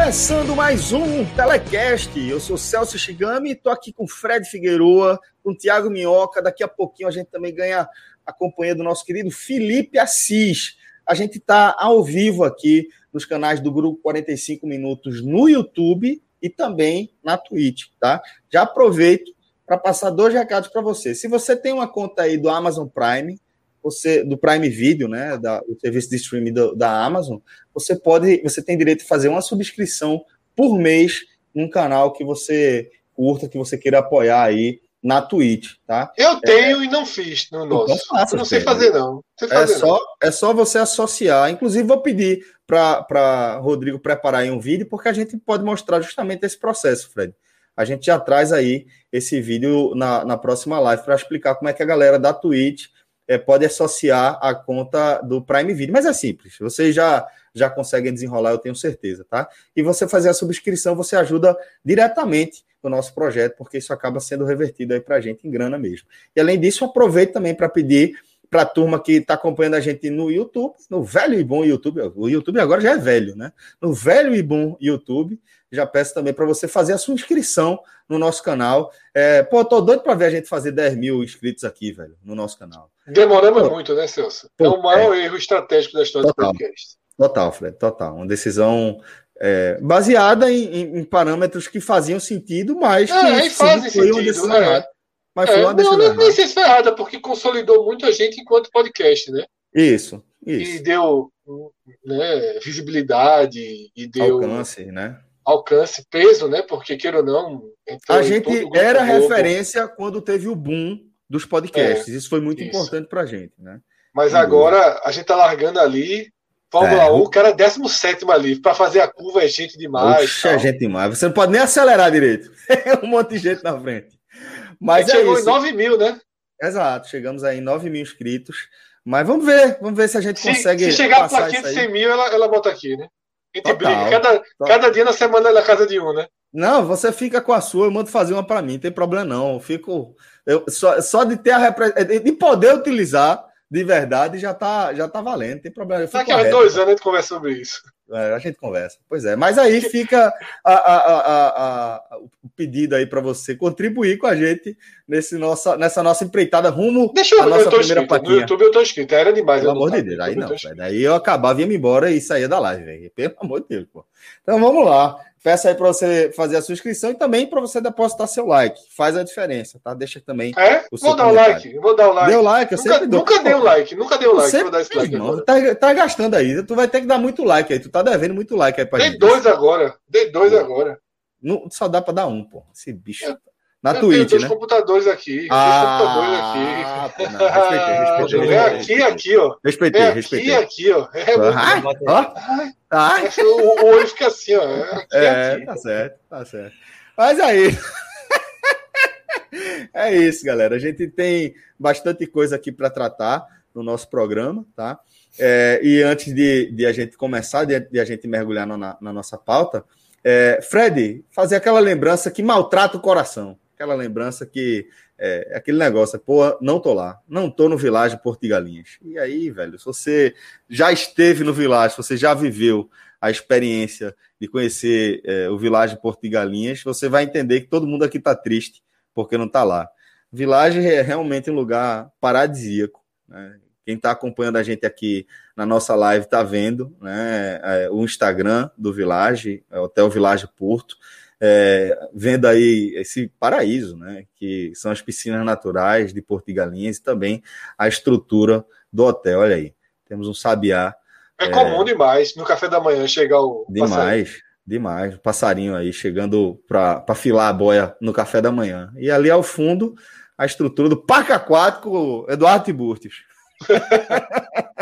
Começando mais um Telecast. Eu sou Celso Shigami, tô aqui com Fred Figueroa, com Tiago Minhoca. Daqui a pouquinho a gente também ganha a companhia do nosso querido Felipe Assis. A gente está ao vivo aqui nos canais do Grupo 45 Minutos no YouTube e também na Twitch, tá? Já aproveito para passar dois recados para você. Se você tem uma conta aí do Amazon Prime, você do Prime Video, né, da, o serviço de streaming do, da Amazon, você pode, você tem direito a fazer uma subscrição por mês num canal que você curta, que você queira apoiar aí na Twitch, tá? Eu tenho é, e não fiz no nosso. Então faça, não sei fazer não. Sei fazer, é só não. é só você associar. Inclusive vou pedir para Rodrigo preparar aí um vídeo porque a gente pode mostrar justamente esse processo, Fred. A gente já traz aí esse vídeo na, na próxima live para explicar como é que a galera da Twitch é, pode associar a conta do Prime Video. Mas é simples, vocês já, já conseguem desenrolar, eu tenho certeza, tá? E você fazer a subscrição, você ajuda diretamente o nosso projeto, porque isso acaba sendo revertido aí para a gente em grana mesmo. E além disso, aproveito também para pedir para a turma que está acompanhando a gente no YouTube, no velho e bom YouTube, o YouTube agora já é velho, né? No velho e bom YouTube, já peço também para você fazer a sua inscrição no nosso canal. É, pô, tô doido para ver a gente fazer 10 mil inscritos aqui, velho, no nosso canal. Demoramos pô, muito, né, Celso? Pô, é o maior é, erro estratégico da história total, do podcast. Total, Fred, total. Uma decisão é, baseada em, em, em, parâmetros que faziam sentido, mas é, que sim, foi uma decisão é. errada. Mas é, foi uma decisão não, não nem sei se foi errada, porque consolidou muito a gente enquanto podcast, né? Isso, isso. E deu né, visibilidade e deu alcance, né? Alcance, peso, né? Porque queira ou não. A gente era referência quando teve o boom dos podcasts. É, isso foi muito isso. importante pra gente, né? Mas agora a gente tá largando ali. Fórmula é, 1, o cara é 17 ali. Para fazer a curva é gente demais. Oxe, é gente demais. Você não pode nem acelerar direito. É um monte de gente na frente. Mas é chegou isso. em 9 mil, né? Exato, chegamos aí em 9 mil inscritos. Mas vamos ver, vamos ver se a gente se, consegue. Se chegar a plaquinha de 100 mil, ela, ela bota aqui, né? A gente total, briga. Cada, cada dia na semana é na casa de um, né? Não, você fica com a sua, eu mando fazer uma para mim, não tem problema não. Eu fico. Eu, só, só de ter a de poder utilizar de verdade já tá, já tá valendo, tem problema. Daqui a dois anos a gente conversa sobre isso. É, a gente conversa. Pois é, mas aí fica a, a, a, o pedido aí para você contribuir com a gente nesse nossa, nessa nossa empreitada rumo Deixa eu, à nossa eu primeira inscrito. No YouTube eu tô inscrito, era demais. Pelo amor de Deus, aí não, daí eu acabava, ia embora e saía da live, velho. Pelo amor de Deus, pô. Então vamos lá. Peço aí para você fazer a sua inscrição e também para você depositar seu like. Faz a diferença, tá? Deixa também. É? O vou dar o like. Vou dar o like. Deu like, eu nunca, sempre dou. Nunca dei o like, nunca dei o like. Vou dar esse like irmão, tá, tá, gastando aí. Tu vai ter que dar muito like aí. Tu tá devendo muito like aí pra Dei gente. dois agora. Dei dois pô. agora. Não, só dá para dar um, pô. Esse bicho. É. Na eu Twitch, dois né? computadores aqui. Ah, dois computadores aqui. Pô, não, respeitei, respeitei, é aqui, aqui, ó. Respeitei, é respeitei. Aqui, aqui, ó. É ai, ó. Ai. O, o olho fica assim, ó. É, aqui. tá certo, tá certo. Mas aí. é isso, galera. A gente tem bastante coisa aqui para tratar no nosso programa, tá? É, e antes de, de, a gente começar, de, de a gente mergulhar na, na nossa pauta, é, Fred, fazer aquela lembrança que maltrata o coração aquela lembrança que é, aquele negócio, pô, não tô lá, não tô no Vilagem Porto de Galinhas. E aí, velho, se você já esteve no Vilagem, se você já viveu a experiência de conhecer é, o Vilagem Galinhas, você vai entender que todo mundo aqui tá triste porque não tá lá. Vilagem é realmente um lugar paradisíaco, né? Quem está acompanhando a gente aqui na nossa live está vendo né, é, o Instagram do Village, é Hotel Village Porto. É, vendo aí esse paraíso, né? Que são as piscinas naturais de Porto de Galinhas e também a estrutura do hotel. Olha aí, temos um sabiá. É, é comum demais no café da manhã chegar o. Demais. Passarinho. Demais, passarinho aí chegando para filar a boia no café da manhã. E ali ao fundo, a estrutura do Parque Aquático Eduardo Tiburtis.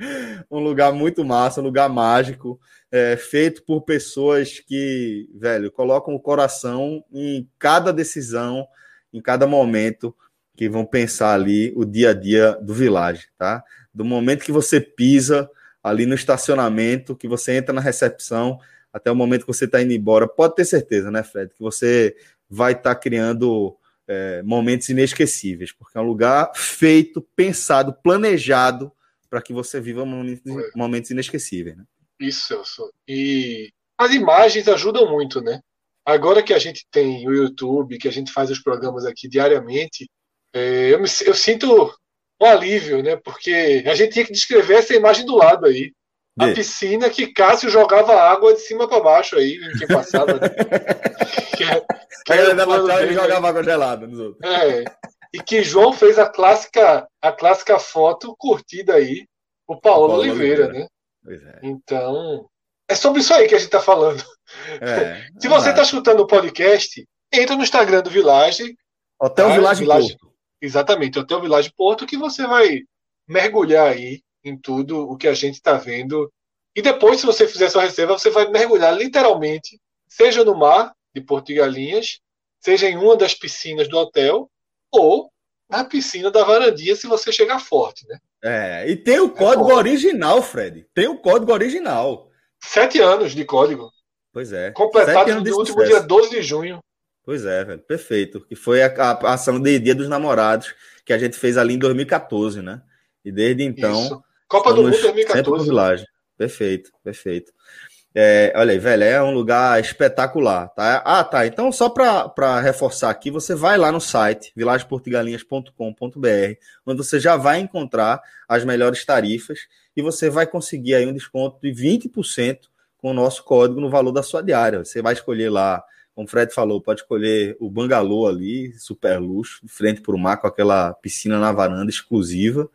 um lugar muito massa, um lugar mágico, é, feito por pessoas que, velho, colocam o coração em cada decisão, em cada momento que vão pensar ali o dia a dia do Village, tá? Do momento que você pisa ali no estacionamento, que você entra na recepção, até o momento que você está indo embora, pode ter certeza, né, Fred, que você vai estar tá criando é, momentos inesquecíveis, porque é um lugar feito, pensado, planejado para que você viva momentos, momentos inesquecíveis. Né? Isso, Celso. E as imagens ajudam muito, né? Agora que a gente tem o YouTube, que a gente faz os programas aqui diariamente, é, eu, me, eu sinto um alívio, né? Porque a gente tinha que descrever essa imagem do lado aí. A de. piscina que Cássio jogava água de cima para baixo aí, em quem passava. Né? que, é, que ele, ele jogava água gelada nos outros. É. E que João fez a clássica, a clássica foto curtida aí, o Paulo, Paulo Oliveira, Oliveira, né? É. Então, é sobre isso aí que a gente está falando. É, Se você está escutando o podcast, entra no Instagram do Village. Hotel tá? Village, Village Porto. Exatamente, Hotel Village Porto, que você vai mergulhar aí em tudo o que a gente está vendo. E depois, se você fizer sua reserva, você vai mergulhar literalmente, seja no mar de Porto de Galinhas, seja em uma das piscinas do hotel, ou na piscina da varandinha, se você chegar forte, né? É, e tem o é código é original, Fred. Tem o código original. Sete anos de código. Pois é. Completado no último sucesso. dia 12 de junho. Pois é, velho, perfeito. Que foi a, a, ação de Dia dos Namorados que a gente fez ali em 2014, né? E desde então. Isso. Copa do Mundo 2014. Village. Perfeito, perfeito. É, olha aí, velho, é um lugar espetacular, tá? Ah, tá. Então, só para reforçar aqui, você vai lá no site vilageportugalinhas.com.br, onde você já vai encontrar as melhores tarifas e você vai conseguir aí um desconto de 20% com o nosso código no valor da sua diária. Você vai escolher lá como o Fred falou, pode escolher o bangalô ali, super luxo, frente para o mar, com aquela piscina na varanda exclusiva,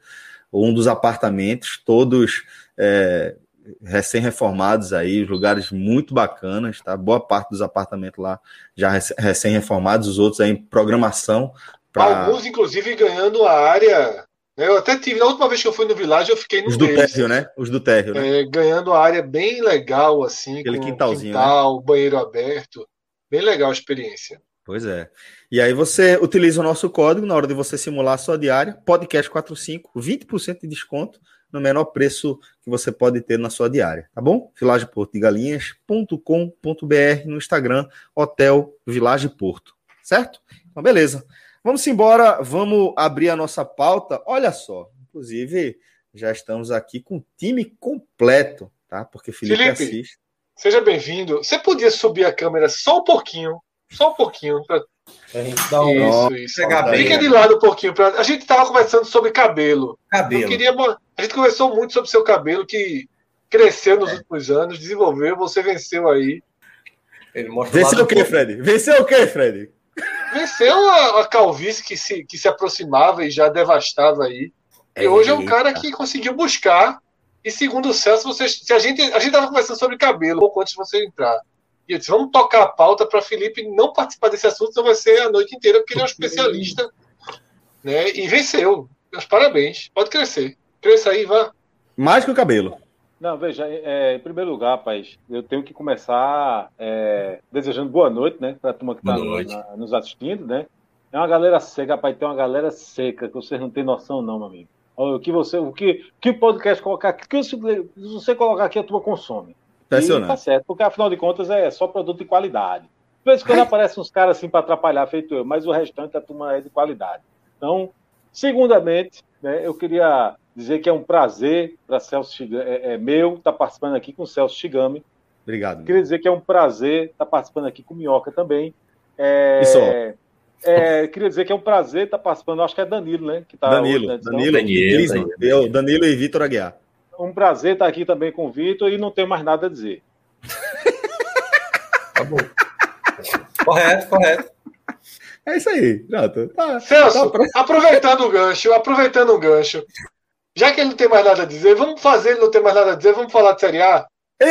ou um dos apartamentos, todos é, recém-reformados aí, lugares muito bacanas, tá? Boa parte dos apartamentos lá já recém-reformados, os outros aí em programação. Pra... Alguns, inclusive, ganhando a área. Né? Eu até tive, na última vez que eu fui no Village, eu fiquei no Os do térreo, né? Os do térreo, né? É, ganhando a área bem legal, assim, Aquele quintalzinho, quintal, né? banheiro aberto. Bem legal a experiência. Pois é. E aí você utiliza o nosso código na hora de você simular a sua diária, podcast45, 20% de desconto no menor preço que você pode ter na sua diária, tá bom? vilageportodegalinhas.com.br no Instagram, Hotel Village Porto, certo? Então, beleza. Vamos embora, vamos abrir a nossa pauta. Olha só, inclusive já estamos aqui com o time completo, tá? Porque Felipe, Felipe assiste. Seja bem-vindo. Você podia subir a câmera só um pouquinho, só um pouquinho. Pra... A gente dá um isso, isso. Fica de lado um pouquinho. Pra... A gente estava conversando sobre cabelo. Cabelo. Eu queria... A gente conversou muito sobre seu cabelo, que cresceu nos é. últimos anos, desenvolveu, você venceu aí. venceu o quê, Fred? Venceu o quê, Fred? Venceu a, a, calvície que se, que se aproximava e já devastava aí. E Eita. hoje é um cara que conseguiu buscar e segundo o Celso, você, se a gente a gente estava conversando sobre cabelo pouco antes de você entrar. E eu disse, vamos tocar a pauta para Felipe não participar desse assunto, senão vai ser a noite inteira, porque ele é um especialista. Né? E venceu. Meus parabéns. Pode crescer. Cresça aí, vá. Mais que o cabelo. Não, veja, é, em primeiro lugar, rapaz, eu tenho que começar é, desejando boa noite, né? Para a turma que está nos assistindo, né? É uma galera seca, rapaz, tem uma galera seca que vocês não têm noção, não, meu amigo. O que você, o que, que podcast colocar, que se você colocar aqui a tua consome. Impressionante. tá certo, porque afinal de contas é só produto de qualidade. Às vezes quando aparecem uns caras assim para atrapalhar, feito eu, mas o restante a turma é de qualidade. Então, segundamente, né, eu queria dizer que é um prazer para Celso é, é meu estar tá participando aqui com o Celso Shigami. Obrigado. Queria dizer que é um prazer estar tá participando aqui com o Minhoca também. É, Isso. É, queria dizer que é um prazer estar participando. Acho que é Danilo, né? Que tá Danilo, hoje, Danilo, Danilo, Danilo, eu, Danilo e Vitor Aguiar. Um prazer estar aqui também com o Vitor e não tenho mais nada a dizer. tá bom. correto, correto. É isso aí, pronto. Tá, Celso, tá aproveitando o gancho, aproveitando o gancho, já que ele não tem mais nada a dizer, vamos fazer ele não ter mais nada a dizer, vamos falar de Série A?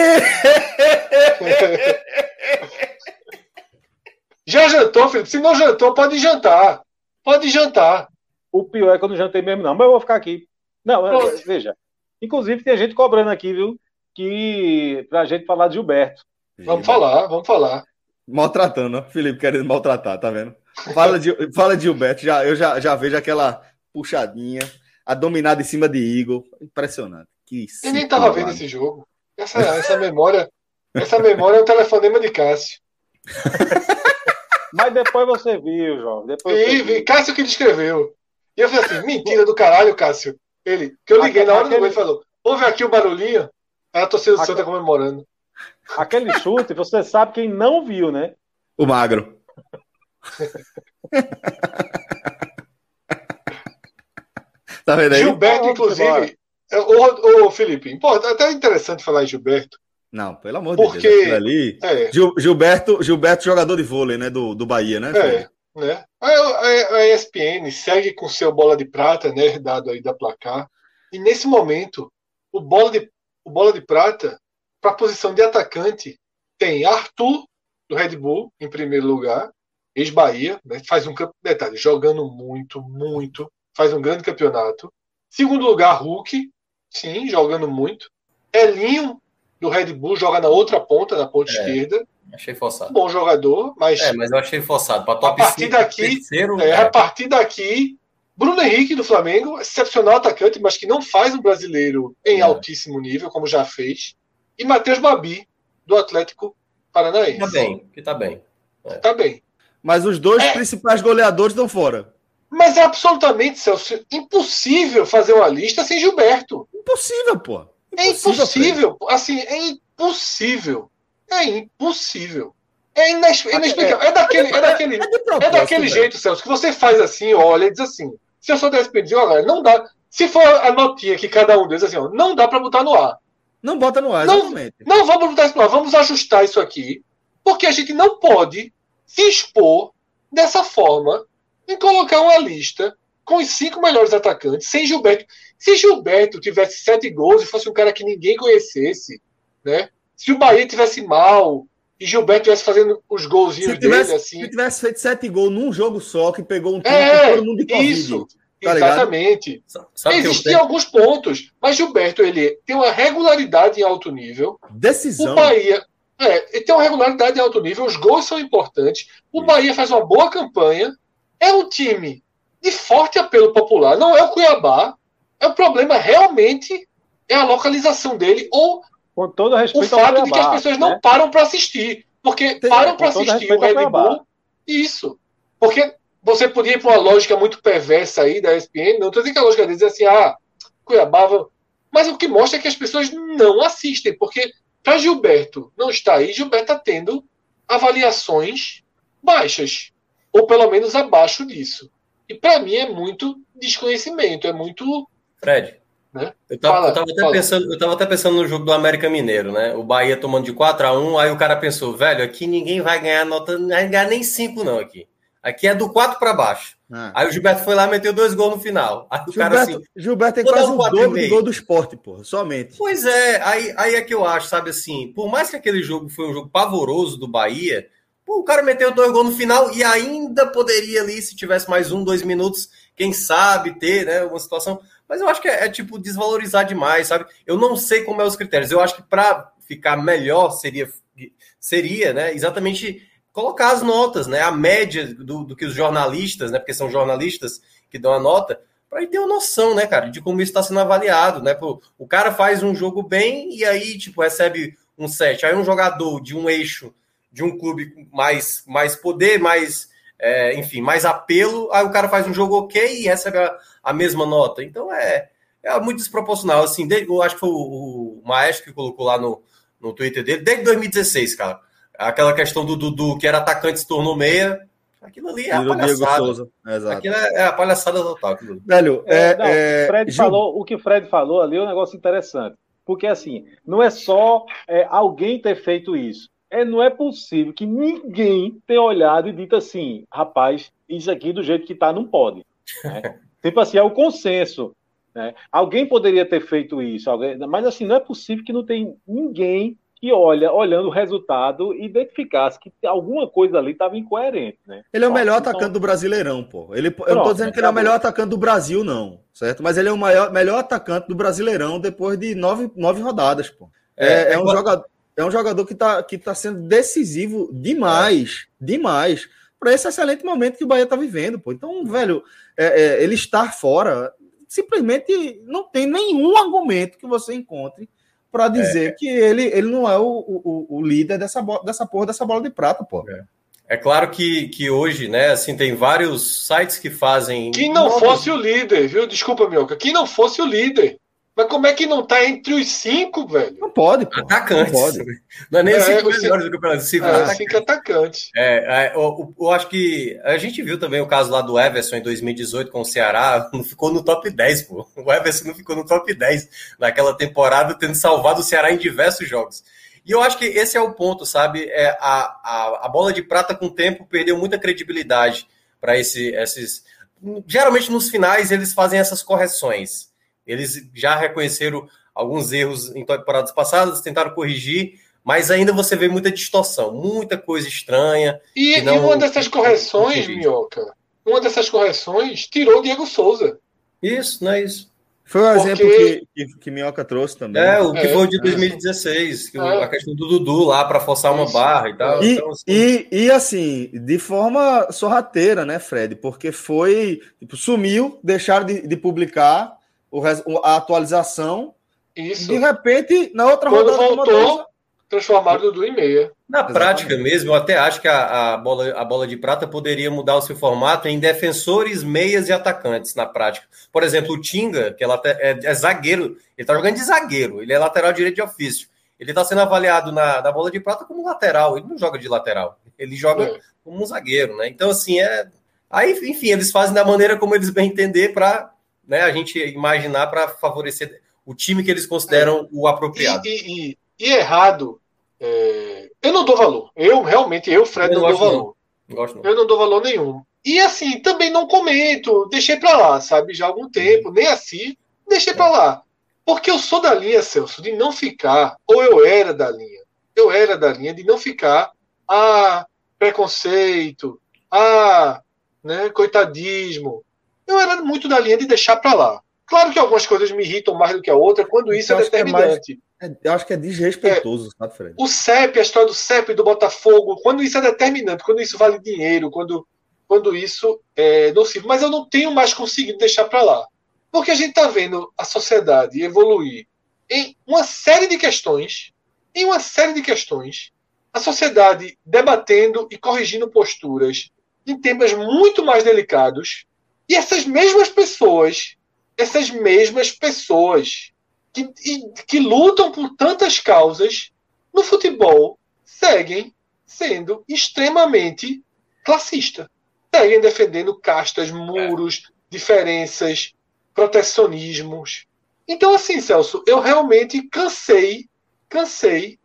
já jantou, Felipe? Se não jantou, pode jantar. Pode jantar. O pior é que eu não jantei mesmo, não, mas eu vou ficar aqui. Não, Pronto. veja. Inclusive, tem gente cobrando aqui, viu? Que pra gente falar de Gilberto. Vamos falar, vamos falar. Maltratando, Felipe querendo maltratar, tá vendo? Fala de, fala de Gilberto, já, eu já, já vejo aquela puxadinha, a dominada em cima de Igor. Impressionante. Que eu nem tava vendo esse jogo. Essa, essa memória, essa memória é um telefonema de Cássio. Mas depois você viu, João. Depois e, viu. Cássio que descreveu. E eu falei assim, mentira do caralho, Cássio. Ele, que eu liguei aquele, na hora do gol e falou, ouve aqui o barulhinho. Aí a torcida do aquele, Santa comemorando. Aquele chute, você sabe quem não viu, né? O magro. tá vendo aí? Gilberto, inclusive. Ô, ô, Felipe, importa, até interessante falar em Gilberto. Não, pelo amor de Deus. Ali, é. Gilberto, Gilberto, jogador de vôlei, né? Do, do Bahia, né? É, né? A, a, a, ESPN segue com seu bola de prata, né? Herdado aí da placar. E nesse momento, o bola de, o bola de prata, para a posição de atacante, tem Arthur, do Red Bull, em primeiro lugar, ex-Bahia, né? faz um detalhe, jogando muito, muito, faz um grande campeonato. Segundo lugar, Hulk, sim, jogando muito. Elinho, do Red Bull, joga na outra ponta, na ponta é, esquerda. Achei forçado. Bom jogador, mas. É, mas eu achei forçado. Para top a partir 5, daqui, terceiro, é. A partir daqui, Bruno Henrique do Flamengo, excepcional atacante, mas que não faz um brasileiro em é. altíssimo nível, como já fez. E Matheus Babi, do Atlético Paranaense. Tá bem, que tá bem. É. Tá bem. Mas os dois é. principais goleadores estão fora. Mas é absolutamente, Celso, impossível fazer uma lista sem Gilberto. Impossível, pô. Impossível, é impossível. Assim, é impossível. É impossível. É inexplicável. É, é, daquele, é daquele, é daquele jeito, Celso, que você faz assim, olha e diz assim. Se eu sou SPD, olha, não dá. Se for a notinha que cada um diz assim, ó, não dá para botar no ar. Não bota no ar, exatamente. Não, não vamos botar isso no ar, vamos ajustar isso aqui, porque a gente não pode se expor dessa forma em colocar uma lista com os cinco melhores atacantes, sem Gilberto. Se Gilberto tivesse sete gols e fosse um cara que ninguém conhecesse, né? Se o Bahia tivesse mal e Gilberto tivesse fazendo os golzinhos tivesse, dele, assim. Se tivesse feito sete gols num jogo só, que pegou um time é, todo mundo de Isso, tá exatamente. Sabe Existiam alguns pontos, mas Gilberto ele tem uma regularidade em alto nível. Decisão. O Bahia, é, tem uma regularidade em alto nível, os gols são importantes. O Bahia faz uma boa campanha. É um time de forte apelo popular, não é o Cuiabá. É o problema realmente é a localização dele ou com todo respeito o fato Cuiabá, de que as pessoas né? não param para assistir, porque param para assistir o Red Bull. Isso. Porque você podia ir para uma lógica muito perversa aí da ESPN, não estou dizendo que a lógica deles é assim, ah, Cuiabá, mas o que mostra é que as pessoas não assistem, porque para Gilberto não está aí, Gilberto está tendo avaliações baixas, ou pelo menos abaixo disso. E para mim é muito desconhecimento, é muito. Fred. Né? Eu, estava até pensando, eu tava até pensando no jogo do América Mineiro, né? O Bahia tomando de 4 a 1 aí o cara pensou, velho, aqui ninguém vai ganhar nota, não vai ganhar nem 5, não, aqui. Aqui é do 4 para baixo. Ah. Aí o Gilberto foi lá meteu dois gols no final. Aí o Gilberto, cara assim. Gilberto tem quase um dobro do gol do esporte, pô, somente. Pois é, aí, aí é que eu acho, sabe assim, por mais que aquele jogo foi um jogo pavoroso do Bahia, pô, o cara meteu dois gols no final e ainda poderia ali, se tivesse mais um, dois minutos, quem sabe ter, né, uma situação. Mas eu acho que é, é tipo desvalorizar demais, sabe? Eu não sei como é os critérios. Eu acho que para ficar melhor seria, seria, né, exatamente colocar as notas, né? A média do, do que os jornalistas, né? Porque são jornalistas que dão a nota, para ele ter uma noção, né, cara, de como isso está sendo avaliado, né? Pô, o cara faz um jogo bem e aí, tipo, recebe um 7. Aí um jogador de um eixo de um clube mais, mais poder, mais, é, enfim, mais apelo, aí o cara faz um jogo ok e recebe a, a mesma nota. Então é, é muito desproporcional. Assim, desde, eu acho que foi o, o Maestro que colocou lá no, no Twitter dele, desde 2016, cara. Aquela questão do Dudu, que era atacante, se tornou meia. Aquilo ali é a palhaçada. Aquilo é, é, a palhaçada total. Velho, é, não, é, Fred falou, o que o Fred falou ali é um negócio interessante. Porque, assim, não é só é, alguém ter feito isso. é, não é possível que ninguém tenha olhado e dito assim, rapaz, isso aqui do jeito que tá não pode. Né? tipo assim, é o consenso. Né? Alguém poderia ter feito isso, alguém, mas assim, não é possível que não tem ninguém que olha, olhando o resultado, identificasse que alguma coisa ali estava incoerente, né? Ele é o melhor então... atacante do Brasileirão, pô. Ele, Pronto, eu não tô dizendo que ele é o melhor atacante do Brasil, não, certo? Mas ele é o maior, melhor atacante do Brasileirão depois de nove, nove rodadas, pô. É, é, é um jogador, é um jogador que está que tá sendo decisivo demais, demais, para esse excelente momento que o Bahia está vivendo, pô. Então, velho, é, é, ele estar fora simplesmente não tem nenhum argumento que você encontre para dizer é. que ele, ele não é o, o, o líder dessa, dessa porra dessa bola de prata, pô. É. é. claro que, que hoje, né, assim, tem vários sites que fazem. Que não fosse o líder, viu? Desculpa, Mioca. Que não fosse o líder. Mas como é que não tá entre os cinco, velho? Não pode, pô. Atacantes. Não pode. Não é nem é, cinco melhores do campeonato. Cinco, é, atacantes. cinco atacantes. É, é eu, eu, acho que a gente viu também o caso lá do Everson em 2018 com o Ceará, não ficou no top 10, pô. O Everson não ficou no top 10 naquela temporada, tendo salvado o Ceará em diversos jogos. E eu acho que esse é o ponto, sabe? É, a, a, a bola de prata com o tempo perdeu muita credibilidade para esse, esses. Geralmente nos finais eles fazem essas correções eles já reconheceram alguns erros em temporadas passadas, tentaram corrigir, mas ainda você vê muita distorção, muita coisa estranha. E, não, e uma dessas correções, Minhoca, uma dessas correções tirou o Diego Souza. Isso, não é isso. Foi um Porque... exemplo que, que, que, Minhoca trouxe também. É, o que é, foi de 2016, que é. a questão do Dudu lá para forçar uma barra e tal. E, então, assim... e, e, assim, de forma sorrateira, né, Fred? Porque foi. Tipo, sumiu, deixaram de, de publicar a atualização. Isso. De repente, na outra Quando rodada. voltou, transformaram Dudu em meia. Na Exatamente. prática mesmo, eu até acho que a, a, bola, a bola de prata poderia mudar o seu formato em defensores, meias e atacantes na prática. Por exemplo, o Tinga, que é, é, é zagueiro, ele está jogando de zagueiro, ele é lateral direito de ofício. Ele está sendo avaliado na, na bola de prata como lateral, ele não joga de lateral, ele joga é. como um zagueiro, né? Então, assim, é. Aí, enfim, eles fazem da maneira como eles bem entender para né, a gente imaginar para favorecer o time que eles consideram é. o apropriado. E, e, e errado, é... eu não dou valor. Eu realmente, eu, Fred, eu não, não dou valor. Não. Não eu não dou valor nenhum. E assim, também não comento, deixei para lá, sabe, já há algum tempo, nem assim, deixei para lá. Porque eu sou da linha, Celso, de não ficar, ou eu era da linha, eu era da linha de não ficar, ah, preconceito, ah, né, coitadismo, eu era muito da linha de deixar para lá. Claro que algumas coisas me irritam mais do que a outra, quando isso é determinante. É mais, é, eu acho que é desrespeitoso, é, sabe, Fred? O CEP, a história do CEP do Botafogo, quando isso é determinante, quando isso vale dinheiro, quando, quando isso é nocivo. Mas eu não tenho mais conseguido deixar para lá. Porque a gente está vendo a sociedade evoluir em uma série de questões, em uma série de questões, a sociedade debatendo e corrigindo posturas em temas muito mais delicados e essas mesmas pessoas, essas mesmas pessoas que, que lutam por tantas causas no futebol seguem sendo extremamente classista. Seguem defendendo castas, muros, diferenças, protecionismos. Então, assim, Celso, eu realmente cansei, cansei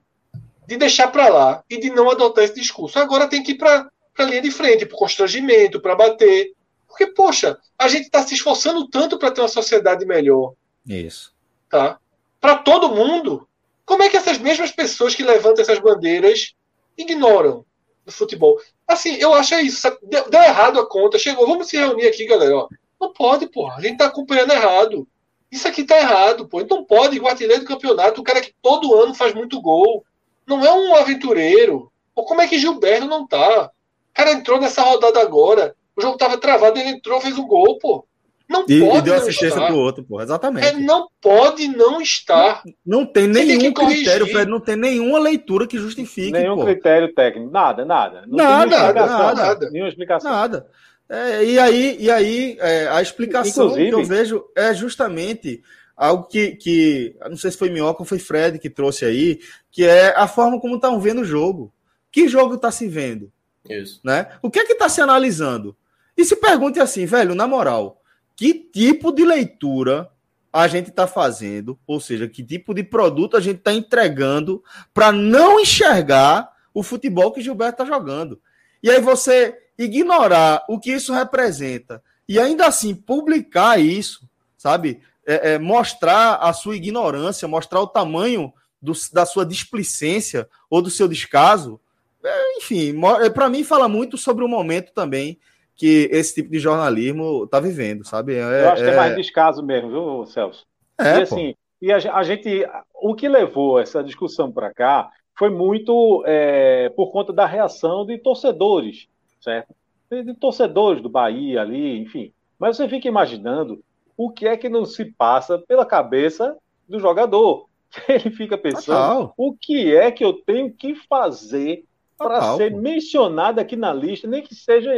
de deixar para lá e de não adotar esse discurso. Agora tem que ir para a linha de frente, para constrangimento, para bater, porque, poxa, a gente está se esforçando tanto para ter uma sociedade melhor. Isso. Tá? Para todo mundo. Como é que essas mesmas pessoas que levantam essas bandeiras ignoram o futebol? Assim, eu acho é isso. Deu, deu, errado a conta. Chegou, vamos se reunir aqui, galera. Ó. Não pode, porra. A gente está acompanhando errado. Isso aqui está errado, pô. Não pode, o artilheiro do campeonato, o cara que todo ano faz muito gol. Não é um aventureiro. Pô, como é que Gilberto não tá? O cara entrou nessa rodada agora. O jogo tava travado, ele entrou, fez um gol, pô. Não e, pode e deu assistência pro outro, pô. Exatamente. É, não pode não estar. Não, não tem nenhum critério, Fred, não tem nenhuma leitura que justifique. Nenhum pô. critério técnico. Nada, nada. Não nada, nada, nada. Nenhuma explicação. Nada. É, e aí, e aí é, a explicação Inclusive, que eu vejo é justamente algo que, que. Não sei se foi Minhoca ou foi Fred que trouxe aí, que é a forma como estão vendo o jogo. Que jogo está se vendo? Isso. Né? O que é que está se analisando? E se pergunte assim, velho, na moral, que tipo de leitura a gente está fazendo, ou seja, que tipo de produto a gente está entregando para não enxergar o futebol que Gilberto está jogando. E aí você ignorar o que isso representa e ainda assim publicar isso, sabe? É, é, mostrar a sua ignorância, mostrar o tamanho do, da sua displicência ou do seu descaso, é, enfim, é, para mim fala muito sobre o momento também que esse tipo de jornalismo está vivendo, sabe? É, Eu acho que é, é mais descaso mesmo, viu, Celso? É, e assim, e a, gente, o que levou essa discussão para cá foi muito é, por conta da reação de torcedores, certo? De, de torcedores do Bahia ali, enfim. Mas você fica imaginando o que é que não se passa pela cabeça do jogador. Ele fica pensando o que é que eu tenho que fazer para ser mencionado aqui na lista, nem que seja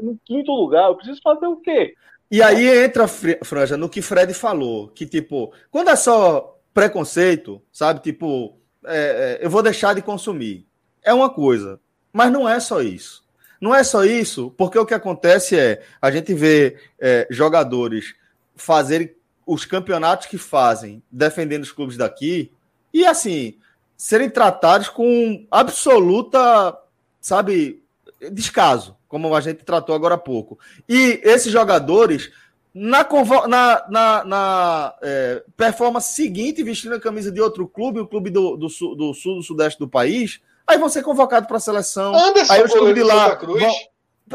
no quinto lugar. Eu preciso fazer o quê? E aí entra, Franja, no que Fred falou, que tipo, quando é só preconceito, sabe? Tipo, é, é, eu vou deixar de consumir. É uma coisa, mas não é só isso. Não é só isso, porque o que acontece é a gente vê é, jogadores fazerem os campeonatos que fazem, defendendo os clubes daqui, e assim, serem tratados com absoluta, sabe, descaso, como a gente tratou agora há pouco. E esses jogadores, na, na, na, na é, performance seguinte, vestindo a camisa de outro clube, o clube do, do, sul, do sul, do sudeste do país, aí vão ser convocados para a seleção. Anderson, aí os clubes de lá.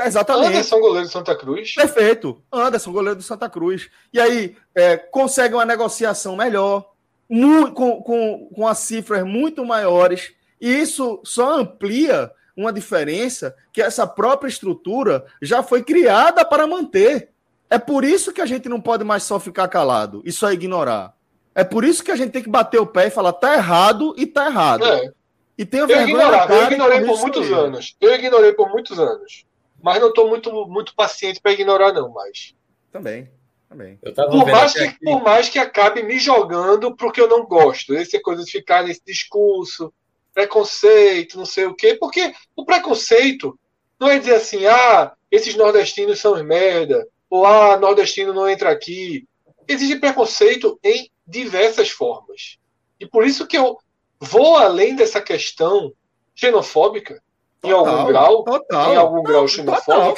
Exatamente. Anderson, goleiro do Santa Cruz. Perfeito. Anderson, goleiro do Santa Cruz. E aí é, consegue uma negociação melhor, com, com, com as cifras muito maiores. E isso só amplia uma diferença que essa própria estrutura já foi criada para manter. É por isso que a gente não pode mais só ficar calado e só ignorar. É por isso que a gente tem que bater o pé e falar tá errado e tá errado. É. E tenha eu vergonha ignorava, eu ignorei por muitos anos. Eu ignorei por muitos anos. Mas não estou muito, muito paciente para ignorar, não, mais. Também. Também. por, mais que, aqui... por mais que acabe me jogando porque eu não gosto. Essa coisa de ficar nesse discurso, preconceito, não sei o quê, porque o preconceito não é dizer assim, ah, esses nordestinos são merda, ou ah, nordestino não entra aqui. Existe preconceito em diversas formas. E por isso que eu vou além dessa questão xenofóbica em algum grau, total. em algum grau xenofóbica. Total,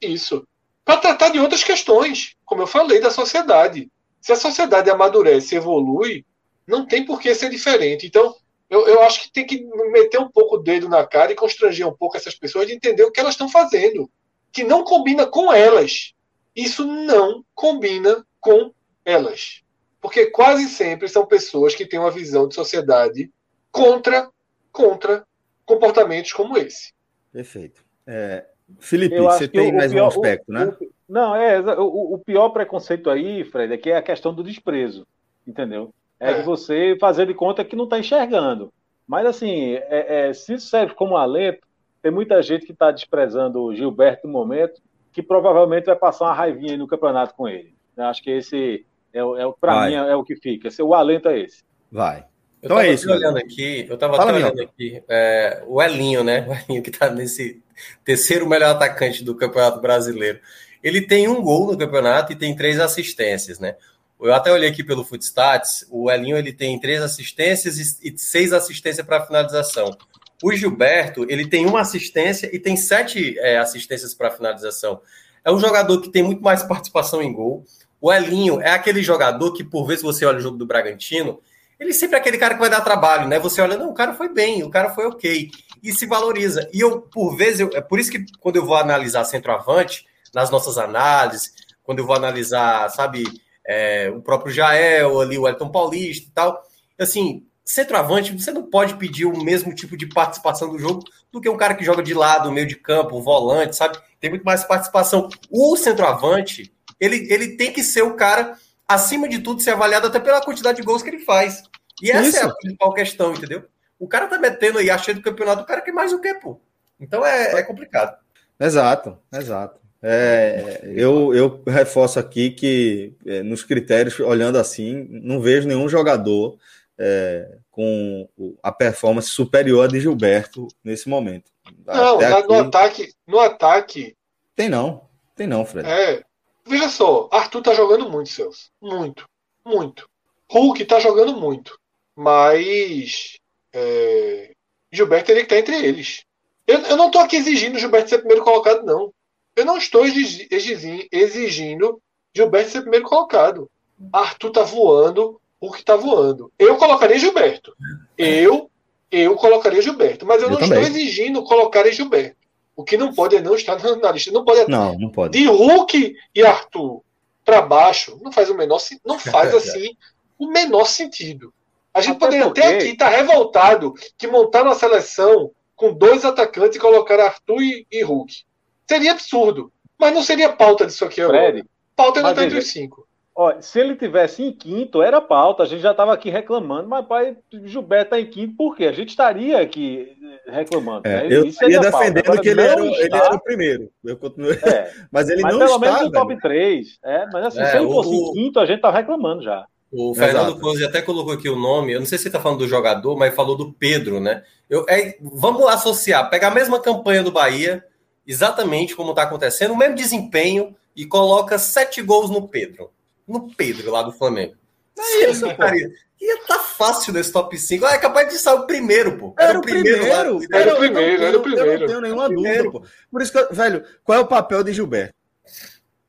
Isso. Para tratar de outras questões, como eu falei, da sociedade. Se a sociedade amadurece, evolui, não tem por que ser diferente. Então, eu, eu acho que tem que meter um pouco o dedo na cara e constranger um pouco essas pessoas de entender o que elas estão fazendo. Que não combina com elas. Isso não combina com elas. Porque quase sempre são pessoas que têm uma visão de sociedade contra, contra comportamentos como esse. Perfeito. É, Felipe, você tem mais pior, um aspecto, o, né? O, não, é o, o, pior preconceito aí, Fred, é que é a questão do desprezo, entendeu? É, é. de você fazer de conta que não está enxergando. Mas assim, é, é, se isso serve como alento, tem muita gente que está desprezando o Gilberto no momento, que provavelmente vai passar uma raivinha no campeonato com ele. Eu acho que esse é, é para mim é, é, o que fica. O alento é esse. Vai. Eu então é isso. olhando aqui, eu estava olhando aqui, é, o Elinho, né? O Elinho que está nesse terceiro melhor atacante do Campeonato Brasileiro. Ele tem um gol no campeonato e tem três assistências, né? Eu até olhei aqui pelo Footstats, o Elinho ele tem três assistências e seis assistências para finalização. O Gilberto ele tem uma assistência e tem sete é, assistências para finalização. É um jogador que tem muito mais participação em gol. O Elinho é aquele jogador que, por vezes, você olha o jogo do Bragantino, ele sempre é aquele cara que vai dar trabalho, né? Você olha, não, o cara foi bem, o cara foi ok, e se valoriza. E eu, por vezes, eu, é por isso que quando eu vou analisar centroavante, nas nossas análises, quando eu vou analisar, sabe, é, o próprio Jael, ali, o Elton Paulista e tal, assim, centroavante, você não pode pedir o mesmo tipo de participação do jogo do que um cara que joga de lado, meio de campo, volante, sabe? Tem muito mais participação. O centroavante, ele, ele tem que ser o cara acima de tudo, ser avaliado até pela quantidade de gols que ele faz. E essa Isso. é a principal questão, entendeu? O cara tá metendo aí, achando do campeonato do cara que mais o que, pô. Então é, é complicado. Exato, exato. É, eu, eu reforço aqui que é, nos critérios, olhando assim, não vejo nenhum jogador é, com a performance superior a de Gilberto nesse momento. Não, aqui, no ataque, no ataque. Tem não, tem não, Fred. É, Veja só, Arthur tá jogando muito, Celso. Muito. Muito. Hulk tá jogando muito. Mas. É, Gilberto teria que estar entre eles. Eu, eu não estou aqui exigindo Gilberto ser primeiro colocado, não. Eu não estou exigindo Gilberto ser primeiro colocado. Arthur tá voando, que tá voando. Eu colocaria Gilberto. Eu, eu colocaria Gilberto. Mas eu, eu não também. estou exigindo colocar Gilberto. O que não pode é não estar na lista. Não pode. Não, não pode. De Hulk e Arthur para baixo, não faz o menor não faz assim o menor sentido. A gente até poderia porque... até aqui estar tá revoltado que montar uma seleção com dois atacantes e colocar Arthur e, e Hulk. Seria absurdo. Mas não seria pauta disso aqui agora. Fred, pauta não está entre os cinco. Ó, se ele tivesse em quinto, era pauta. A gente já estava aqui reclamando, mas pai, Gilberto está em quinto, por quê? A gente estaria aqui reclamando. É, né? Eu ia defendendo que ele era, ele era, o primeiro. Eu continuo... É, mas ele mas não pelo está. Pelo menos no top 3. É, mas assim, é, se ele fosse o... em quinto, a gente estava reclamando já. O Fernando Cosi até colocou aqui o nome, eu não sei se ele está falando do jogador, mas falou do Pedro, né? Eu, é, vamos associar, pegar a mesma campanha do Bahia, exatamente como está acontecendo, o mesmo desempenho, e coloca sete gols no Pedro. No Pedro, lá do Flamengo. É isso, cara. Ia tá fácil nesse top 5. Ah, é capaz de sair o primeiro, pô. Era, era o primeiro. primeiro lá, era, o primeiro, era o primeiro. Eu não tenho nenhuma dúvida, pô. Por isso que, velho, qual é o papel de Gilberto?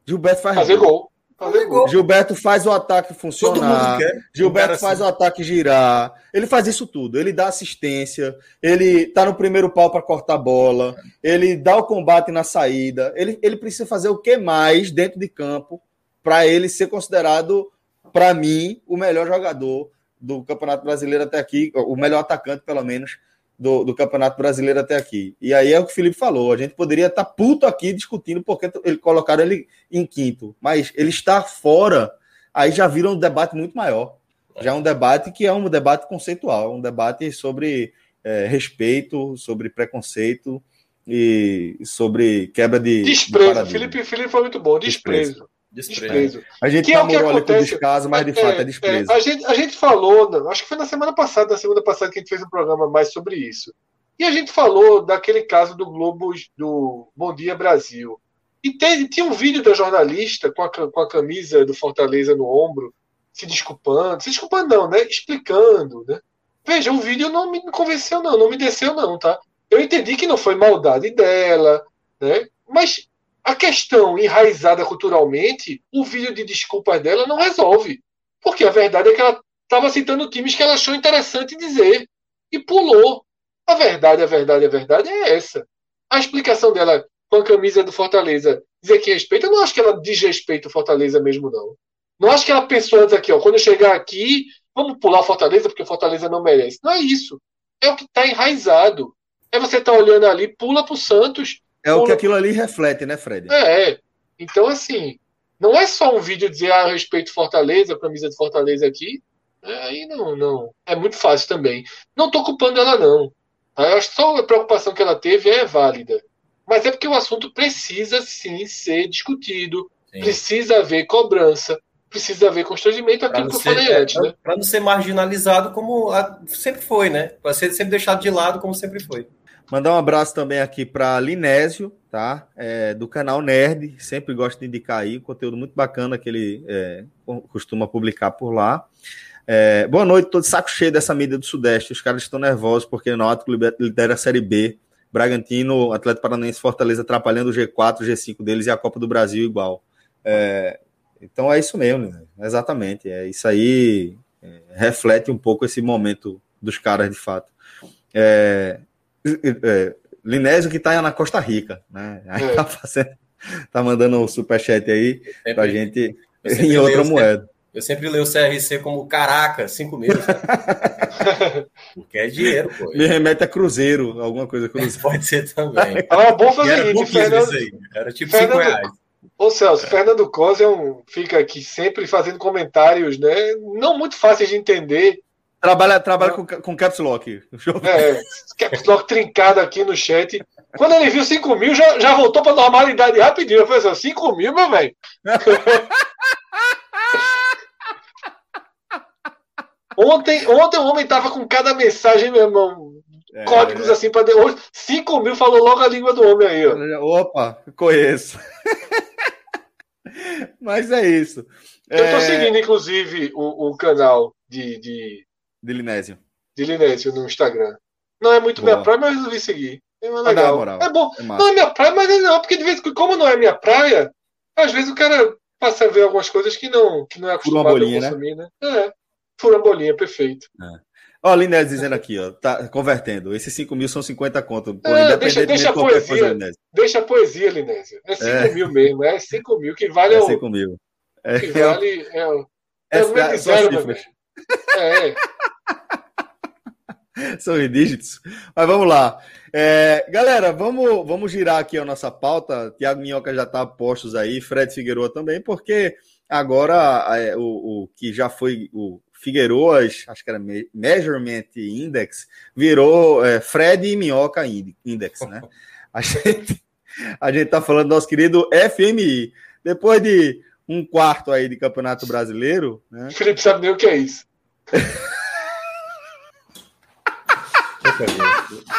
Gilberto faz Fazer gol. gol. Gilberto faz o ataque funcionar. Gilberto um faz assim. o ataque girar. Ele faz isso tudo. Ele dá assistência. Ele tá no primeiro pau para cortar a bola. Ele dá o combate na saída. Ele, ele precisa fazer o que mais dentro de campo para ele ser considerado, para mim, o melhor jogador do Campeonato Brasileiro até aqui, o melhor atacante, pelo menos, do, do, Campeonato Brasileiro até aqui. E aí é o que o Felipe falou. A gente poderia estar tá puto aqui discutindo porque ele colocaram ele em quinto. Mas ele está fora, aí já vira um debate muito maior. Já é um debate que é um debate conceitual, um debate sobre é, respeito, sobre preconceito e sobre quebra de. Desprezo. De Felipe, Felipe foi muito bom. Desprezo. desprezo. Desprezo. A gente que é o que descaso, mas de é, fato é desprezo. É, a, gente, a gente falou, acho que foi na semana passada, na segunda passada, que a gente fez um programa mais sobre isso. E a gente falou daquele caso do Globo do Bom Dia Brasil. E tem, tinha um vídeo da jornalista com a, com a camisa do Fortaleza no ombro, se desculpando, se desculpando não, né? Explicando, né? Veja, o vídeo não me convenceu não, não me desceu não, tá? Eu entendi que não foi maldade dela, né? Mas a questão enraizada culturalmente, o vídeo de desculpas dela não resolve. Porque a verdade é que ela estava citando times que ela achou interessante dizer. E pulou. A verdade, a verdade, a verdade é essa. A explicação dela com a camisa do Fortaleza dizer que respeita, eu não acho que ela desrespeita o Fortaleza mesmo, não. Não acho que ela pensou antes aqui, ó, quando eu chegar aqui, vamos pular o Fortaleza porque o Fortaleza não merece. Não é isso. É o que está enraizado. É você tá olhando ali, pula para o Santos, é o que aquilo ali reflete, né, Fred? É, é. Então, assim, não é só um vídeo dizer ah, respeito Fortaleza, a camisa de Fortaleza aqui. É, aí não, não. É muito fácil também. Não estou culpando ela, não. Eu acho que só a preocupação que ela teve é válida. Mas é porque o assunto precisa sim ser discutido, sim. precisa haver cobrança, precisa haver constrangimento, aquilo que eu falei é, antes. Né? Para não ser marginalizado como sempre foi, né? Para ser sempre deixado de lado como sempre foi. Mandar um abraço também aqui para Linésio, tá? É, do canal Nerd, sempre gosto de indicar aí, conteúdo muito bacana que ele é, costuma publicar por lá. É, boa noite, tô de saco cheio dessa mídia do Sudeste. Os caras estão nervosos porque o Náutico lidera a Série B. Bragantino, Atlético Paranaense Fortaleza atrapalhando o G4, o G5 deles e a Copa do Brasil igual. É, então é isso mesmo, né? exatamente. É isso aí é, reflete um pouco esse momento dos caras de fato. É, é, Linésio que tá na Costa Rica, né? Aí é. tá, fazendo, tá mandando o superchat aí sempre, pra gente em outra moeda. Eu sempre leio o CRC como caraca, cinco meses. Porque é dinheiro, pô. Me remete a Cruzeiro, alguma coisa Cruzeiro. Pode ser também. Ah, bom fazer isso, Fernando. Aí. Era tipo Fernando... cinco reais. Ô Celso, é. Fernando Cosi é um, fica aqui sempre fazendo comentários, né? Não muito fáceis de entender, Trabalha, trabalha com, com caps lock. É, caps lock trincado aqui no chat. Quando ele viu 5 mil, já, já voltou para normalidade rapidinho. Eu falei assim: 5 mil, meu velho. ontem, ontem o homem tava com cada mensagem, meu irmão. É, códigos é. assim para hoje 5 mil falou logo a língua do homem aí. Ó. Opa, conheço. Mas é isso. Eu tô é... seguindo, inclusive, o, o canal de, de de Linésio. De Linésio no Instagram. Não é muito Boa. minha praia, mas eu resolvi seguir. É legal. É bom. É não é minha praia, mas é não, porque de vez em quando, como não é minha praia, às vezes o cara passa a ver algumas coisas que não, que não é acostumado bolinha, a consumir, né? né? É, fura bolinha, perfeito. É. Ó, Linés dizendo aqui, ó, tá convertendo. Esses 5 mil são 50 conto. é, deixa, deixa a poesia. Coisa, deixa a poesia, Linés. É 5 é. mil mesmo, é 5 mil, que vale é 5 mil. É, que vale. É, é, é, é, é zero, é. São dígitos. Mas vamos lá. É, galera, vamos, vamos girar aqui a nossa pauta. Tiago Minhoca já está postos aí, Fred Figueroa também, porque agora é, o, o, que já foi o Figueroas, acho que era Measurement Index, virou é, Fred e Minhoca Index, né? A gente, a gente tá falando do nosso querido FMI. Depois de um quarto aí de Campeonato Brasileiro. Né? Felipe sabe nem o que é isso.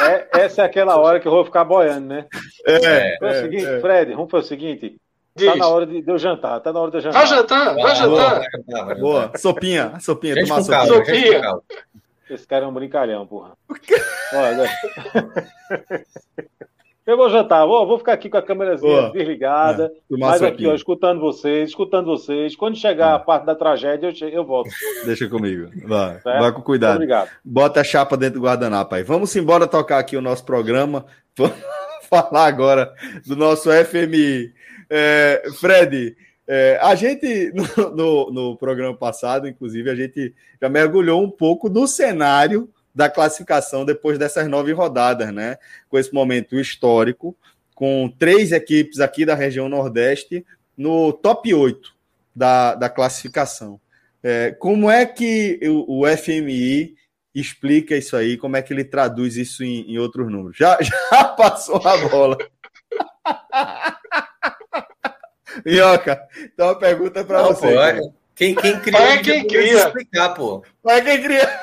É, essa é aquela hora que eu vou ficar boiando, né? É, é, o seguinte, é. Fred, vamos fazer o seguinte. Diz. Tá na hora de, de eu jantar, tá na hora de eu jantar. Vai jantar, vai jantar. Boa, boa. Sopinha, sopinha, gente tomar sopinha. sopinha. Esse cara é um brincalhão, porra. Olha. Eu vou jantar, vou, vou ficar aqui com a câmerazinha desligada, é, mas aqui, ó, escutando vocês, escutando vocês. Quando chegar é. a parte da tragédia, eu, eu volto. Deixa comigo. Vai, vai com cuidado. Obrigado. Bota a chapa dentro do guardanapo aí. Vamos embora tocar aqui o nosso programa. Vamos falar agora do nosso FMI. É, Fred, é, a gente, no, no, no programa passado, inclusive, a gente já mergulhou um pouco no cenário da classificação depois dessas nove rodadas, né? Com esse momento histórico, com três equipes aqui da região Nordeste no top 8 da, da classificação. É, como é que o, o, FMI explica isso aí? Como é que ele traduz isso em, em outros números? Já, já passou a bola. Minhoca, então a pergunta para você. Pô, é, quem, quem cria, é quem cria. explicar, pô. É quem cria.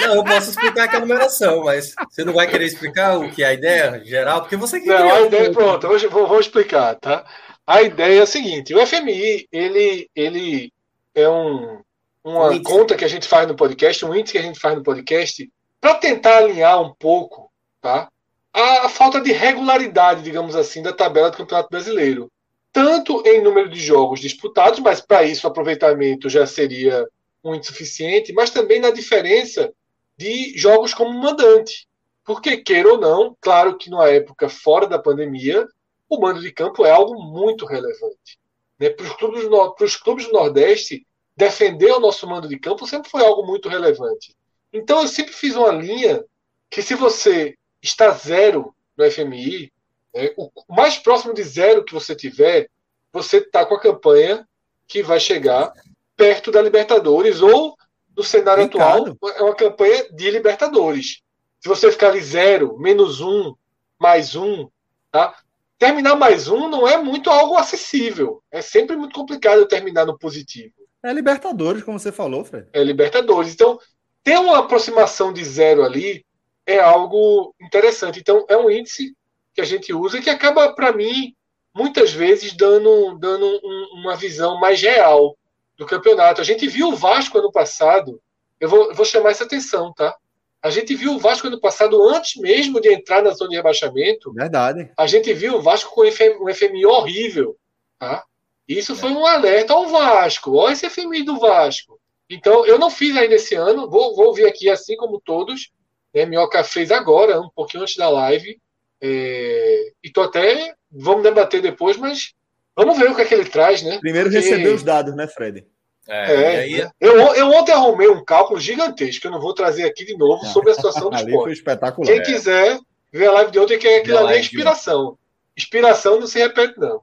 Não, eu posso explicar aqui a numeração, mas você não vai querer explicar o que é a ideia geral, porque você quer. Não, a ideia, pronto, hoje vou, vou explicar, tá? A ideia é a seguinte: o FMI ele, ele é um, uma um conta que a gente faz no podcast, um índice que a gente faz no podcast, para tentar alinhar um pouco, tá? A, a falta de regularidade, digamos assim, da tabela do Campeonato Brasileiro. Tanto em número de jogos disputados, mas para isso o aproveitamento já seria muito suficiente, mas também na diferença de jogos como mandante. Porque, queira ou não, claro que numa época fora da pandemia, o mando de campo é algo muito relevante. Né? Para os clubes, clubes do Nordeste, defender o nosso mando de campo sempre foi algo muito relevante. Então, eu sempre fiz uma linha que, se você está zero no FMI, né, o mais próximo de zero que você tiver, você está com a campanha que vai chegar perto da Libertadores ou no cenário Ricardo. atual, é uma campanha de Libertadores. Se você ficar ali zero, menos um, mais um, tá? Terminar mais um não é muito algo acessível. É sempre muito complicado terminar no positivo. É Libertadores, como você falou, Fred. É Libertadores. Então, ter uma aproximação de zero ali é algo interessante. Então, é um índice que a gente usa e que acaba, para mim, muitas vezes dando, dando um, uma visão mais real do campeonato. A gente viu o Vasco ano passado, eu vou, eu vou chamar essa atenção, tá? A gente viu o Vasco ano passado, antes mesmo de entrar na zona de rebaixamento. Verdade. A gente viu o Vasco com um FMI horrível. Tá? Isso é. foi um alerta ao Vasco. Olha esse FMI do Vasco. Então, eu não fiz ainda esse ano. Vou, vou vir aqui, assim como todos. Né? Minhoca fez agora, um pouquinho antes da live. É... E tô até. Vamos debater depois, mas Vamos ver o que é que ele traz, né? Primeiro Porque... receber os dados, né, Fred? É, é aí... eu, eu ontem arrumei um cálculo gigantesco, que eu não vou trazer aqui de novo, sobre a situação do ali esporte. Foi espetacular. Quem quiser ver a live de ontem, que é aquilo ali é inspiração. Inspiração não se repete, não.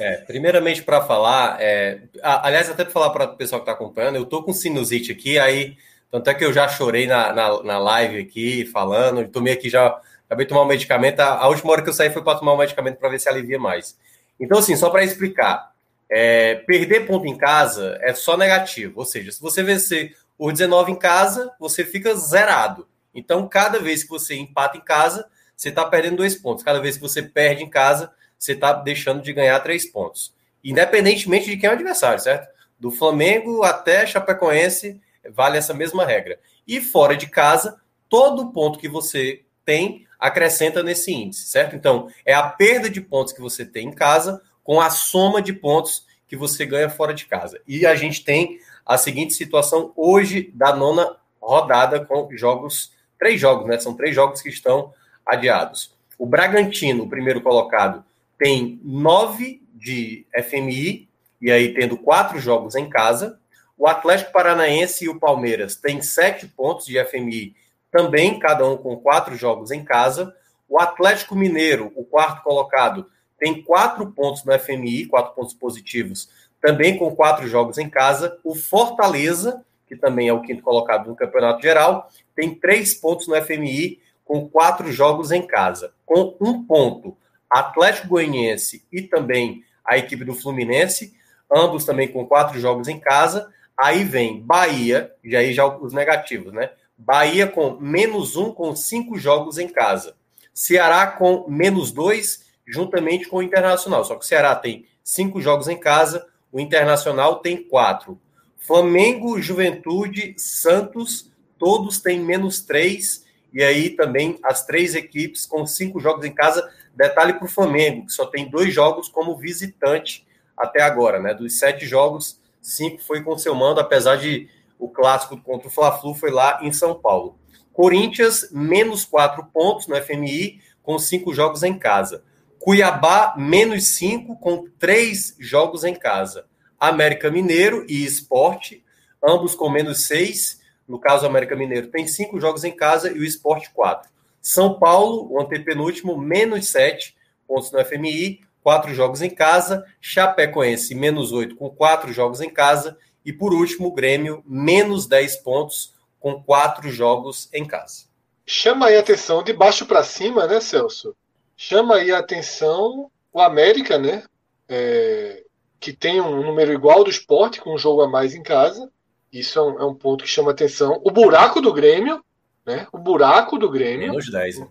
É, primeiramente, para falar, é, aliás, até para falar para o pessoal que está acompanhando, eu tô com sinusite aqui, aí, tanto é que eu já chorei na, na, na live aqui, falando, tomei aqui já, acabei de tomar um medicamento, a, a última hora que eu saí foi para tomar um medicamento para ver se alivia mais. Então, assim, só para explicar, é, perder ponto em casa é só negativo. Ou seja, se você vencer por 19 em casa, você fica zerado. Então, cada vez que você empata em casa, você está perdendo dois pontos. Cada vez que você perde em casa, você está deixando de ganhar três pontos. Independentemente de quem é o adversário, certo? Do Flamengo até Chapecoense, vale essa mesma regra. E fora de casa, todo ponto que você tem acrescenta nesse índice, certo? Então, é a perda de pontos que você tem em casa com a soma de pontos que você ganha fora de casa. E a gente tem a seguinte situação hoje da nona rodada com jogos, três jogos, né? São três jogos que estão adiados. O Bragantino, o primeiro colocado, tem nove de FMI, e aí tendo quatro jogos em casa. O Atlético Paranaense e o Palmeiras têm sete pontos de FMI, também cada um com quatro jogos em casa. O Atlético Mineiro, o quarto colocado, tem quatro pontos no FMI, quatro pontos positivos, também com quatro jogos em casa. O Fortaleza, que também é o quinto colocado no Campeonato Geral, tem três pontos no FMI, com quatro jogos em casa. Com um ponto, Atlético Goianiense e também a equipe do Fluminense, ambos também com quatro jogos em casa. Aí vem Bahia, e aí já os negativos, né? Bahia com menos um, com cinco jogos em casa. Ceará com menos dois, juntamente com o Internacional. Só que o Ceará tem cinco jogos em casa, o Internacional tem quatro. Flamengo, Juventude, Santos, todos têm menos três. E aí também as três equipes com cinco jogos em casa. Detalhe para o Flamengo, que só tem dois jogos como visitante até agora, né? Dos sete jogos, cinco foi com seu mando, apesar de o clássico contra o Fla-Flu foi lá em São Paulo. Corinthians, menos quatro pontos no FMI, com cinco jogos em casa. Cuiabá, menos cinco, com três jogos em casa. América Mineiro e Esporte, ambos com menos seis. No caso, América Mineiro tem cinco jogos em casa e o Esporte quatro. São Paulo, o antepenúltimo, menos sete pontos no FMI, quatro jogos em casa. Chapecoense, menos oito, com quatro jogos em casa. E por último, o Grêmio, menos 10 pontos, com quatro jogos em casa. Chama aí a atenção de baixo para cima, né, Celso? Chama aí a atenção o América, né? É, que tem um número igual do esporte, com um jogo a mais em casa. Isso é um, é um ponto que chama atenção. O buraco do Grêmio, né? O buraco do Grêmio. Menos 10. Né?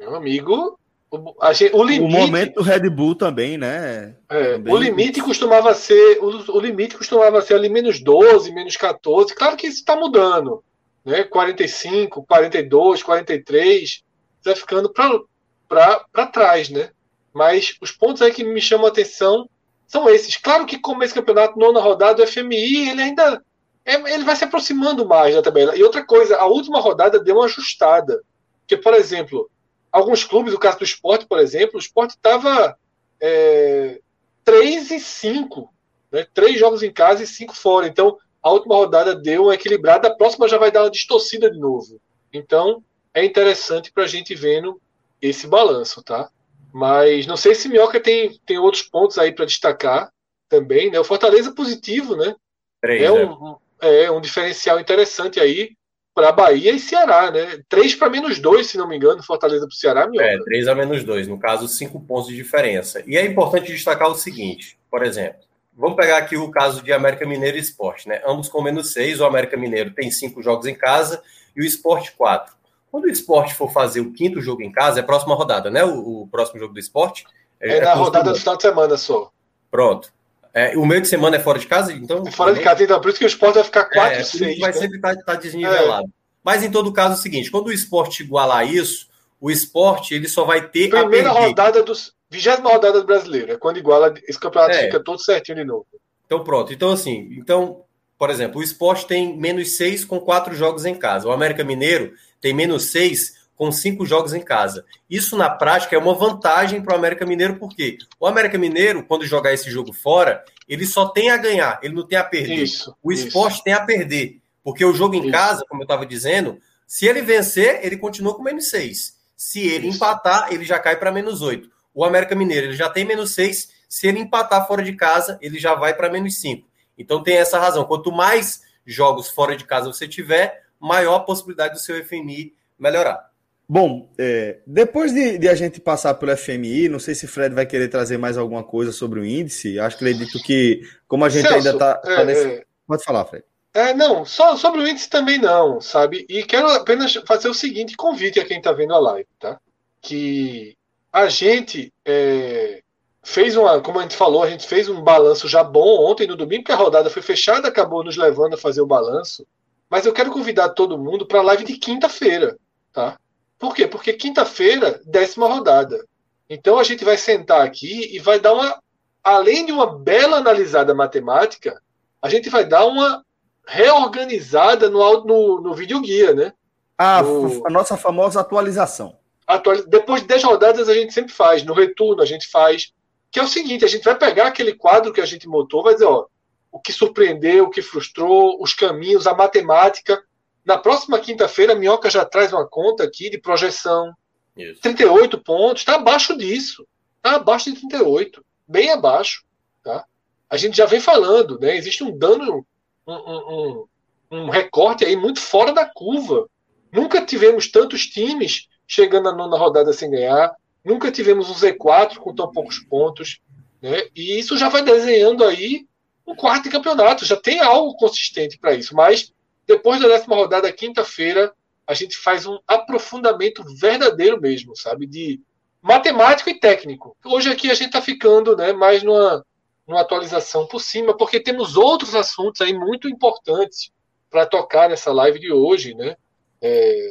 Meu amigo, o, o, limite, o momento do Red Bull também, né? É, também. O limite costumava ser. O, o, limite costumava ser ali menos 12, menos 14. Claro que isso está mudando. Né? 45, 42, 43. Vai ficando para trás, né? Mas os pontos aí que me chamam a atenção são esses. Claro que como esse campeonato, nona rodada, o FMI, ele ainda. É, ele vai se aproximando mais da tabela. E outra coisa, a última rodada deu uma ajustada. Porque, por exemplo, alguns clubes, o caso do esporte, por exemplo, o esporte estava é, 3 e 5. Né? Três jogos em casa e cinco fora. Então, a última rodada deu uma equilibrada, a próxima já vai dar uma distorcida de novo. Então, é interessante para a gente vendo esse balanço, tá? Mas não sei se Minhoca tem, tem outros pontos aí para destacar também, né? O Fortaleza positivo, né? Três, é, um, é. é um diferencial interessante aí para Bahia e Ceará, né? 3 para menos 2, se não me engano, Fortaleza para o Ceará. Meu é, 3 a menos 2, no caso, 5 pontos de diferença. E é importante destacar o seguinte, por exemplo, vamos pegar aqui o caso de América Mineiro e Esporte, né? Ambos com menos 6, o América Mineiro tem 5 jogos em casa e o Esporte 4. Quando o Esporte for fazer o quinto jogo em casa, é a próxima rodada, né? O, o próximo jogo do Esporte. É, é na rodada do final de semana só. Pronto. É, o meio de semana é fora de casa, então. É fora de casa, então. Por isso que o esporte vai ficar 4 é, 6. Vai né? sempre estar tá, tá desnivelado. É. Mas em todo caso é o seguinte: quando o esporte igualar isso, o esporte ele só vai ter. Primeira rodada dos. Vigésima rodada do brasileiro. É quando iguala. Esse campeonato é. fica todo certinho de novo. Então pronto. Então, assim, então, por exemplo, o esporte tem menos 6 com 4 jogos em casa. O América Mineiro tem menos 6 com cinco jogos em casa. Isso, na prática, é uma vantagem para o América Mineiro, porque o América Mineiro, quando jogar esse jogo fora, ele só tem a ganhar, ele não tem a perder. Isso, o esporte isso. tem a perder. Porque o jogo em isso. casa, como eu estava dizendo, se ele vencer, ele continua com menos seis. Se ele empatar, ele já cai para menos oito. O América Mineiro ele já tem menos seis. Se ele empatar fora de casa, ele já vai para menos cinco. Então tem essa razão. Quanto mais jogos fora de casa você tiver, maior a possibilidade do seu FMI melhorar. Bom, é, depois de, de, a gente passar pelo FMI, não sei se Fred vai querer trazer mais alguma coisa sobre o índice. Acho que acredito que, como a gente Celso, ainda está. Tá, tá nesse... é, Pode falar, Fred. É, não, só sobre o índice também não, sabe? E quero apenas fazer o seguinte convite a quem está vendo a live, tá? Que a gente é, fez uma, como a gente falou, a gente fez um balanço já bom ontem no domingo, que a rodada foi fechada, acabou nos levando a fazer o balanço. Mas eu quero convidar todo mundo para a live de quinta-feira tá? Por quê? Porque quinta-feira, décima rodada. Então a gente vai sentar aqui e vai dar uma, além de uma bela analisada matemática, a gente vai dar uma reorganizada no, no, no videoguia, né? A, no... a nossa famosa atualização. Atualiz... Depois de 10 rodadas a gente sempre faz, no retorno a gente faz, que é o seguinte, a gente vai pegar aquele quadro que a gente montou, vai dizer, ó, o que surpreendeu, o que frustrou, os caminhos, a matemática. Na próxima quinta-feira, a Minhoca já traz uma conta aqui de projeção. Isso. 38 pontos, está abaixo disso. Está abaixo de 38, bem abaixo. Tá? A gente já vem falando, né? Existe um dano, um, um, um, um recorte aí muito fora da curva. Nunca tivemos tantos times chegando na nona rodada sem ganhar. Nunca tivemos um Z4 com tão poucos pontos. Né? E isso já vai desenhando aí um quarto de campeonato. Já tem algo consistente para isso. Mas depois da décima rodada, quinta-feira, a gente faz um aprofundamento verdadeiro mesmo, sabe? De matemático e técnico. Hoje aqui a gente está ficando né, mais numa, numa atualização por cima, porque temos outros assuntos aí muito importantes para tocar nessa live de hoje, né? É,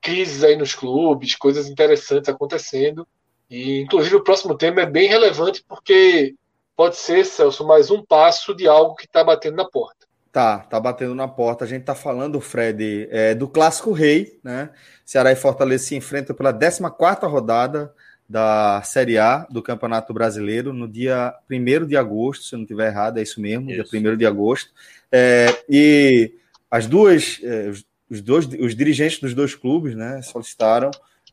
crises aí nos clubes, coisas interessantes acontecendo. E, inclusive, o próximo tema é bem relevante porque pode ser, Celso, mais um passo de algo que está batendo na porta. Tá, tá batendo na porta. A gente tá falando, Fred, é, do Clássico Rei, né? Ceará e Fortaleza se enfrentam pela 14 rodada da Série A do Campeonato Brasileiro no dia 1 de agosto, se eu não estiver errado, é isso mesmo, isso. dia 1 de agosto. É, e as duas, é, os, dois, os dirigentes dos dois clubes né, solicitaram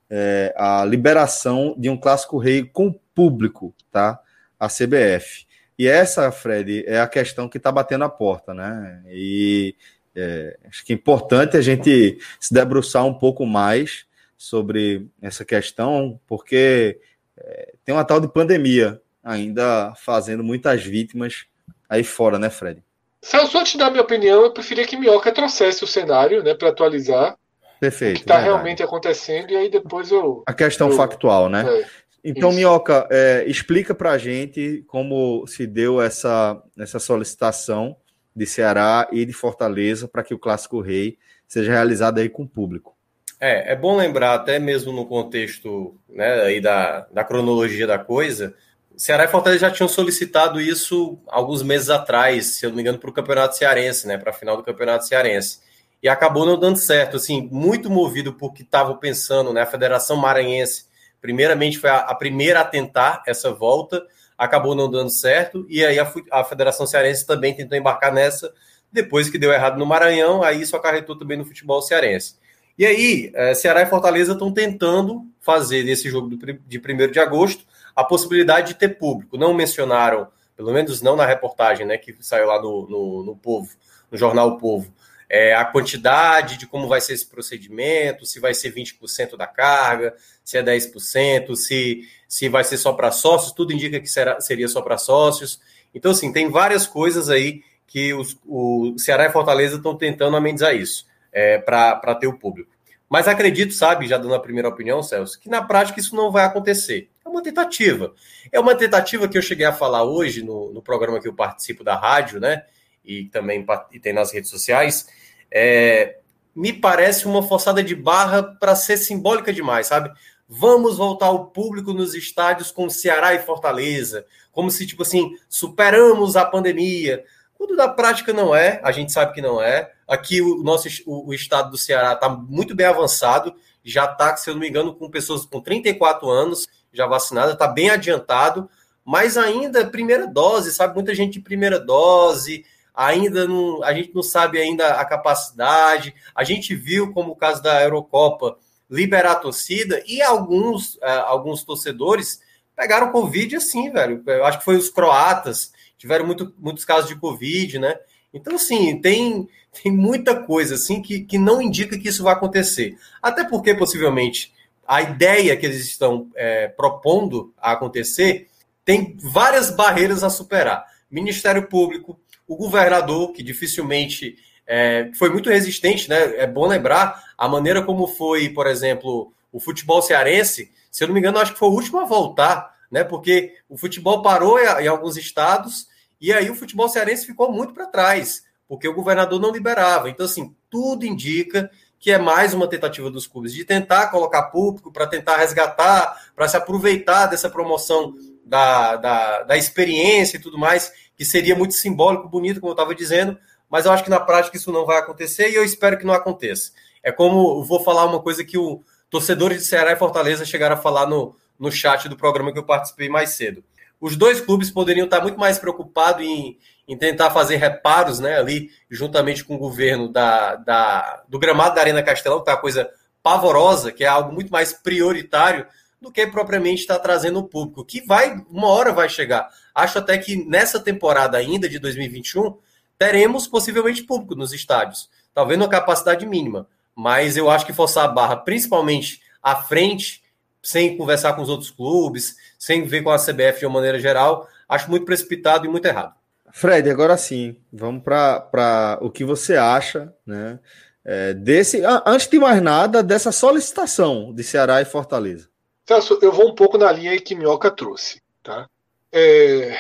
é, a liberação de um clássico rei com público, tá? A CBF. E essa, Fred, é a questão que está batendo a porta, né? E é, acho que é importante a gente se debruçar um pouco mais sobre essa questão, porque é, tem uma tal de pandemia ainda fazendo muitas vítimas aí fora, né, Fred? Celso, antes dar minha opinião, eu preferia que Minhoca trouxesse o cenário, né, para atualizar. Perfeito. O que está realmente acontecendo, e aí depois eu. A questão eu, factual, né? É, então, isso. Minhoca, é, explica para a gente como se deu essa, essa solicitação de Ceará e de Fortaleza para que o Clássico Rei seja realizado aí com o público. É, é bom lembrar, até mesmo no contexto né, aí da, da cronologia da coisa, Ceará e Fortaleza já tinham solicitado isso alguns meses atrás, se eu não me engano, para o Campeonato Cearense, né? Para a final do Campeonato Cearense. E acabou não dando certo, assim, muito movido por que estavam pensando, né? A Federação Maranhense, primeiramente, foi a, a, primeira a tentar essa volta, acabou não dando certo, e aí a, a Federação Cearense também tentou embarcar nessa, depois que deu errado no Maranhão, aí isso acarretou também no futebol cearense. E aí, é, Ceará e Fortaleza estão tentando fazer nesse jogo de 1 de agosto a possibilidade de ter público. Não mencionaram, pelo menos não na reportagem, né, que saiu lá no, no, no Povo, no jornal o Povo, é, a quantidade de como vai ser esse procedimento, se vai ser 20% da carga, se é 10%, se, se vai ser só para sócios, tudo indica que será, seria só para sócios. Então, assim, tem várias coisas aí que os, o Ceará e Fortaleza estão tentando amenizar isso, é, para ter o público. Mas acredito, sabe, já dando a primeira opinião, Celso, que na prática isso não vai acontecer. É uma tentativa. É uma tentativa que eu cheguei a falar hoje no, no programa que eu participo da rádio, né? E também e tem nas redes sociais. É, me parece uma forçada de barra para ser simbólica demais, sabe? Vamos voltar ao público nos estádios com Ceará e Fortaleza, como se, tipo assim, superamos a pandemia. Quando na prática não é, a gente sabe que não é. Aqui o nosso o, o estado do Ceará está muito bem avançado, já está, se eu não me engano, com pessoas com 34 anos já vacinadas, está bem adiantado, mas ainda é primeira dose, sabe? Muita gente de primeira dose, ainda não, a gente não sabe ainda a capacidade. A gente viu como o caso da Eurocopa liberar a torcida e alguns, uh, alguns torcedores pegaram Covid assim, velho. Eu acho que foi os croatas, tiveram muito, muitos casos de Covid, né? Então, assim, tem, tem muita coisa assim que, que não indica que isso vai acontecer. Até porque, possivelmente, a ideia que eles estão é, propondo a acontecer tem várias barreiras a superar. Ministério Público, o governador, que dificilmente é, foi muito resistente, né? É bom lembrar a maneira como foi, por exemplo, o futebol cearense. Se eu não me engano, acho que foi o último a voltar, né? Porque o futebol parou em, alguns estados e aí o futebol cearense ficou muito para trás, porque o governador não liberava. Então, assim, tudo indica que é mais uma tentativa dos clubes de tentar colocar público, para tentar resgatar, para se aproveitar dessa promoção da, da, da, experiência e tudo mais, que seria muito simbólico, bonito, como eu estava dizendo, mas eu acho que na prática isso não vai acontecer e eu espero que não aconteça. É como vou falar uma coisa que o torcedores de Ceará e Fortaleza chegaram a falar no, no chat do programa que eu participei mais cedo. Os dois clubes poderiam estar muito mais preocupados em, em tentar fazer reparos né, ali, juntamente com o governo da, da, do gramado da Arena Castelão, que é uma coisa pavorosa, que é algo muito mais prioritário do que propriamente estar trazendo o público, que vai, uma hora vai chegar. Acho até que nessa temporada ainda de 2021, teremos possivelmente público nos estádios. Talvez numa capacidade mínima, mas eu acho que forçar a barra, principalmente à frente, sem conversar com os outros clubes, sem ver com a CBF de uma maneira geral, acho muito precipitado e muito errado. Fred, agora sim, vamos para o que você acha, né? É, desse, antes de mais nada, dessa solicitação de Ceará e Fortaleza. Celso, eu vou um pouco na linha que Minhoca trouxe. Tá? É,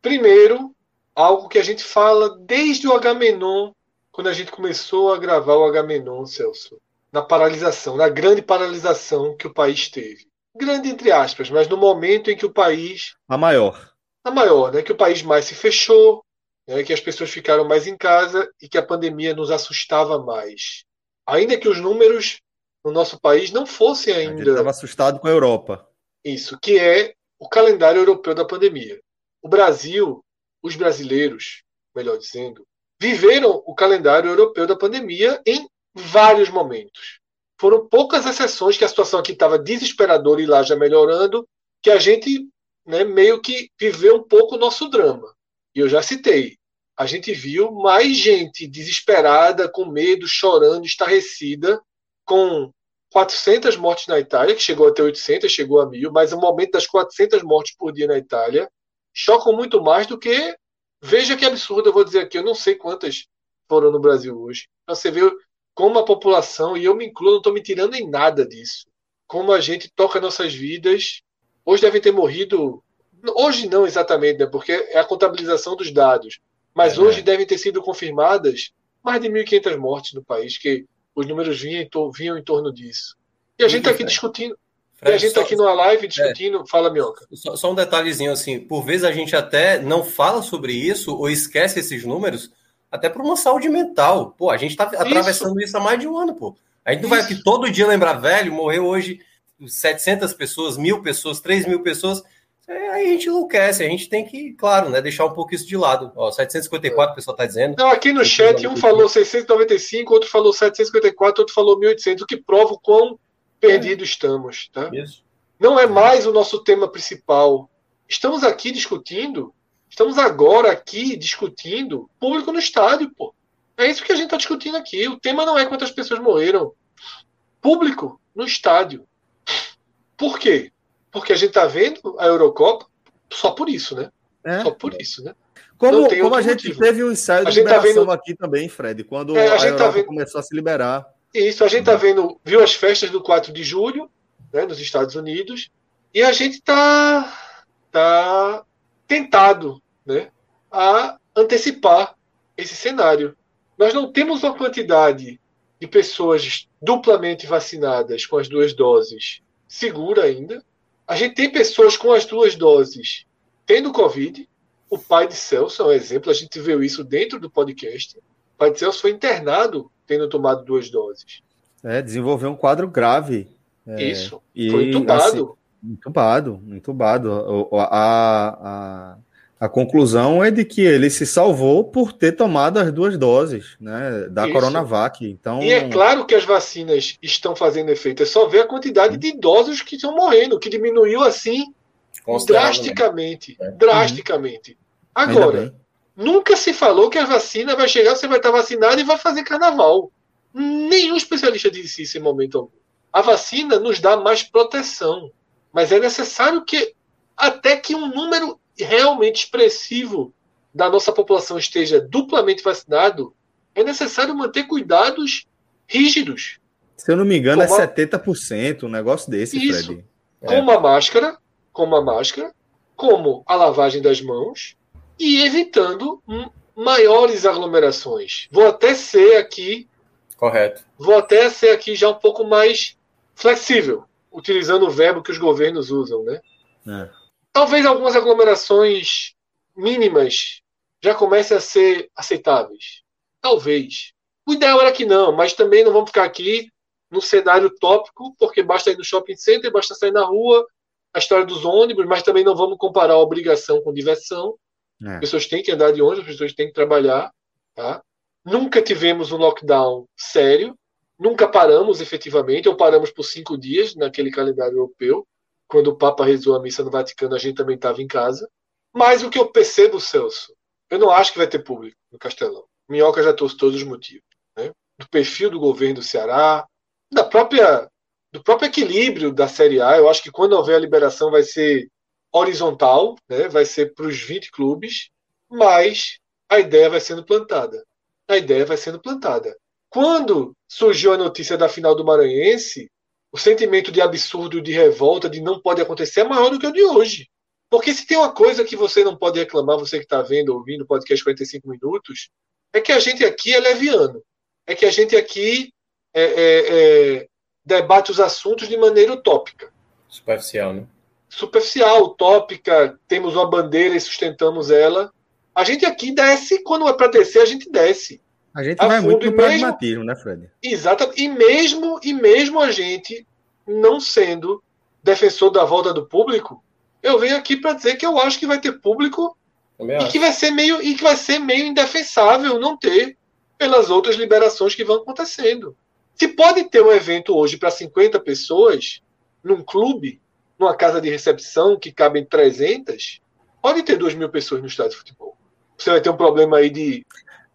primeiro, algo que a gente fala desde o Agamenon, quando a gente começou a gravar o Agamenon, Celso, na paralisação, na grande paralisação que o país teve. Grande entre aspas, mas no momento em que o país. A maior. A maior, né? Que o país mais se fechou, né, que as pessoas ficaram mais em casa e que a pandemia nos assustava mais. Ainda que os números no nosso país não fossem ainda. Estava assustado com a Europa. Isso, que é o calendário europeu da pandemia. O Brasil, os brasileiros, melhor dizendo, viveram o calendário europeu da pandemia em vários momentos. Foram poucas exceções que a situação aqui estava desesperadora e lá já melhorando, que a gente né, meio que viveu um pouco o nosso drama. E eu já citei. A gente viu mais gente desesperada, com medo, chorando, estarrecida, com 400 mortes na Itália, que chegou até 800, chegou a mil, mas o momento das 400 mortes por dia na Itália chocam muito mais do que. Veja que absurdo, eu vou dizer aqui, eu não sei quantas foram no Brasil hoje. Você vê como a população, e eu me incluo, não estou me tirando em nada disso, como a gente toca nossas vidas. Hoje devem ter morrido. Hoje não exatamente, né, porque é a contabilização dos dados. Mas é. hoje devem ter sido confirmadas mais de 1.500 mortes no país, que os números vinham, vinham em torno disso. E a gente está aqui discutindo. Fred, e a gente está aqui numa live discutindo. É, fala, Mioca. Só, só, um detalhezinho assim: por vezes a gente até não fala sobre isso ou esquece esses números, até por uma saúde mental. Pô, a gente está atravessando isso há mais de um ano, pô. A gente não vai aqui todo dia lembrar, velho, morreu hoje 700 pessoas, mil pessoas, 3 mil pessoas. É, aí a gente enlouquece, a gente tem que, claro, né, deixar um pouco isso de lado. Ó, 754 o pessoal está dizendo. Não, aqui no chat um falou 695, outro falou 754, outro falou 1800, o que prova o quão perdido é. estamos, tá? Isso. Não é mais o nosso tema principal. Estamos aqui discutindo, estamos agora aqui discutindo público no estádio, pô. É isso que a gente está discutindo aqui. O tema não é quantas pessoas morreram. Público no estádio. Por quê? Porque a gente está vendo a Eurocopa só por isso, né? É. Só por isso, né? Como, como a gente motivo. teve um ensaio de tá liberação tá vendo... aqui também, Fred, quando é, a, a Europa tá vendo... começou a se liberar. Isso, a gente está vendo, viu as festas do 4 de julho, né, nos Estados Unidos, e a gente está tá tentado né, a antecipar esse cenário. Nós não temos uma quantidade de pessoas duplamente vacinadas com as duas doses segura ainda. A gente tem pessoas com as duas doses tendo Covid. O pai de Celso é um exemplo, a gente viu isso dentro do podcast. O pai de Celso foi internado tendo tomado duas doses. É, desenvolveu um quadro grave. É, isso, foi entubado. Assim, entubado, entubado. A, a, a, conclusão é de que ele se salvou por ter tomado as duas doses né, da isso. Coronavac. Então... E é claro que as vacinas estão fazendo efeito, é só ver a quantidade de idosos que estão morrendo, que diminuiu assim drasticamente. É. Drasticamente. Uhum. Agora, nunca se falou que a vacina vai chegar, você vai estar vacinado e vai fazer carnaval. Nenhum especialista disse isso em momento algum. A vacina nos dá mais proteção, mas é necessário que até que um número realmente expressivo da nossa população esteja duplamente vacinado, é necessário manter cuidados rígidos. Se eu não me engano, como é 70%, um negócio desse, Isso. Fred. Como é. a máscara, como a máscara, como a lavagem das mãos e evitando maiores aglomerações. Vou até ser aqui Correto. Vou até ser aqui já um pouco mais flexível, utilizando o verbo que os governos usam, né? É. Talvez algumas aglomerações mínimas já comecem a ser aceitáveis. Talvez. O ideal era que não, mas também não vamos ficar aqui no cenário tópico, porque basta ir no shopping center, basta sair na rua, a história dos ônibus, mas também não vamos comparar obrigação com diversão. É. As pessoas têm que andar de ônibus, as pessoas têm que trabalhar. Tá? Nunca tivemos um lockdown sério, nunca paramos efetivamente, ou paramos por cinco dias naquele calendário europeu. Quando o Papa rezou a missa no Vaticano, a gente também estava em casa. Mas o que eu percebo, Celso, eu não acho que vai ter público no Castelão. Minhoca já trouxe todos os motivos. Né? Do perfil do governo do Ceará, da própria, do próprio equilíbrio da Série A. Eu acho que quando houver a liberação vai ser horizontal, né? vai ser para os 20 clubes, mas a ideia vai sendo plantada. A ideia vai sendo plantada. Quando surgiu a notícia da final do Maranhense, o sentimento de absurdo, de revolta, de não pode acontecer é maior do que o de hoje. Porque se tem uma coisa que você não pode reclamar, você que está vendo, ouvindo o podcast 45 minutos, é que a gente aqui é leviano. É que a gente aqui é, é, é, debate os assuntos de maneira utópica. Superficial, né? Superficial, utópica, temos uma bandeira e sustentamos ela. A gente aqui desce, quando é para descer, a gente desce. A gente a vai fundo, muito no pragmatismo, né, Fred? Exato. E mesmo, e mesmo a gente não sendo defensor da volta do público, eu venho aqui para dizer que eu acho que vai ter público e que vai ser meio e que vai ser meio indefensável não ter pelas outras liberações que vão acontecendo. Se pode ter um evento hoje para 50 pessoas num clube, numa casa de recepção que cabem 300, pode ter 2 mil pessoas no estádio de futebol. Você vai ter um problema aí de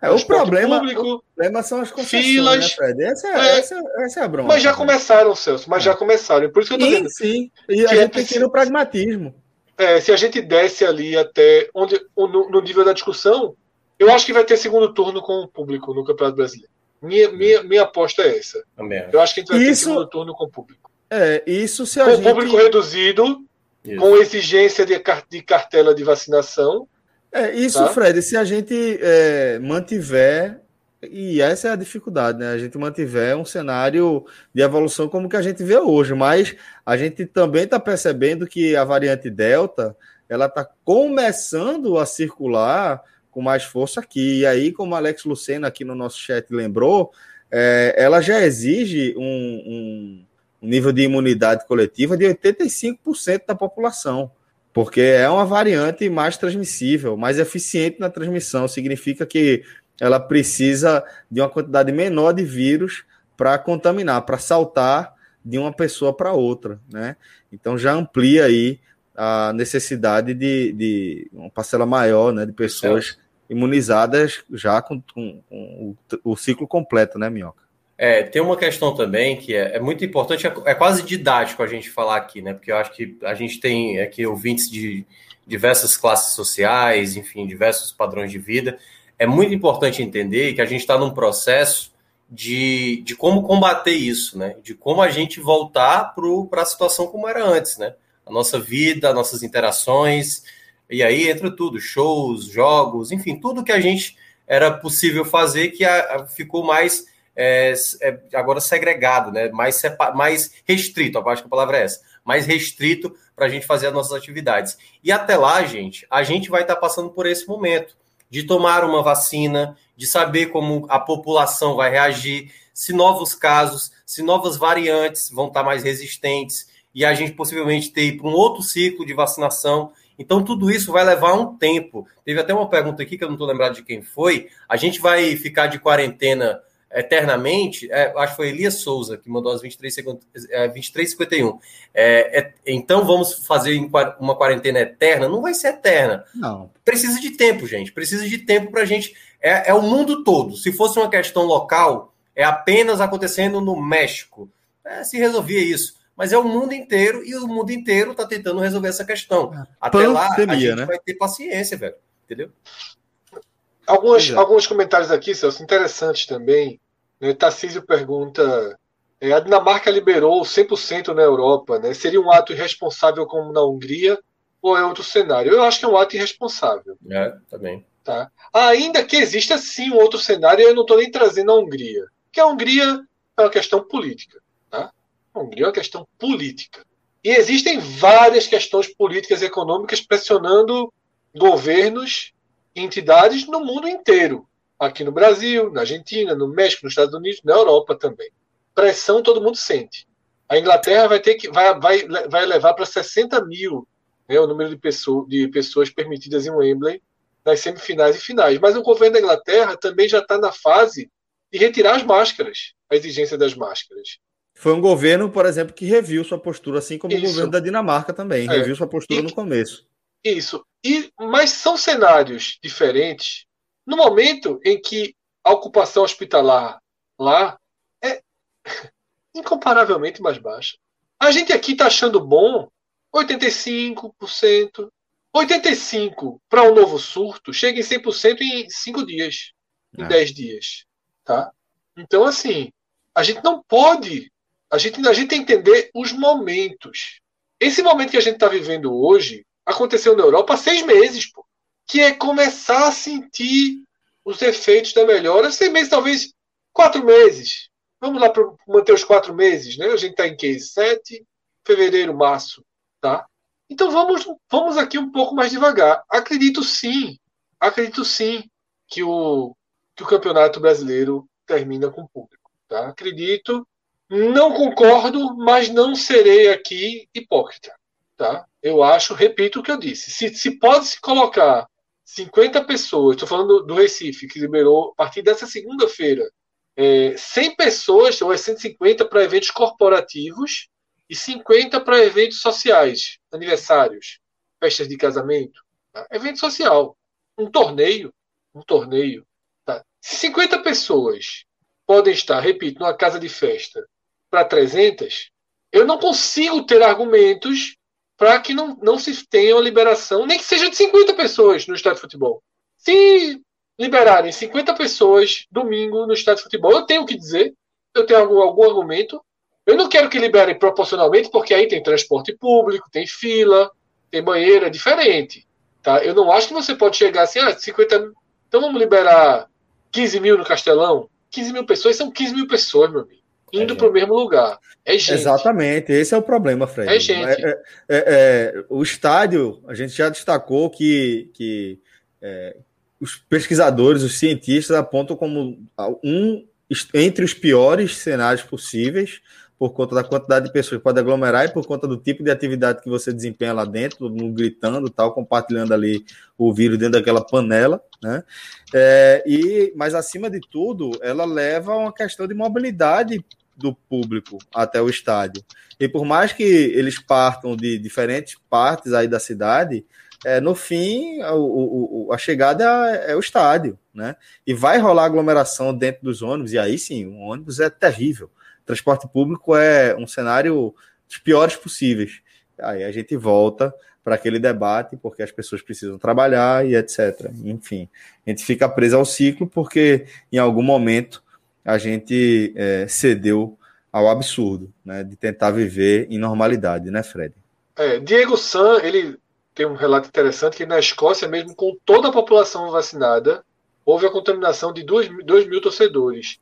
é, o problema, público, o problema são as concessões, né, filas, né, Fred? Essa é, é, essa, essa é a bronca. Mas já começaram, Celso, mas é. já começaram. Por isso que eu tô sim. Sim, e a gente tem que ir no pragmatismo. É, se a gente desce ali até onde, no, no, nível da discussão, eu acho que vai ter segundo turno com o público no Campeonato Brasileiro. Minha, minha, minha aposta é essa. Também. Eu acho que a gente vai isso, ter segundo turno com o público. É, isso se a com gente... público reduzido, isso. com exigência de, de cartela de vacinação. É, isso, tá? Fred, se a gente é, mantiver e essa é a dificuldade, né? A gente mantiver um cenário de evolução como que a gente vê hoje, mas a gente também está percebendo que a variante Delta ela está começando a circular com mais força aqui. E aí, como Alex Lucena aqui no nosso chat lembrou, é, ela já exige um, um, um nível de imunidade coletiva de 85% da população porque é uma variante mais transmissível, mais eficiente na transmissão. Significa que ela precisa de uma quantidade menor de vírus para contaminar, para saltar de uma pessoa para outra, né? Então já amplia aí a necessidade de, de uma parcela maior, né, de pessoas é. imunizadas já com, com, com o, o, ciclo completo, né, Minhoca? É, tem uma questão também que é, é, muito importante, é, é quase didático a gente falar aqui, né? Porque eu acho que a gente tem aqui ouvintes de diversas classes sociais, enfim, diversos padrões de vida é muito importante entender que a gente está num processo de, de como combater isso, né? De como a gente voltar para a situação como era antes, né? A nossa vida, as nossas interações, e aí entra tudo, shows, jogos, enfim, tudo que a gente era possível fazer que a, a, ficou mais é, é, agora segregado, né? Mais, mais restrito, acho que a palavra é essa, mais restrito para a gente fazer as nossas atividades. E até lá, gente, a gente vai estar tá passando por esse momento de tomar uma vacina, de saber como a população vai reagir, se novos casos, se novas variantes vão estar mais resistentes e a gente possivelmente ter para um outro ciclo de vacinação. Então, tudo isso vai levar um tempo. Teve até uma pergunta aqui que eu não estou lembrado de quem foi. A gente vai ficar de quarentena eternamente, é, acho que foi Elias Souza que mandou as 23, é, 2351. É, é, então vamos fazer uma quarentena eterna? Não vai ser eterna. Não. Precisa de tempo, gente. Precisa de tempo para a gente. É, é o mundo todo. Se fosse uma questão local, é apenas acontecendo no México. É, se resolvia isso. Mas é o mundo inteiro e o mundo inteiro está tentando resolver essa questão. É. Até Pandemia, lá, a gente né? vai ter paciência, velho. Entendeu? Alguns, é. alguns comentários aqui, Celso, interessantes também. Né? Tarcísio pergunta: é, a Dinamarca liberou 100% na Europa, né? seria um ato irresponsável como na Hungria ou é outro cenário? Eu acho que é um ato irresponsável. É, também. Tá? Ainda que exista sim um outro cenário, eu não estou nem trazendo a Hungria. que a Hungria é uma questão política. Tá? A Hungria é uma questão política. E existem várias questões políticas e econômicas pressionando governos entidades no mundo inteiro. Aqui no Brasil, na Argentina, no México, nos Estados Unidos, na Europa também. Pressão todo mundo sente. A Inglaterra vai ter que vai, vai, vai levar para 60 mil né, o número de, pessoa, de pessoas permitidas em Wembley nas semifinais e finais. Mas o governo da Inglaterra também já está na fase de retirar as máscaras, a exigência das máscaras. Foi um governo, por exemplo, que reviu sua postura, assim como Isso. o governo da Dinamarca também, é. reviu sua postura e, no começo. Isso. E, mas são cenários diferentes no momento em que a ocupação hospitalar lá é incomparavelmente mais baixa. A gente aqui está achando bom 85%. 85% para um novo surto chega em 100% em 5 dias, em 10 é. dias. Tá? Então, assim, a gente não pode. A gente, a gente tem que entender os momentos. Esse momento que a gente está vivendo hoje aconteceu na Europa há seis meses, pô, que é começar a sentir os efeitos da melhora. Seis meses, talvez quatro meses. Vamos lá para manter os quatro meses, né? A gente está em que? Sete, fevereiro, março, tá? Então vamos, vamos aqui um pouco mais devagar. Acredito sim, acredito sim que o, que o campeonato brasileiro termina com público. Tá? Acredito, não concordo, mas não serei aqui hipócrita. Tá? Eu acho, repito o que eu disse, se, se pode se colocar 50 pessoas, estou falando do Recife, que liberou a partir dessa segunda-feira, é, 100 pessoas, ou é 150 para eventos corporativos e 50 para eventos sociais, aniversários, festas de casamento, tá? evento social, um torneio, um torneio. Tá? 50 pessoas podem estar, repito, numa casa de festa para 300, eu não consigo ter argumentos para que não, não se tenha uma liberação, nem que seja de 50 pessoas no estádio de futebol. Se liberarem 50 pessoas domingo no estádio de futebol, eu tenho que dizer, eu tenho algum, algum argumento, eu não quero que liberem proporcionalmente, porque aí tem transporte público, tem fila, tem banheiro, é diferente. Tá? Eu não acho que você pode chegar assim, ah, 50 Então vamos liberar 15 mil no Castelão. 15 mil pessoas são 15 mil pessoas, meu amigo. Indo para o mesmo lugar. É gente. Exatamente, esse é o problema, Fred. É gente. É, é, é, é o estádio, a gente já destacou que, que é, os pesquisadores, os cientistas apontam como um entre os piores cenários possíveis por conta da quantidade de pessoas que pode aglomerar e por conta do tipo de atividade que você desempenha lá dentro, todo mundo gritando, tal, compartilhando ali o vírus dentro daquela panela, né? É, e, mas acima de tudo, ela leva a uma questão de mobilidade do público até o estádio. E por mais que eles partam de diferentes partes aí da cidade, é, no fim, o, o, a chegada é, é, o estádio, né? E vai rolar aglomeração dentro dos ônibus, e aí sim, o ônibus é terrível transporte público é um cenário dos piores possíveis. Aí a gente volta para aquele debate, porque as pessoas precisam trabalhar e etc. Enfim, a gente fica preso ao ciclo porque em algum momento a gente é, cedeu ao absurdo, né, de tentar viver em normalidade, né, Fred? É, Diego San, ele tem um relato interessante que na Escócia, mesmo com toda a população vacinada, houve a contaminação de 2 mil torcedores.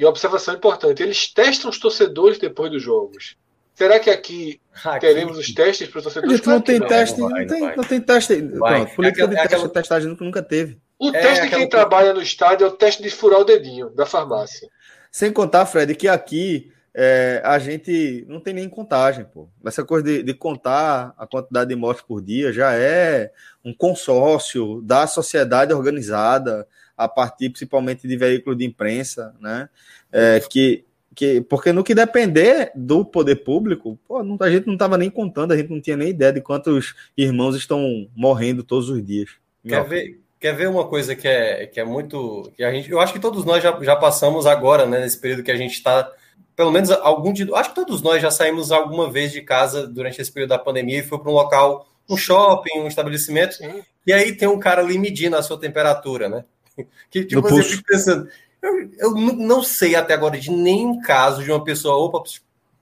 E observação importante: eles testam os torcedores depois dos jogos. Será que aqui, aqui. teremos os testes para os torcedores? não tem não, teste, não, vai, tem, não, tem teste. Pronto, política é de teste, aquela... testagem nunca teve. O é, teste de quem trabalha no estádio é o teste de furar o dedinho da farmácia. Sem contar, Fred, que aqui é, a gente não tem nem contagem, pô. Essa coisa de, de, contar a quantidade de mortes por dia já é um consórcio da sociedade organizada a partir principalmente de veículos de imprensa, né? É, que, que, porque no que depender do poder público, pô, não, a gente não estava nem contando, a gente não tinha nem ideia de quantos irmãos estão morrendo todos os dias. Quer ver, quer ver uma coisa que é, que é muito. Que a gente, eu acho que todos nós já, já passamos agora, né, nesse período que a gente está. Pelo menos algum de. Acho que todos nós já saímos alguma vez de casa durante esse período da pandemia e foi para um local, um shopping, um estabelecimento, e aí tem um cara ali medindo a sua temperatura, né? Que, tipo, assim, eu fico pensando, eu, eu não sei até agora de nenhum caso de uma pessoa, opa,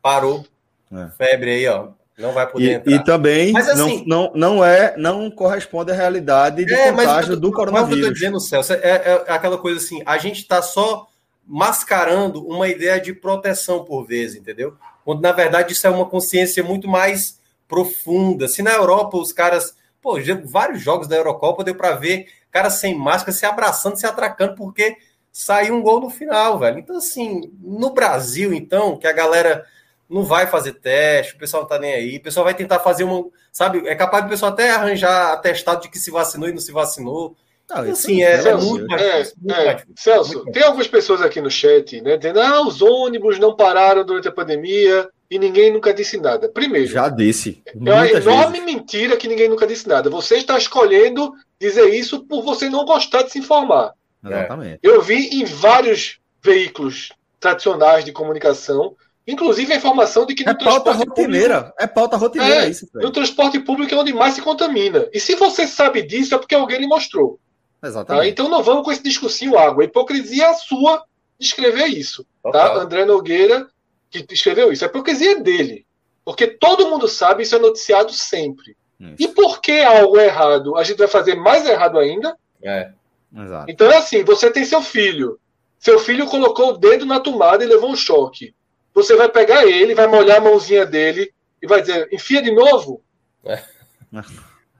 parou, é. febre aí, ó. Não vai poder e, entrar. E também mas, assim, não, não, não, é, não corresponde à realidade de é, contágio do coronavírus. Mas eu tô dizendo, Celso, é, é, é aquela coisa assim, a gente está só mascarando uma ideia de proteção por vezes, entendeu? Quando na verdade isso é uma consciência muito mais profunda. Se na Europa os caras, pô, vários jogos da Eurocopa deu para ver caras sem máscara se abraçando, se atracando porque saiu um gol no final, velho. Então assim, no Brasil então, que a galera não vai fazer teste, o pessoal não tá nem aí, o pessoal vai tentar fazer uma, sabe, é capaz do pessoal até arranjar atestado de que se vacinou e não se vacinou. Não, assim, é, é, muito mais é, muito é, mais Celso, muito tem algumas pessoas aqui no chat, né, dizendo, ah, os ônibus não pararam durante a pandemia e ninguém nunca disse nada. Primeiro. Já disse. É uma enorme vezes. mentira que ninguém nunca disse nada. Você está escolhendo dizer isso por você não gostar de se informar. Exatamente. Eu vi em vários veículos tradicionais de comunicação Inclusive a informação de que no é pauta rotineira. Público, é pauta rotineira é, isso. No transporte público é onde mais se contamina. E se você sabe disso, é porque alguém lhe mostrou. Tá? Exatamente. Tá? Então não vamos com esse discursinho água. A hipocrisia é a sua de escrever isso. Tá? André Nogueira, que escreveu isso. A hipocrisia é dele. Porque todo mundo sabe, isso é noticiado sempre. Isso. E por que algo é errado? A gente vai fazer mais errado ainda? É. Exato. Então é assim: você tem seu filho. Seu filho colocou o dedo na tomada e levou um choque você vai pegar ele, vai molhar a mãozinha dele e vai dizer, enfia de novo? É.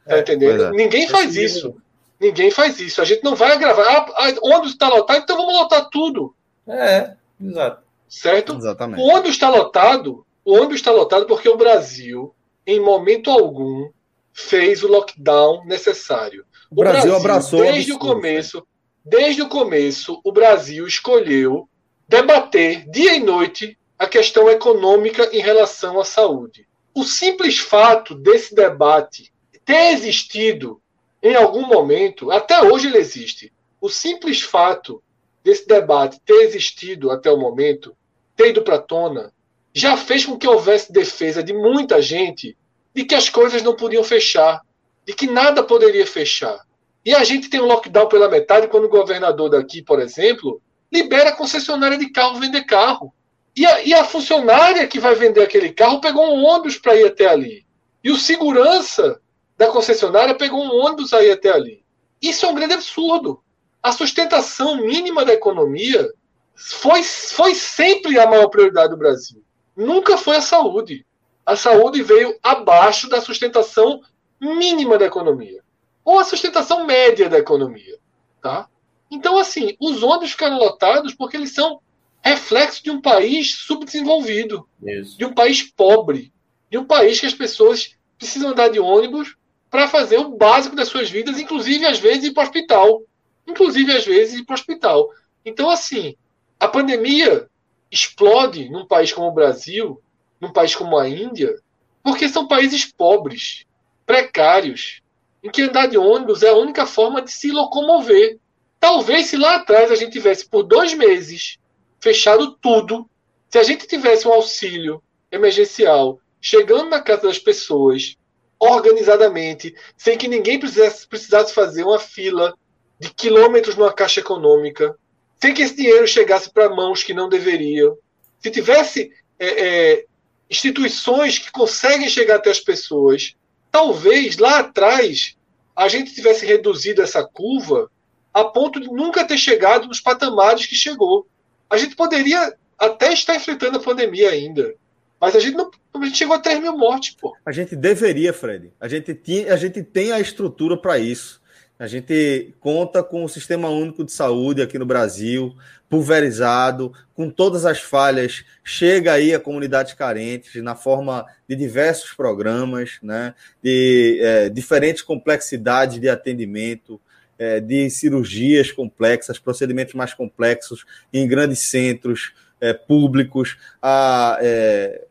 Tá entendendo? É. Ninguém faz isso. Ninguém faz isso. A gente não vai gravar. Ah, ah ônibus está lotado, então vamos lotar tudo. É, exato. Certo? Exatamente. O ônibus está lotado, o ônibus está lotado porque o Brasil, em momento algum, fez o lockdown necessário. O, o Brasil, Brasil, abraçou desde o começo, desde o começo, o Brasil escolheu debater dia e noite a questão econômica em relação à saúde. O simples fato desse debate ter existido em algum momento, até hoje ele existe, o simples fato desse debate ter existido até o momento, ter ido para a tona, já fez com que houvesse defesa de muita gente de que as coisas não podiam fechar, de que nada poderia fechar. E a gente tem um lockdown pela metade quando o governador daqui, por exemplo, libera a concessionária de carro vender carro. E a, e a funcionária que vai vender aquele carro pegou um ônibus para ir até ali. E o segurança da concessionária pegou um ônibus para ir até ali. Isso é um grande absurdo. A sustentação mínima da economia foi, foi sempre a maior prioridade do Brasil. Nunca foi a saúde. A saúde veio abaixo da sustentação mínima da economia. Ou a sustentação média da economia. Tá? Então, assim, os ônibus ficaram lotados porque eles são reflexo de um país subdesenvolvido, Isso. de um país pobre, de um país que as pessoas precisam andar de ônibus para fazer o básico das suas vidas, inclusive às vezes ir para o hospital. Inclusive às vezes ir para o hospital. Então, assim, a pandemia explode num país como o Brasil, num país como a Índia, porque são países pobres, precários, em que andar de ônibus é a única forma de se locomover. Talvez se lá atrás a gente tivesse por dois meses fechado tudo. Se a gente tivesse um auxílio emergencial chegando na casa das pessoas organizadamente, sem que ninguém precisasse, precisasse fazer uma fila de quilômetros numa caixa econômica, sem que esse dinheiro chegasse para mãos que não deveriam, se tivesse é, é, instituições que conseguem chegar até as pessoas, talvez lá atrás a gente tivesse reduzido essa curva a ponto de nunca ter chegado nos patamares que chegou. A gente poderia até estar enfrentando a pandemia ainda. Mas a gente não a gente chegou a 3 mil mortes, pô. A gente deveria, Fred. A gente, tinha, a gente tem a estrutura para isso. A gente conta com o Sistema Único de Saúde aqui no Brasil, pulverizado, com todas as falhas. Chega aí a comunidades carentes na forma de diversos programas, né? de é, diferentes complexidades de atendimento é, de cirurgias complexas, procedimentos mais complexos em grandes centros é, públicos, a, é,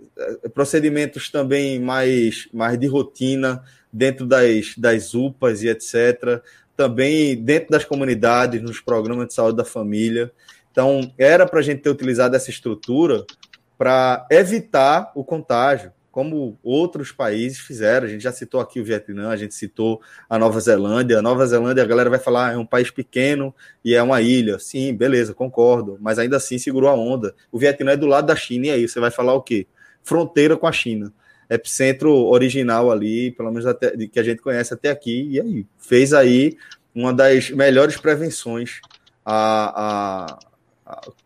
procedimentos também mais, mais de rotina dentro das, das UPAs e etc. Também dentro das comunidades, nos programas de saúde da família. Então, era para a gente ter utilizado essa estrutura para evitar o contágio como outros países fizeram. A gente já citou aqui o Vietnã, a gente citou a Nova Zelândia. A Nova Zelândia, a galera vai falar, ah, é um país pequeno e é uma ilha. Sim, beleza, concordo, mas ainda assim segurou a onda. O Vietnã é do lado da China, e aí você vai falar o quê? Fronteira com a China. Epicentro original ali, pelo menos até, que a gente conhece até aqui, e aí fez aí uma das melhores prevenções a, a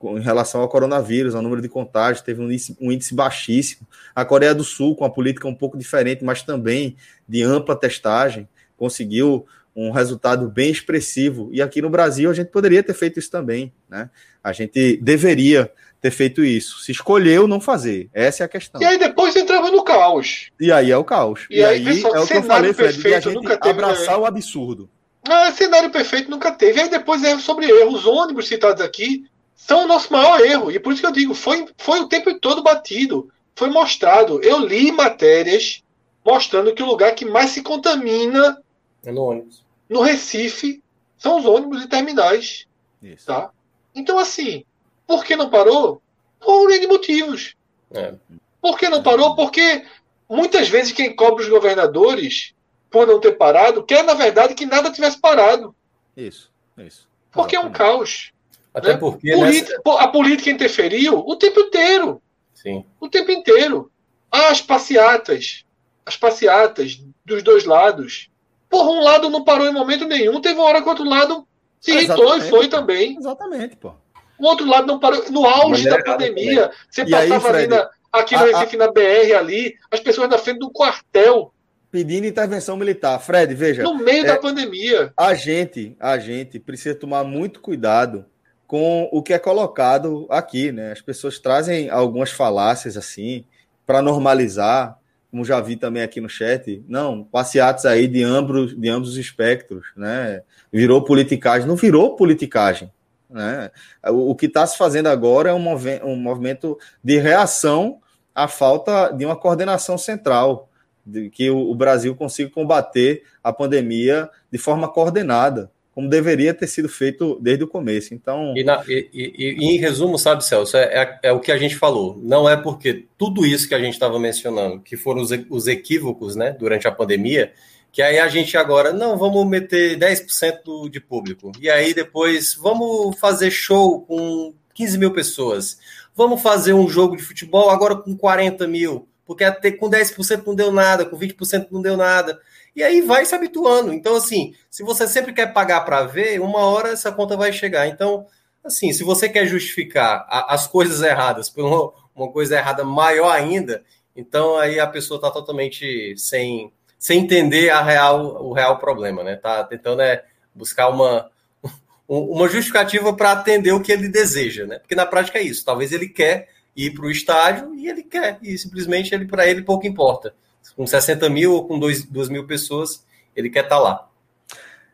em relação ao coronavírus, ao número de contágios, teve um índice, um índice, baixíssimo. A Coreia do Sul, com a política um pouco diferente, mas também de ampla testagem, conseguiu um resultado bem expressivo. E aqui no Brasil a gente poderia ter feito isso também, né? A gente deveria ter feito isso. Se escolheu não fazer. Essa é a questão. E aí depois entrava no caos. E aí é o caos. E, e aí, pessoal, é o que eu falei, Fred, de a gente nunca teve, abraçar o absurdo. Ah, cenário perfeito nunca teve. E aí depois erro sobre erro. Os ônibus citados aqui são o nosso maior erro. E por isso que eu digo, foi, foi o tempo todo batido. Foi mostrado. Eu li matérias mostrando que o lugar que mais se contamina é no ônibus. No Recife são os ônibus e terminais. Isso. Tá? Então, assim, por que não parou? Por N motivos. É. Por que não parou? Porque muitas vezes quem cobra os governadores por não ter parado quer, na verdade, que nada tivesse parado. Isso, isso. Porque é um caos. Até né? porque. Nessa... A política interferiu o tempo inteiro. Sim. O tempo inteiro. As passeatas. As passeatas dos dois lados. Porra, um lado não parou em momento nenhum. Teve uma hora que o outro lado se irritou e foi também. Exatamente, pô. O outro lado não parou. No auge da pandemia, você e passava aí, Fred, ali na, aqui no Recife, a... na BR ali, as pessoas na frente do quartel. Pedindo intervenção militar. Fred, veja. No meio é, da pandemia. A gente, a gente precisa tomar muito cuidado com o que é colocado aqui, né? As pessoas trazem algumas falácias assim para normalizar, como já vi também aqui no chat. Não, passeatos aí de ambos, de ambos os espectros, né? Virou politicagem, não virou politicagem. Né? O, que está se fazendo agora é um, um movimento de reação à falta de uma coordenação central, de que o Brasil consiga combater a pandemia de forma coordenada como deveria ter sido feito desde o começo. Então. E, na, e, e, e em resumo, sabe, Celso, é, é, é, o que a gente falou. Não é porque tudo isso que a gente estava mencionando, que foram os, os equívocos né, durante a pandemia, que aí a gente agora, não, vamos meter 10% de público. E aí depois, vamos fazer show com 15 mil pessoas. Vamos fazer um jogo de futebol agora com 40 mil. Porque até com 10% não deu nada, com 20% não deu nada. E aí vai se habituando. Então, assim, se você sempre quer pagar para ver, uma hora essa conta vai chegar. Então, assim, se você quer justificar a, as coisas erradas por uma, uma coisa errada maior ainda, então aí a pessoa está totalmente sem sem entender a real, o real problema, né? Tá tentando é, buscar uma, uma justificativa para atender o que ele deseja, né? Porque na prática é isso. Talvez ele quer ir para o estádio e ele quer, e simplesmente ele para ele pouco importa. Com 60 mil ou com 2, 2 mil pessoas, ele quer estar tá lá.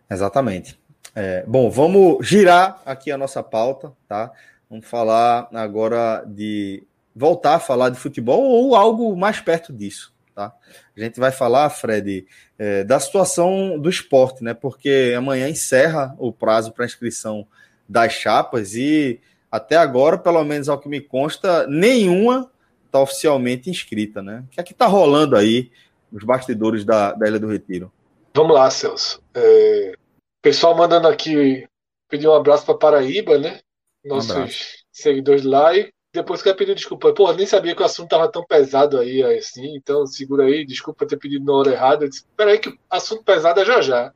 Exatamente. É, bom, vamos girar aqui a nossa pauta, tá? Vamos falar agora de voltar a falar de futebol ou algo mais perto disso. Tá? A gente vai falar, Fred, é, da situação do esporte, né? Porque amanhã encerra o prazo para inscrição das chapas e até agora, pelo menos ao que me consta, nenhuma está oficialmente inscrita, né? O que é que está rolando aí nos bastidores da, da Ilha do Retiro? Vamos lá, Celso. É, pessoal mandando aqui pedir um abraço para Paraíba, né? Nossos um seguidores lá e depois quer pedir desculpa. Pô, nem sabia que o assunto tava tão pesado aí, assim, então segura aí, desculpa ter pedido na hora errada. Espera Peraí que o assunto pesado é já já.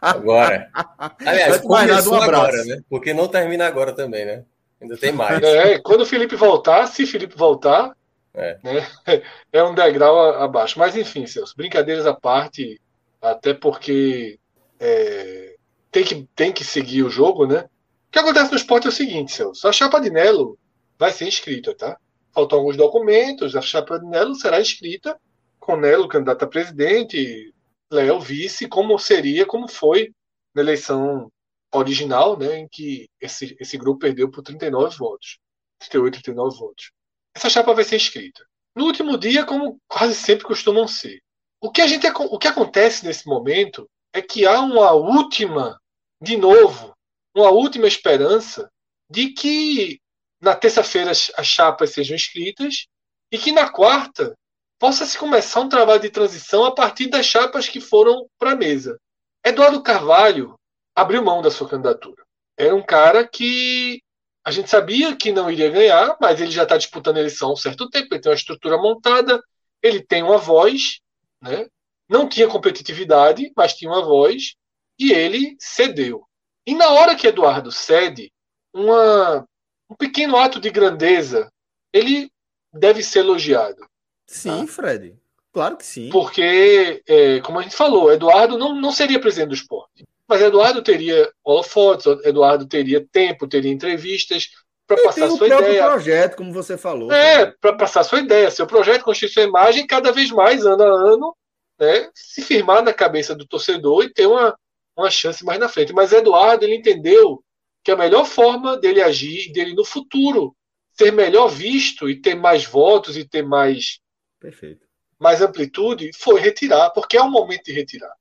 agora. Aliás, começou um agora, né? Porque não termina agora também, né? Ainda tem mais. É, quando o Felipe voltar, se Felipe voltar, é, né, é um degrau abaixo. Mas enfim, seus brincadeiras à parte, até porque é, tem, que, tem que seguir o jogo, né? O que acontece no esporte é o seguinte, Celso. A chapa de Nelo vai ser inscrita, tá? Faltam alguns documentos, a chapa de Nelo será inscrita com Nelo candidato a presidente, Léo vice, como seria, como foi na eleição original, né, em que esse, esse grupo perdeu por 39 votos. 38, 39 votos. Essa chapa vai ser inscrita. No último dia, como quase sempre costumam ser. O que, a gente, o que acontece nesse momento é que há uma última, de novo, uma última esperança de que na terça-feira as chapas sejam escritas e que na quarta possa se começar um trabalho de transição a partir das chapas que foram para a mesa. Eduardo Carvalho abriu mão da sua candidatura. Era um cara que a gente sabia que não iria ganhar, mas ele já está disputando a eleição há um certo tempo, ele tem uma estrutura montada, ele tem uma voz, né? não tinha competitividade, mas tinha uma voz, e ele cedeu. E na hora que Eduardo cede, uma, um pequeno ato de grandeza, ele deve ser elogiado. Sim, tá? Fred. Claro que sim. Porque, é, como a gente falou, Eduardo não, não seria presidente do esporte. Mas Eduardo teria holofotes, Eduardo teria tempo, teria entrevistas para passar sua ideia. projeto, como você falou. É, para passar sua ideia. Seu projeto construir sua imagem cada vez mais, ano a ano, né, se firmar na cabeça do torcedor e ter uma, uma chance mais na frente. Mas Eduardo, ele entendeu que a melhor forma dele agir, dele no futuro ser melhor visto e ter mais votos e ter mais, Perfeito. mais amplitude, foi retirar, porque é o momento de retirar.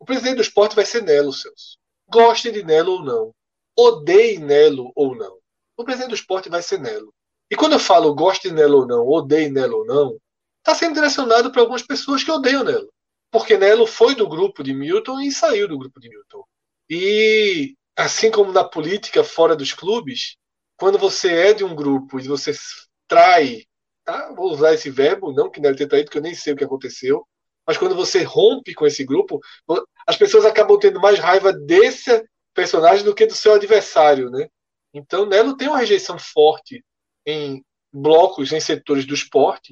O presidente do esporte vai ser Nelo, Celso. Goste de Nelo ou não. Odeie Nelo ou não. O presidente do esporte vai ser Nelo. E quando eu falo goste de Nelo ou não, odeie Nelo ou não, está sendo direcionado para algumas pessoas que odeiam Nelo. Porque Nelo foi do grupo de Milton e saiu do grupo de Milton. E assim como na política fora dos clubes, quando você é de um grupo e você trai, tá? vou usar esse verbo, não que Nelo tenha traído, porque eu nem sei o que aconteceu, mas quando você rompe com esse grupo, as pessoas acabam tendo mais raiva desse personagem do que do seu adversário, né? Então, Nelo tem uma rejeição forte em blocos, em setores do esporte,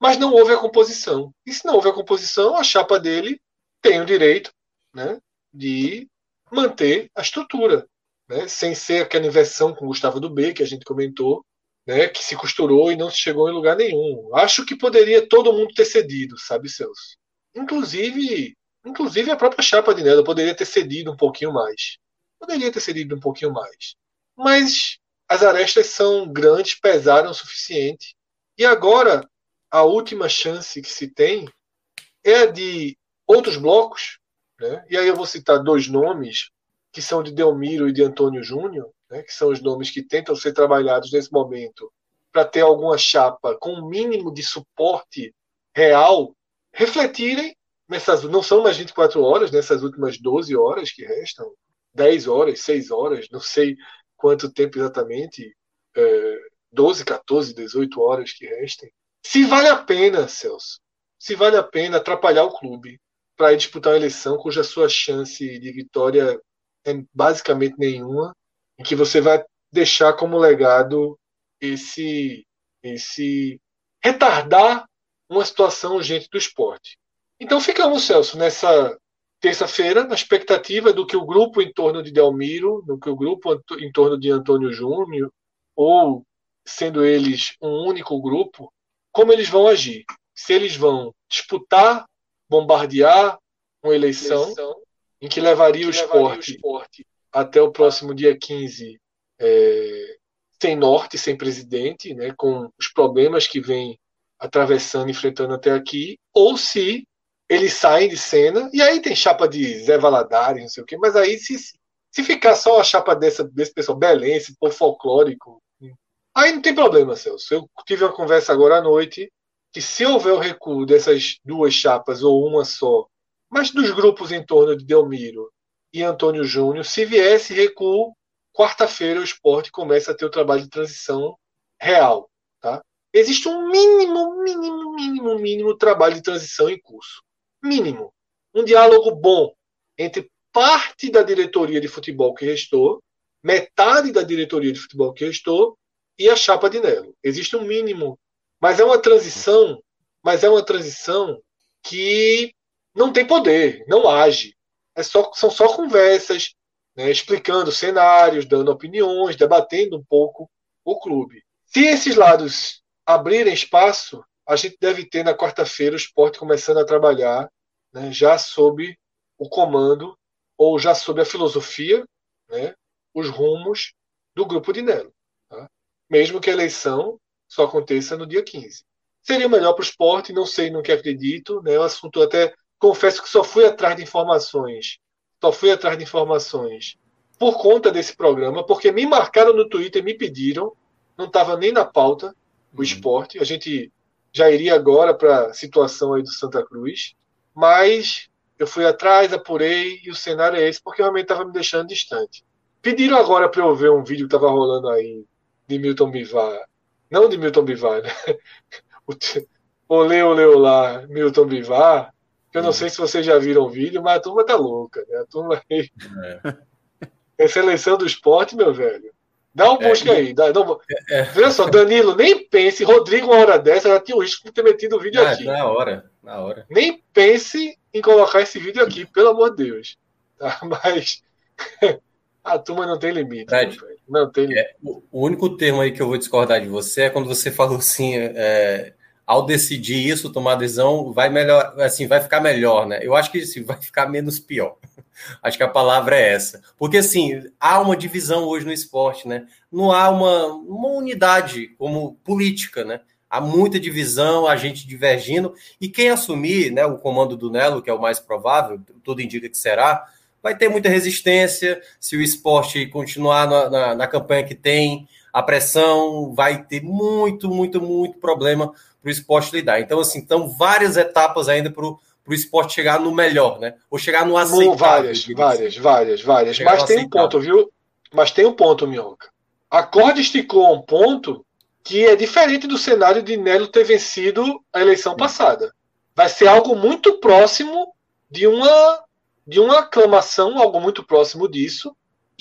mas não houve a composição. E se não houve a composição, a chapa dele tem o direito né, de manter a estrutura, né, sem ser aquela inversão com Gustavo do B, que a gente comentou, né, que se costurou e não chegou em lugar nenhum. Acho que poderia todo mundo ter cedido, sabe, Celso? Inclusive, inclusive a própria chapa de Nelo poderia ter cedido um pouquinho mais. Poderia ter cedido um pouquinho mais. Mas as arestas são grandes, pesaram o suficiente. E agora, a última chance que se tem é de outros blocos. Né? E aí eu vou citar dois nomes, que são de Delmiro e de Antônio Júnior, né? que são os nomes que tentam ser trabalhados nesse momento para ter alguma chapa com um mínimo de suporte real refletirem nessas, não são mais 24 horas, nessas últimas 12 horas que restam, 10 horas, 6 horas, não sei quanto tempo exatamente, é, 12, 14, 18 horas que restem. Se vale a pena, Celso, se vale a pena atrapalhar o clube para disputar uma eleição cuja sua chance de vitória é basicamente nenhuma, em que você vai deixar como legado esse esse retardar uma situação urgente do esporte. Então ficamos, Celso, nessa terça-feira, na expectativa do que o grupo em torno de Delmiro, do que o grupo em torno de Antônio Júnior, ou sendo eles um único grupo, como eles vão agir. Se eles vão disputar, bombardear uma eleição, eleição em que levaria, que o, esporte o, esporte até o próximo dia 15 é, sem norte, sem presidente, né, com os problemas que vem atravessando, enfrentando até aqui, ou se eles saem de cena, e aí tem chapa de Zé Valadares, não sei o quê, mas aí se, se ficar só a chapa dessa, desse pessoal belense, povo folclórico, aí não tem problema, Celso. Eu tive uma conversa agora à noite, que se houver o recuo dessas duas chapas, ou uma só, mas dos grupos em torno de Delmiro e Antônio Júnior, se viesse recuo, quarta-feira o esporte começa a ter o trabalho de transição real. Existe um mínimo, mínimo, mínimo, mínimo trabalho de transição em curso. Mínimo. Um diálogo bom entre parte da diretoria de futebol que restou, metade da diretoria de futebol que restou e a chapa de Nelo. Existe um mínimo, mas é uma transição, mas é uma transição que não tem poder, não age. É só, são só conversas, né, explicando cenários, dando opiniões, debatendo um pouco o clube. Se esses lados abrirem espaço, a gente deve ter na quarta-feira o esporte começando a trabalhar né, já sob o comando ou já sob a filosofia, né, os rumos do grupo de Nelo. Tá? Mesmo que a eleição só aconteça no dia 15. Seria melhor para o esporte, não sei no que acredito. Né, o assunto até confesso que só fui atrás de informações. Só fui atrás de informações por conta desse programa, porque me marcaram no Twitter, me pediram, não estava nem na pauta, o uhum. esporte. A gente já iria agora para a situação aí do Santa Cruz, mas eu fui atrás, apurei e o cenário é esse porque realmente estava me deixando distante. Pediram agora para eu ver um vídeo que estava rolando aí de Milton Bivar, não de Milton Bivar, né? Olê, olê, olá, Milton Bivar. Eu não uhum. sei se vocês já viram o vídeo, mas a turma tá louca, né? A turma aí. É. Essa eleição do esporte, meu velho, Dá um busca é, aí. Não, é, Veja só, Danilo, nem pense, Rodrigo, uma hora dessa, já tinha o risco de ter metido o vídeo ah, aqui. Na hora, na hora. Nem pense em colocar esse vídeo aqui, pelo amor de Deus. Tá? Mas a turma não tem limite. Não tem limite. É, o, único termo aí que eu vou discordar de você é quando você falou assim. É, ao decidir isso, tomar decisão, vai melhor, assim, vai ficar melhor, né? Eu acho que assim, vai ficar menos pior. acho que a palavra é essa. Porque assim, há uma divisão hoje no esporte, né? Não há uma, uma unidade como política, né? Há muita divisão, a gente divergindo, e quem assumir né, o comando do Nelo, que é o mais provável, tudo indica que será, vai ter muita resistência. Se o esporte continuar na, na, na campanha que tem, a pressão vai ter muito, muito, muito problema para o esporte lidar. Então, assim, estão várias etapas ainda para o esporte chegar no melhor, né? Ou chegar no aceitável. Várias, várias, várias, várias. Mas tem um ponto, viu? Mas tem um ponto, Minhoca. A corda esticou um ponto que é diferente do cenário de Nelo ter vencido a eleição passada. Vai ser algo muito próximo de uma de uma aclamação, algo muito próximo disso,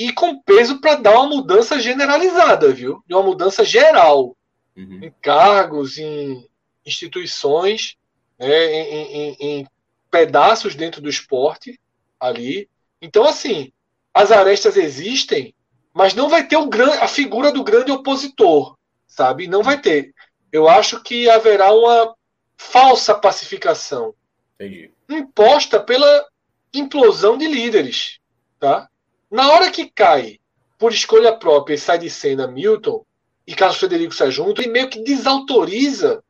e com peso para dar uma mudança generalizada, viu? De uma mudança geral. Uhum. Em cargos, em instituições, né, em, em, em pedaços dentro do esporte ali. Então, assim, as arestas existem, mas não vai ter o grande, a figura do grande opositor, sabe? Não vai ter. Eu acho que haverá uma falsa pacificação Entendi. imposta pela implosão de líderes, tá? Na hora que cai por escolha própria e sai de cena Milton e Carlos Frederico sai junto, ele meio que desautoriza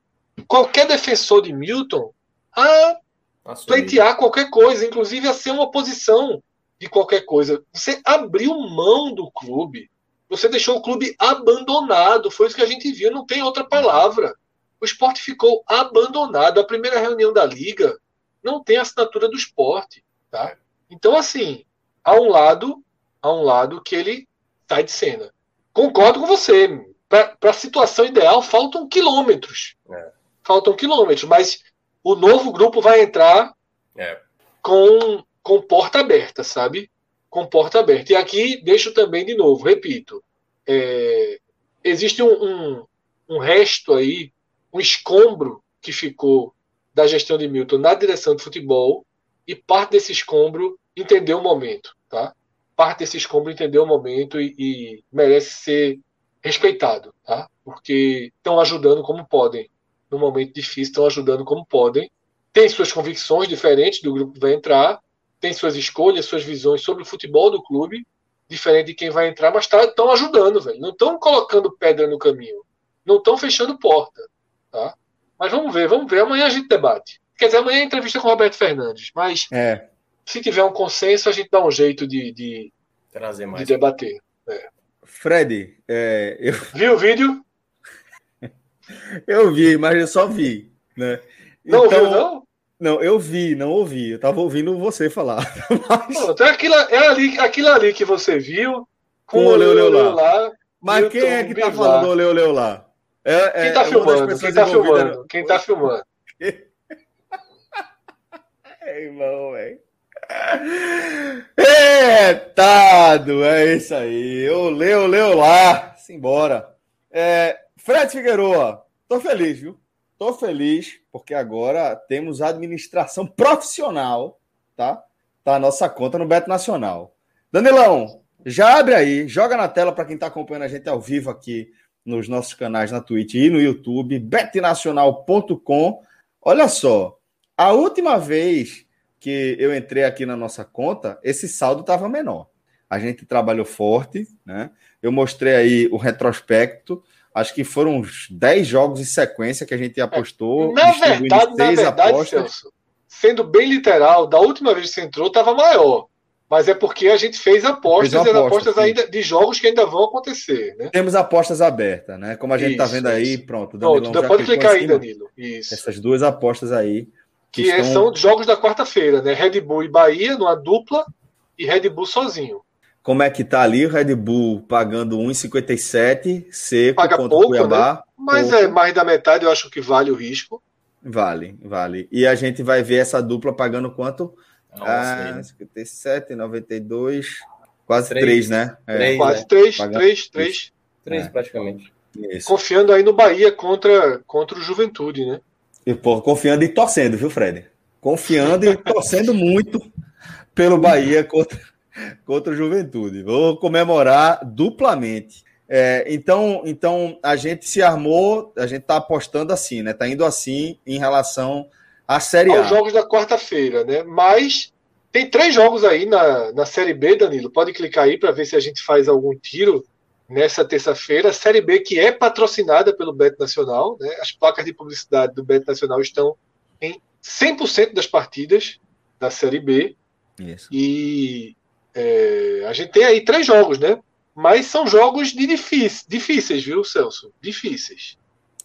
qualquer defensor de Milton a Assumir. pleitear qualquer coisa, inclusive a ser uma oposição de qualquer coisa. Você abriu mão do clube. Você deixou o clube abandonado. Foi isso que a gente viu, não tem outra palavra. O esporte ficou abandonado. A primeira reunião da liga não tem assinatura do esporte. Tá? Então, assim, há um lado, há um lado que ele sai de cena. Concordo com você. Para a situação ideal, faltam quilômetros. É faltam quilômetros, mas o novo grupo vai entrar é. com, com porta aberta, sabe? Com porta aberta. E aqui deixo também de novo, repito, é, existe um, um, um resto aí, um escombro que ficou da gestão de Milton na direção de futebol e parte desse escombro entendeu o momento, tá? Parte desse escombro entendeu o momento e, e merece ser respeitado, tá? Porque estão ajudando como podem no momento difícil, estão ajudando como podem. Tem suas convicções diferentes do grupo que vai entrar, tem suas escolhas, suas visões sobre o futebol do clube, diferente de quem vai entrar, mas estão tá, ajudando, velho. Não estão colocando pedra no caminho. Não estão fechando porta. Tá? Mas vamos ver, vamos ver. Amanhã a gente debate. Quer dizer, amanhã é entrevista com o Roberto Fernandes. Mas é. Se tiver um consenso, a gente dá um jeito de, de, Trazer mais. de debater. É. Fred, é, eu... viu o vídeo? Eu vi, mas eu só vi, né? Não então, ouviu, não? Não, eu vi, não ouvi. Eu tava ouvindo você falar. Mas... Pô, então é aquilo, é ali, aquilo ali que você viu com, o Leo Leo lá. lá. Mas quem é que tá falando do Leo Leo lá? É, quem tá é filmando? Quem tá filmando? Quem tá filmando? é, irmão, velho. É, tado, é isso aí. O Leo Leo lá. Simbora. É, Fred Figueroa, tô feliz, viu? Tô feliz porque agora temos administração profissional, tá? Tá a nossa conta no Beto Nacional. Danilão, já abre aí, joga na tela para quem está acompanhando a gente ao vivo aqui nos nossos canais na Twitch e no YouTube, betnacional.com. Olha só, a última vez que eu entrei aqui na nossa conta, esse saldo estava menor. A gente trabalhou forte, né? Eu mostrei aí o retrospecto acho que foram uns 10 jogos em sequência que a gente apostou. Na verdade, na verdade, Celso, sendo bem literal, da última vez que você entrou, estava maior. Mas é porque a gente fez apostas fez e as apostas ainda de jogos que ainda vão acontecer. Né? Temos apostas abertas, né? Como a gente está vendo aí, pronto. Danilão pronto, pode clicar aí, Danilo. Isso. Essas duas apostas aí. Que, que estão... são jogos da quarta-feira, né? Red Bull e Bahia numa dupla e Red Bull sozinho como é que tá ali o Red Bull pagando 1,57 seco Paga contra pouco, o Cuiabá. Né? Mas pouco. é mais da metade, eu acho que vale o risco. Vale, vale. E a gente vai ver essa dupla pagando quanto? Nossa, ah, 57, 92, Quase três, três né? É. Três, Quase né? três, Pagando... três, três. Três, é. praticamente. Isso. Confiando aí no Bahia contra, contra o Juventude, né? E, pô, confiando e torcendo, viu, Fred? Confiando e torcendo muito pelo Bahia contra, contra o Juventude. Vou comemorar duplamente. É, então, então a gente se armou, a gente está apostando assim, né? Tá indo assim em relação à Série A. Os jogos da quarta-feira, né? Mas tem três jogos aí na, na Série B, Danilo. Pode clicar aí para ver se a gente faz algum tiro nessa terça-feira. Série B que é patrocinada pelo Beto Nacional, né? As placas de publicidade do Beto Nacional estão em 100% das partidas da Série B. Isso. E é, a gente tem aí três jogos, né? Mas são jogos de difíceis, difíceis, viu, Celso? Difíceis.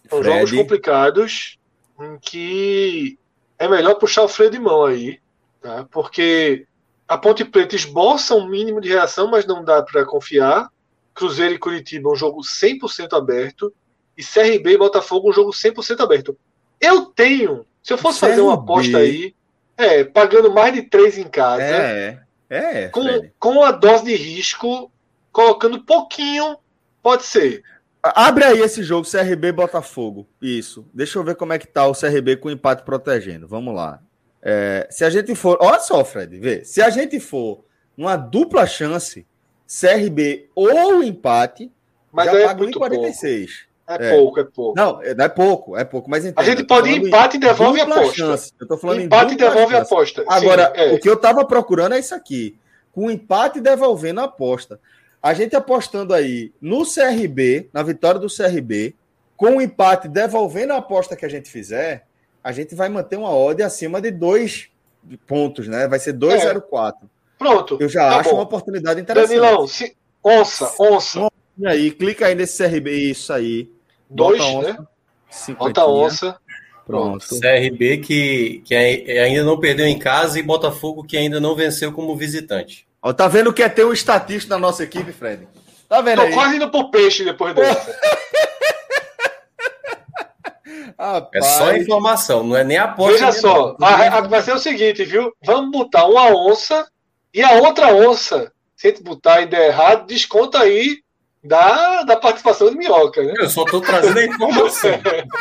São Fred. jogos complicados em que é melhor puxar o freio de mão aí, tá? Porque a Ponte Preta esboça um mínimo de reação, mas não dá para confiar. Cruzeiro e Curitiba, um jogo 100% aberto. E CRB e Botafogo, um jogo 100% aberto. Eu tenho, se eu fosse CRB. fazer uma aposta aí, é, pagando mais de três em casa. É, é. Com, com a dose de risco, colocando pouquinho, pode ser. Abre aí esse jogo, CRB Botafogo. Isso. Deixa eu ver como é que tá o CRB com o empate protegendo. Vamos lá. É, se a gente for. Olha só, Fred, vê. Se a gente for uma dupla chance, CRB ou empate, mas já é paga 1,46. É, é, pouco, é pouco. Não, é, não é pouco, é pouco. Mas entenda, a gente pode ir empate e devolve a aposta. Chance. Eu tô falando empate e devolve a aposta. Agora, Sim, é. o que eu tava procurando é isso aqui. Com empate e devolvendo a aposta. A gente apostando aí no CRB, na vitória do CRB, com o empate devolvendo a aposta que a gente fizer, a gente vai manter uma odd acima de dois pontos, né? Vai ser 2,04. É. Pronto. Eu já tá acho bom. uma oportunidade interessante. Danilão, se... onça, onça. E aí, clica aí nesse CRB, isso aí. Dois, onça, né? Bota onça. Pronto. CRB que, que ainda não perdeu em casa e Botafogo que ainda não venceu como visitante. Ó, tá vendo que é ter um estatístico na nossa equipe, Fred? Tá vendo Tô aí? quase indo pro peixe depois dessa. é só informação, não é nem aposta. Veja só, a, a, vai ser o seguinte, viu? Vamos botar uma onça e a outra onça, se a gente botar e der errado, desconta aí da, da participação de minhoca, né? Eu só tô trazendo a informação.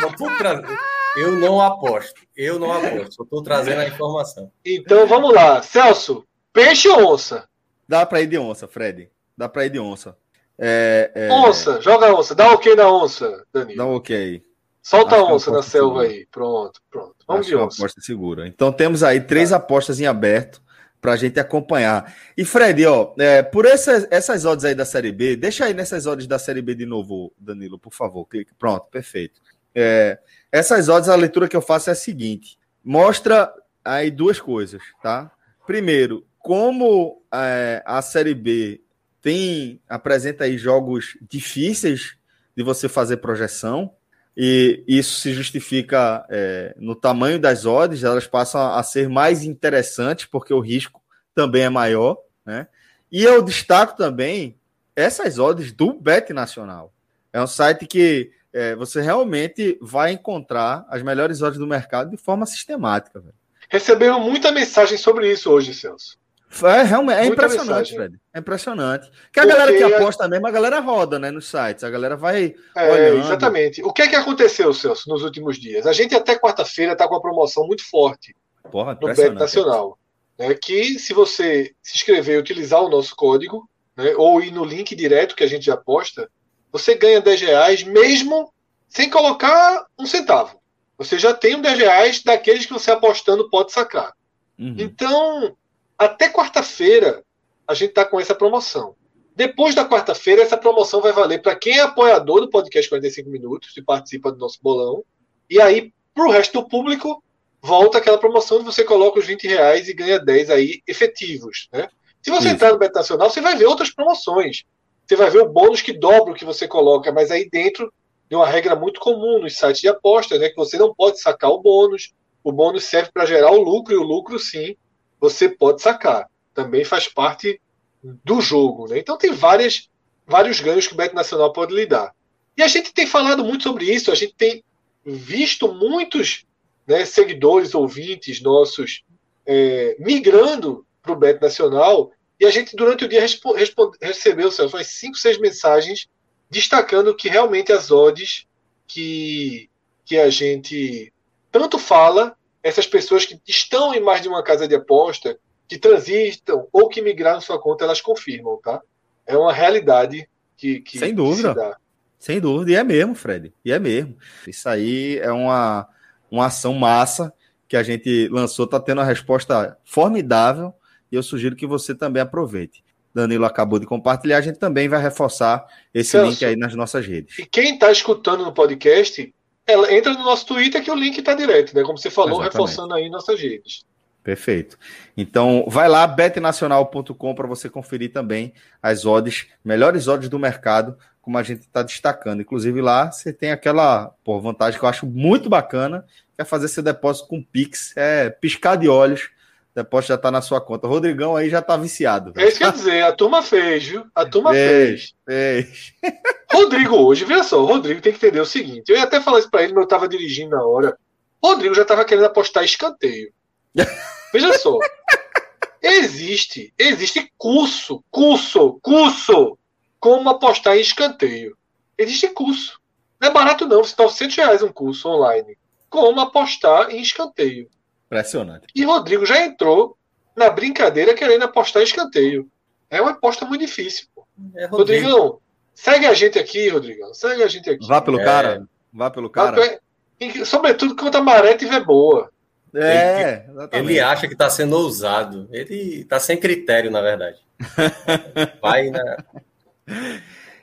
não tô trazendo. Eu não aposto. Eu não aposto. Só tô trazendo a informação. Então vamos lá. Celso, Peixe ou onça? Dá pra ir de onça, Fred. Dá pra ir de onça. É, é... Onça, joga onça. Dá ok na onça, Danilo. Dá ok. Solta Acho a onça na selva segura. aí. Pronto, pronto. Vamos Acho de onça. aposta segura. Então temos aí três tá. apostas em aberto para a gente acompanhar. E Fred, ó, é, por essas, essas odds aí da Série B, deixa aí nessas odds da Série B de novo, Danilo, por favor. Clique. Pronto, perfeito. É, essas odds, a leitura que eu faço é a seguinte: mostra aí duas coisas, tá? Primeiro, como é, a Série B tem apresenta aí jogos difíceis de você fazer projeção, e isso se justifica é, no tamanho das odds, elas passam a ser mais interessantes, porque o risco também é maior, né? E eu destaco também essas odds do Bet Nacional. É um site que é, você realmente vai encontrar as melhores odds do mercado de forma sistemática. Velho. Recebemos muita mensagem sobre isso hoje, Celso. É, realmente, é impressionante, Fred. É impressionante. Que a Porque galera que aposta mesmo, a galera roda, né, nos sites. A galera vai. É, olhando. exatamente. O que é que aconteceu, Celso, nos últimos dias? A gente até quarta-feira está com uma promoção muito forte Porra, no Bet Nacional. Né, que se você se inscrever e utilizar o nosso código, né, ou ir no link direto que a gente já posta, você ganha 10 reais mesmo sem colocar um centavo. Você já tem um 10 reais daqueles que você apostando pode sacar. Uhum. Então, até quarta-feira a gente está com essa promoção. Depois da quarta-feira, essa promoção vai valer para quem é apoiador do podcast 45 Minutos e participa do nosso bolão. E aí, para o resto do público, volta aquela promoção de você coloca os 20 reais e ganha 10 aí efetivos. Né? Se você Isso. entrar no Beto Nacional, você vai ver outras promoções. Você vai ver o bônus que dobra o que você coloca, mas aí dentro de uma regra muito comum nos sites de apostas, né, que você não pode sacar o bônus. O bônus serve para gerar o lucro, e o lucro, sim, você pode sacar. Também faz parte do jogo. Né? Então tem várias, vários ganhos que o Beto Nacional pode lhe dar. E a gente tem falado muito sobre isso, a gente tem visto muitos né, seguidores, ouvintes nossos é, migrando para o Beto Nacional E a gente, durante o dia, recebeu, Celso, umas 5, 6 mensagens destacando que realmente as odds que, que a gente tanto fala, essas pessoas que estão em mais de uma casa de aposta, que transitam ou que migraram sua conta, elas confirmam, tá? É uma realidade que, que Sem dúvida. Que Sem dúvida, e é mesmo, Fred. E é mesmo. Isso aí é uma, uma ação massa que a gente lançou, está tendo uma resposta formidável e eu sugiro que você também aproveite. Danilo acabou de compartilhar, a gente também vai reforçar esse Celso, link aí nas nossas redes. E quem está escutando no podcast, ela entra no nosso Twitter que o link está direto, né? Como você falou, Exatamente. reforçando aí nossas redes. Perfeito. Então, vai lá, betnacional.com para você conferir também as odds, melhores odds do mercado, como a gente está destacando. Inclusive lá você tem aquela por vantagem que eu acho muito bacana, que é fazer seu depósito com Pix, é piscar de olhos, depósito já está na sua conta. O Rodrigão aí já está viciado. É isso que eu dizer, a turma fez, viu? A turma fez. Fez. fez. Rodrigo hoje, veja só, o Rodrigo tem que entender o seguinte, eu ia até falar isso para ele, mas eu estava dirigindo na hora. O Rodrigo já estava querendo apostar escanteio. Veja só. Existe, existe curso, curso, curso, como apostar em escanteio. Existe curso. Não é barato não, você está 100 reais um curso online. Como apostar em escanteio. Impressionante. E Rodrigo já entrou na brincadeira querendo apostar em escanteio. É uma aposta muito difícil. Pô. É Rodrigo. Rodrigão, segue a gente aqui, Rodrigão. Segue a gente aqui. Vá pelo é. cara. Vá pelo cara. Vá, sobretudo quando a maré estiver boa. É, ele, ele acha que está sendo ousado. Ele está sem critério, na verdade. Vai na.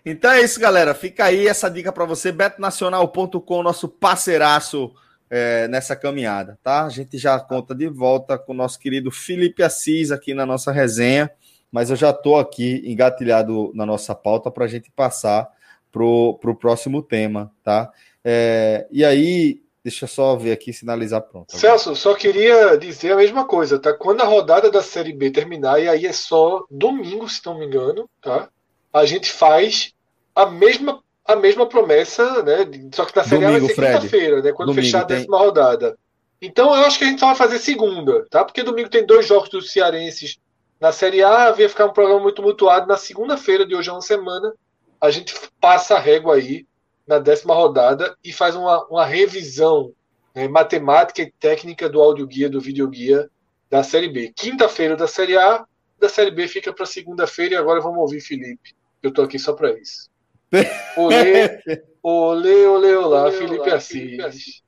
Então é isso, galera. Fica aí essa dica para você, betonacional.com, nosso parceiraço é, nessa caminhada, tá? A gente já conta de volta com o nosso querido Felipe Assis aqui na nossa resenha, mas eu já estou aqui engatilhado na nossa pauta para a gente passar para o próximo tema, tá? É, e aí, Deixa eu só ver aqui sinalizar pronto. Celso, só queria dizer a mesma coisa, tá? Quando a rodada da Série B terminar, e aí é só domingo, se não me engano, tá? A gente faz a mesma, a mesma promessa, né? Só que na Série domingo, A vai ser quinta-feira, né? Quando domingo, fechar a décima tem... rodada. Então eu acho que a gente só vai fazer segunda, tá? Porque domingo tem dois jogos dos cearenses na Série A, vai ficar um programa muito mutuado. Na segunda-feira de hoje, é uma semana, a gente passa a régua aí na décima rodada e faz uma, uma revisão né, matemática e técnica do audioguia, do videoguia da Série B. Quinta-feira da Série A, da Série B fica para segunda-feira e agora vamos ouvir Felipe. Eu estou aqui só para isso. Olê, olê, olê, olá, Felipe Assis.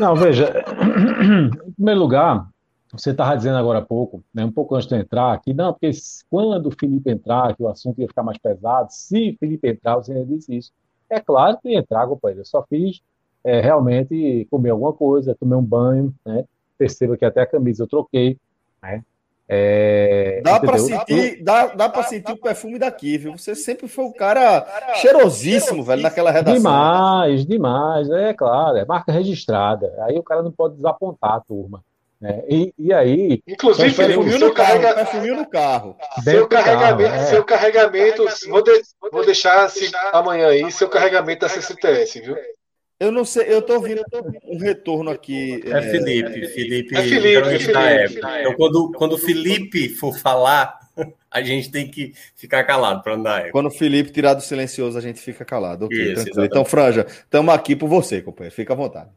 Não, veja, em primeiro lugar, você estava dizendo agora há pouco, né, um pouco antes de entrar aqui, não, porque quando o Felipe entrar, que o assunto ia ficar mais pesado, se o Felipe entrar, você já disse isso. É claro que ia entrar, companheiro. Eu só fiz é, realmente comer alguma coisa, tomei um banho, né? Perceba que até a camisa eu troquei, né? É, dá para sentir, dá, dá para sentir o perfume daqui, viu? Você sempre foi um cara cheirosíssimo, velho, naquela redação. Demais, demais, é claro, é marca registrada. Aí o cara não pode desapontar a turma. É, e, e, aí. Inclusive, Felipe, seu, carrega... perfuminho no carro. Seu carregamento, carro, é. seu carregamento, vou, de... vou deixar assim, amanhã aí, seu carregamento da CCTS, viu? Eu não sei, eu tô ouvindo um retorno aqui. É, é Felipe, Felipe. É Felipe, Felipe. Então, quando, quando o Felipe for falar, a gente tem que ficar calado para andar. Quando o Felipe tirar do silencioso, a gente fica calado. Ok, Isso, tranquilo. Então, Franja, estamos aqui por você, companheiro. Fica à vontade.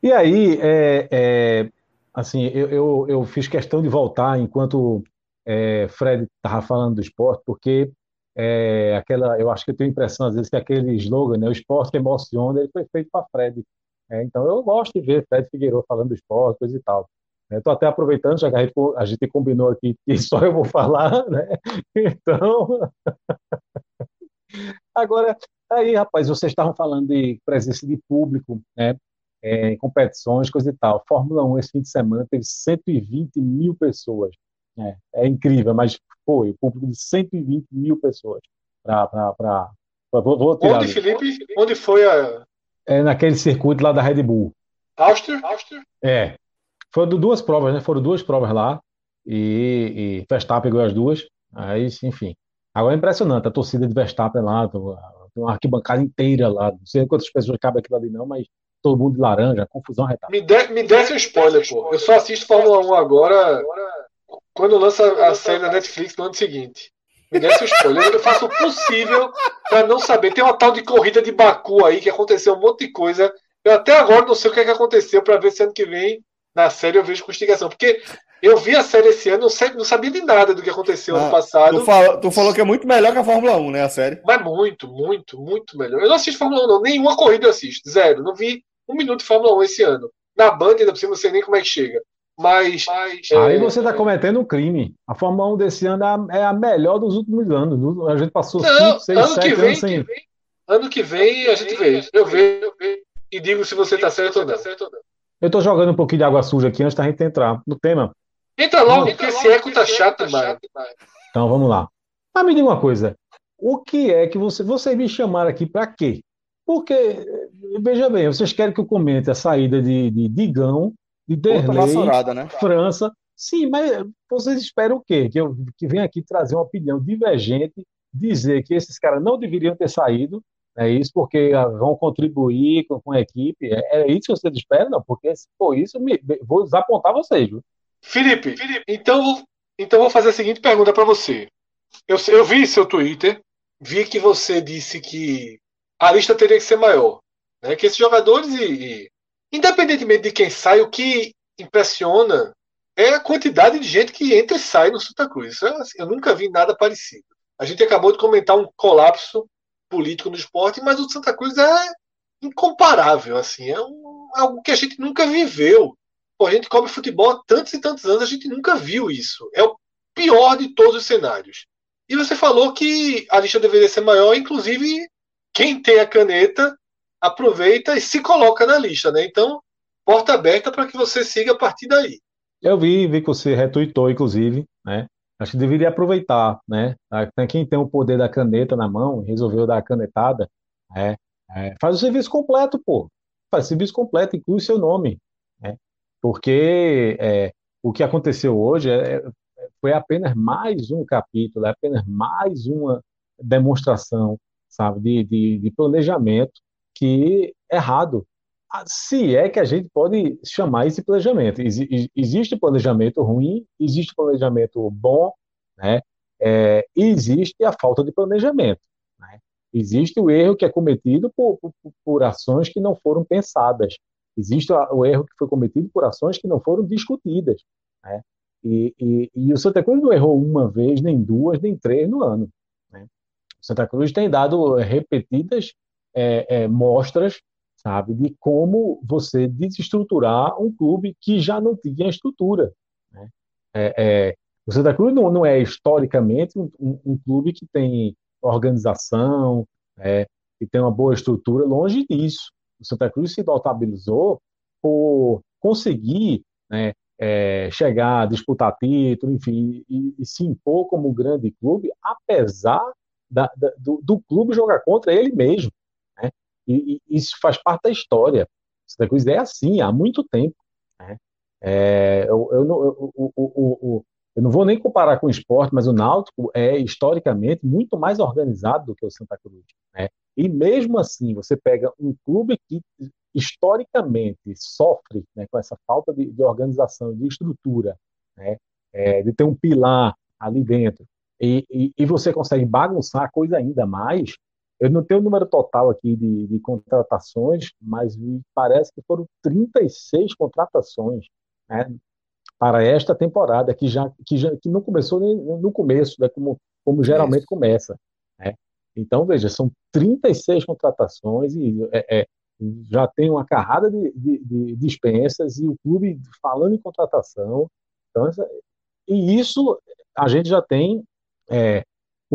E aí, é, é, assim, eu, eu, eu, fiz questão de voltar enquanto é, Fred estava falando do esporte, porque é, aquela, eu acho que eu tenho a impressão, às vezes, que aquele slogan, né, o esporte emociona, ele foi feito para Fred. É, então, eu gosto de ver Fred Figueiredo falando do esporte, coisa e tal. Estou até aproveitando, já que a gente, a gente combinou aqui que só eu vou falar, né? Então. Agora, aí, rapaz, vocês estavam falando de presença de público, né? é, em competições, coisa e tal. Fórmula 1 esse fim de semana teve 120 mil pessoas. É, é incrível, mas foi o público de 120 mil pessoas. Pra, pra, pra, pra vou, vou tirar onde, ali. Felipe? Onde foi a. É naquele circuito lá da Red Bull. Áustria? É. Foram duas provas, né? Foram duas provas lá. E, e Verstappen ganhou as duas. Aí, enfim. Agora é impressionante a torcida de Verstappen lá, uma arquibancada inteira lá. Não sei quantas pessoas cabem aquilo ali, não, mas todo mundo de laranja, confusão retada. Me, de, me desce um spoiler, pô. Eu só assisto Fórmula 1 agora quando lança a série da Netflix no ano seguinte. Me dê esse spoiler. Eu faço o possível para não saber. Tem uma tal de corrida de Baku aí que aconteceu um monte de coisa. Eu até agora não sei o que, é que aconteceu para ver se ano que vem na série eu vejo com instigação. Porque eu vi a série esse ano, não sabia de nada do que aconteceu ah, ano passado. Tu falou, tu falou, que é muito melhor que a Fórmula 1, né? A série. Mas muito, muito, muito melhor. Eu não assisto Fórmula 1, não. Nenhuma corrida eu assisto. Zero. Não vi um minuto de Fórmula 1 esse ano. Na Band, ainda por cima, não sei nem como é que chega. Mas. mas Aí é... você está cometendo um crime. A Fórmula 1 desse ano é a é melhor dos últimos anos. A gente passou 5, 6, 7 anos sem. Que vem, ano que vem a gente vê. Eu vejo e digo se você está certo ou não. Eu estou jogando um pouquinho de água suja aqui antes da gente entrar no tema. Entra logo, porque esse eco tá chato demais. Então vamos lá. Mas me diga uma coisa. O que é que você. Vocês me chamaram aqui para quê? Porque, veja bem, vocês querem que eu comente a saída de, de Digão, de Derlei, né? França. Sim, mas vocês esperam o quê? Que eu que venha aqui trazer uma opinião divergente, dizer que esses caras não deveriam ter saído, é isso, porque vão contribuir com, com a equipe. É, é, isso que vocês esperam? Não, porque se for isso, me, vou desapontar vocês. Viu? Felipe, Felipe, então, então vou fazer a seguinte pergunta para você. Eu, eu vi seu Twitter, vi que você disse que a lista teria que ser maior. Né? Que esses jogadores, e, e, independentemente de quem sai, o que impressiona é a quantidade de gente que entra e sai no Santa Cruz. É assim, eu nunca vi nada parecido. A gente acabou de comentar um colapso político no esporte, mas o Santa Cruz é incomparável. assim É um, algo que a gente nunca viveu. A gente cobre futebol há tantos e tantos anos, a gente nunca viu isso. É o pior de todos os cenários. E você falou que a lista deveria ser maior, inclusive quem tem a caneta aproveita e se coloca na lista, né? Então, porta aberta para que você siga a partir daí. Eu vi, vi que você retuitou, inclusive, né? Acho que deveria aproveitar, né? Quem tem o poder da caneta na mão, resolveu dar a canetada, é, é, faz o serviço completo, pô. Faz o serviço completo, inclui seu nome, né? Porque é, o que aconteceu hoje é, é, foi apenas mais um capítulo, é apenas mais uma demonstração sabe, de, de, de planejamento que errado. Ah, se é que a gente pode chamar esse planejamento. Ex existe planejamento ruim, existe planejamento bom, né? É, existe a falta de planejamento. Né? Existe o erro que é cometido por, por, por ações que não foram pensadas. Existe o erro que foi cometido por ações que não foram discutidas. Né? E, e, e, o Santa Cruz não errou uma vez, nem duas, nem três no ano. Santa Cruz tem dado repetidas é, é, mostras, sabe, de como você desestruturar um clube que já não tinha estrutura. Né? É, é o Santa Cruz não, não é historicamente um, um, um, clube que tem organização, é, que tem uma boa estrutura, longe disso. O Santa Cruz se notabilizou por conseguir né, é, chegar, disputar título, enfim, e, e, se impor como um grande clube, apesar da, da, do, do, clube jogar contra ele mesmo. E, e, isso faz parte da história. Santa Cruz é assim há muito tempo. Né? É, eu, eu, eu, eu, eu, não vou nem comparar com o esporte, mas o Náutico é historicamente muito mais organizado do que o Santa Cruz. Né? E mesmo assim, você pega um clube que historicamente sofre né, com essa falta de, de organização, de estrutura, né, é, de ter um pilar ali dentro, e, e, e, você consegue bagunçar a coisa ainda mais. Eu não tenho o número total aqui de, de contratações, mas me parece que foram 36 contratações né, para esta temporada, que já, que já que não começou nem no começo, né, como, como geralmente começa. Né? Então, veja, são 36 contratações e é, é, já tem uma carrada de, de, de, dispensas e o clube falando em contratação. Então, e isso a gente já tem é,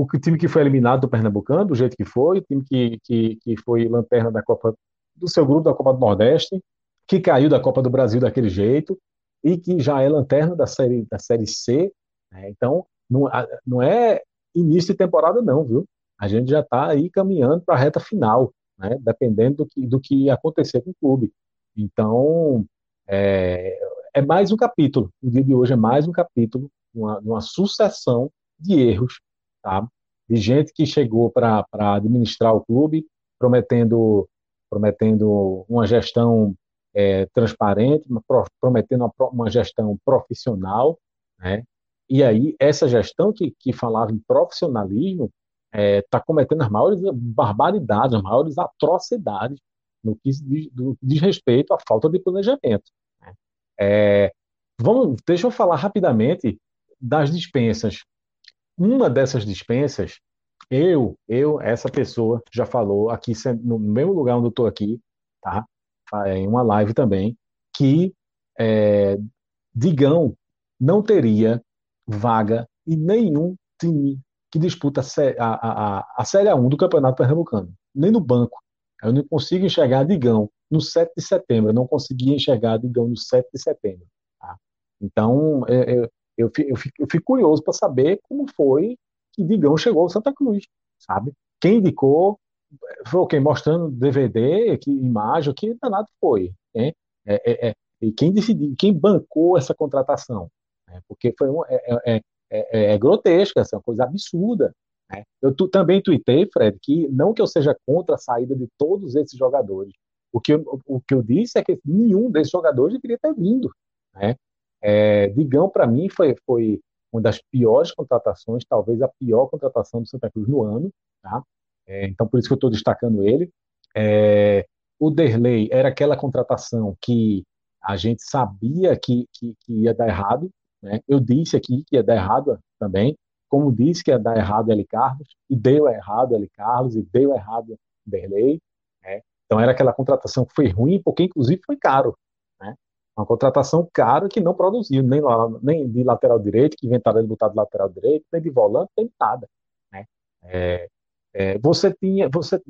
o time que foi eliminado do Pernambucano, do jeito que foi, o time que, que, que foi lanterna da Copa do seu grupo da Copa do Nordeste, que caiu da Copa do Brasil daquele jeito e que já é lanterna da série da série C. Né? Então não, não é início de temporada não, viu? A gente já está aí caminhando para a reta final, né? Dependendo do que do que acontecer com o clube. Então é, é mais um capítulo. O dia de hoje é mais um capítulo, uma, uma sucessão de erros, tá? de gente que chegou para administrar o clube, prometendo, prometendo uma gestão é, transparente, prometendo uma, uma, gestão profissional, né? E aí, essa gestão que, que falava em profissionalismo está é, tá cometendo as maiores barbaridades, as maiores atrocidades no que diz, diz respeito à falta de planejamento. Né? É, vamos, deixa eu falar rapidamente das dispensas. Uma dessas dispensas, eu, eu, essa pessoa já falou aqui no mesmo lugar onde eu estou aqui, tá? Em uma live também, que é, Digão não teria vaga em nenhum time que disputa a, a, a Série 1 do Campeonato Pernambucano, nem no banco. Eu não consigo enxergar Digão no 7 de setembro, eu não conseguia enxergar Digão no 7 de setembro. Tá? Então, eu, é, é, eu, eu, fico, eu fico curioso para saber como foi que Digão chegou ao Santa Cruz, sabe? Quem indicou, foi quem? Mostrando DVD, que imagem, que danado foi. Né? É, é, é, e quem decidiu, quem bancou essa contratação? Né? Porque foi um, é, é, é, é grotesca, essa coisa absurda. Né? Eu tu, também tuitei, Fred, que não que eu seja contra a saída de todos esses jogadores. O que, eu, o que eu disse é que nenhum desses jogadores deveria ter vindo. Né? É, Digão, para mim, foi, foi uma das piores contratações, talvez a pior contratação do Santa Cruz no ano. Tá? É, então, por isso que eu estou destacando ele. É, o Derlei era aquela contratação que a gente sabia que, que, que ia dar errado. Né? Eu disse aqui que ia dar errado também, como disse que ia dar errado L. Carlos, e deu errado L. Carlos, e deu errado Derlei. Né? Então era aquela contratação que foi ruim, porque inclusive foi caro. Uma contratação cara que não produziu, nem, nem de lateral direito, que inventaram ele botar de lateral direito, nem de volante, nem nada. Né? É, é, você tinha, você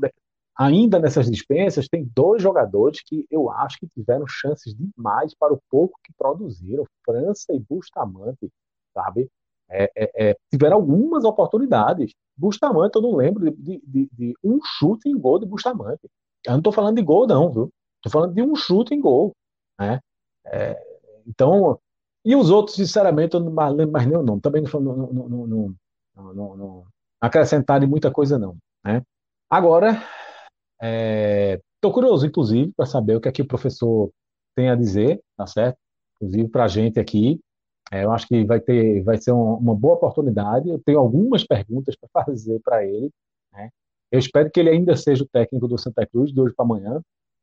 ainda nessas dispensas tem dois jogadores que eu acho que tiveram chances demais para o pouco que produziram, França e Bustamante, sabe? É, é, é, tiveram algumas oportunidades. Bustamante, eu não lembro de, de, de um chute em gol de Bustamante. Eu não estou falando de gol, não, viu? Estou falando de um chute em gol. Né? É, então, e os outros, sinceramente, eu não lembro mais nem o nome. Também não, não, não, não, não, muita coisa, não. Né? Agora, estou é, curioso, inclusive, para saber o que aqui o professor tem a dizer, tá certo? Inclusive para a gente aqui, é, eu acho que vai ter, vai ser uma boa oportunidade. Eu tenho algumas perguntas para fazer para ele. Né? Eu espero que ele ainda seja o técnico do Santa Cruz de hoje para amanhã.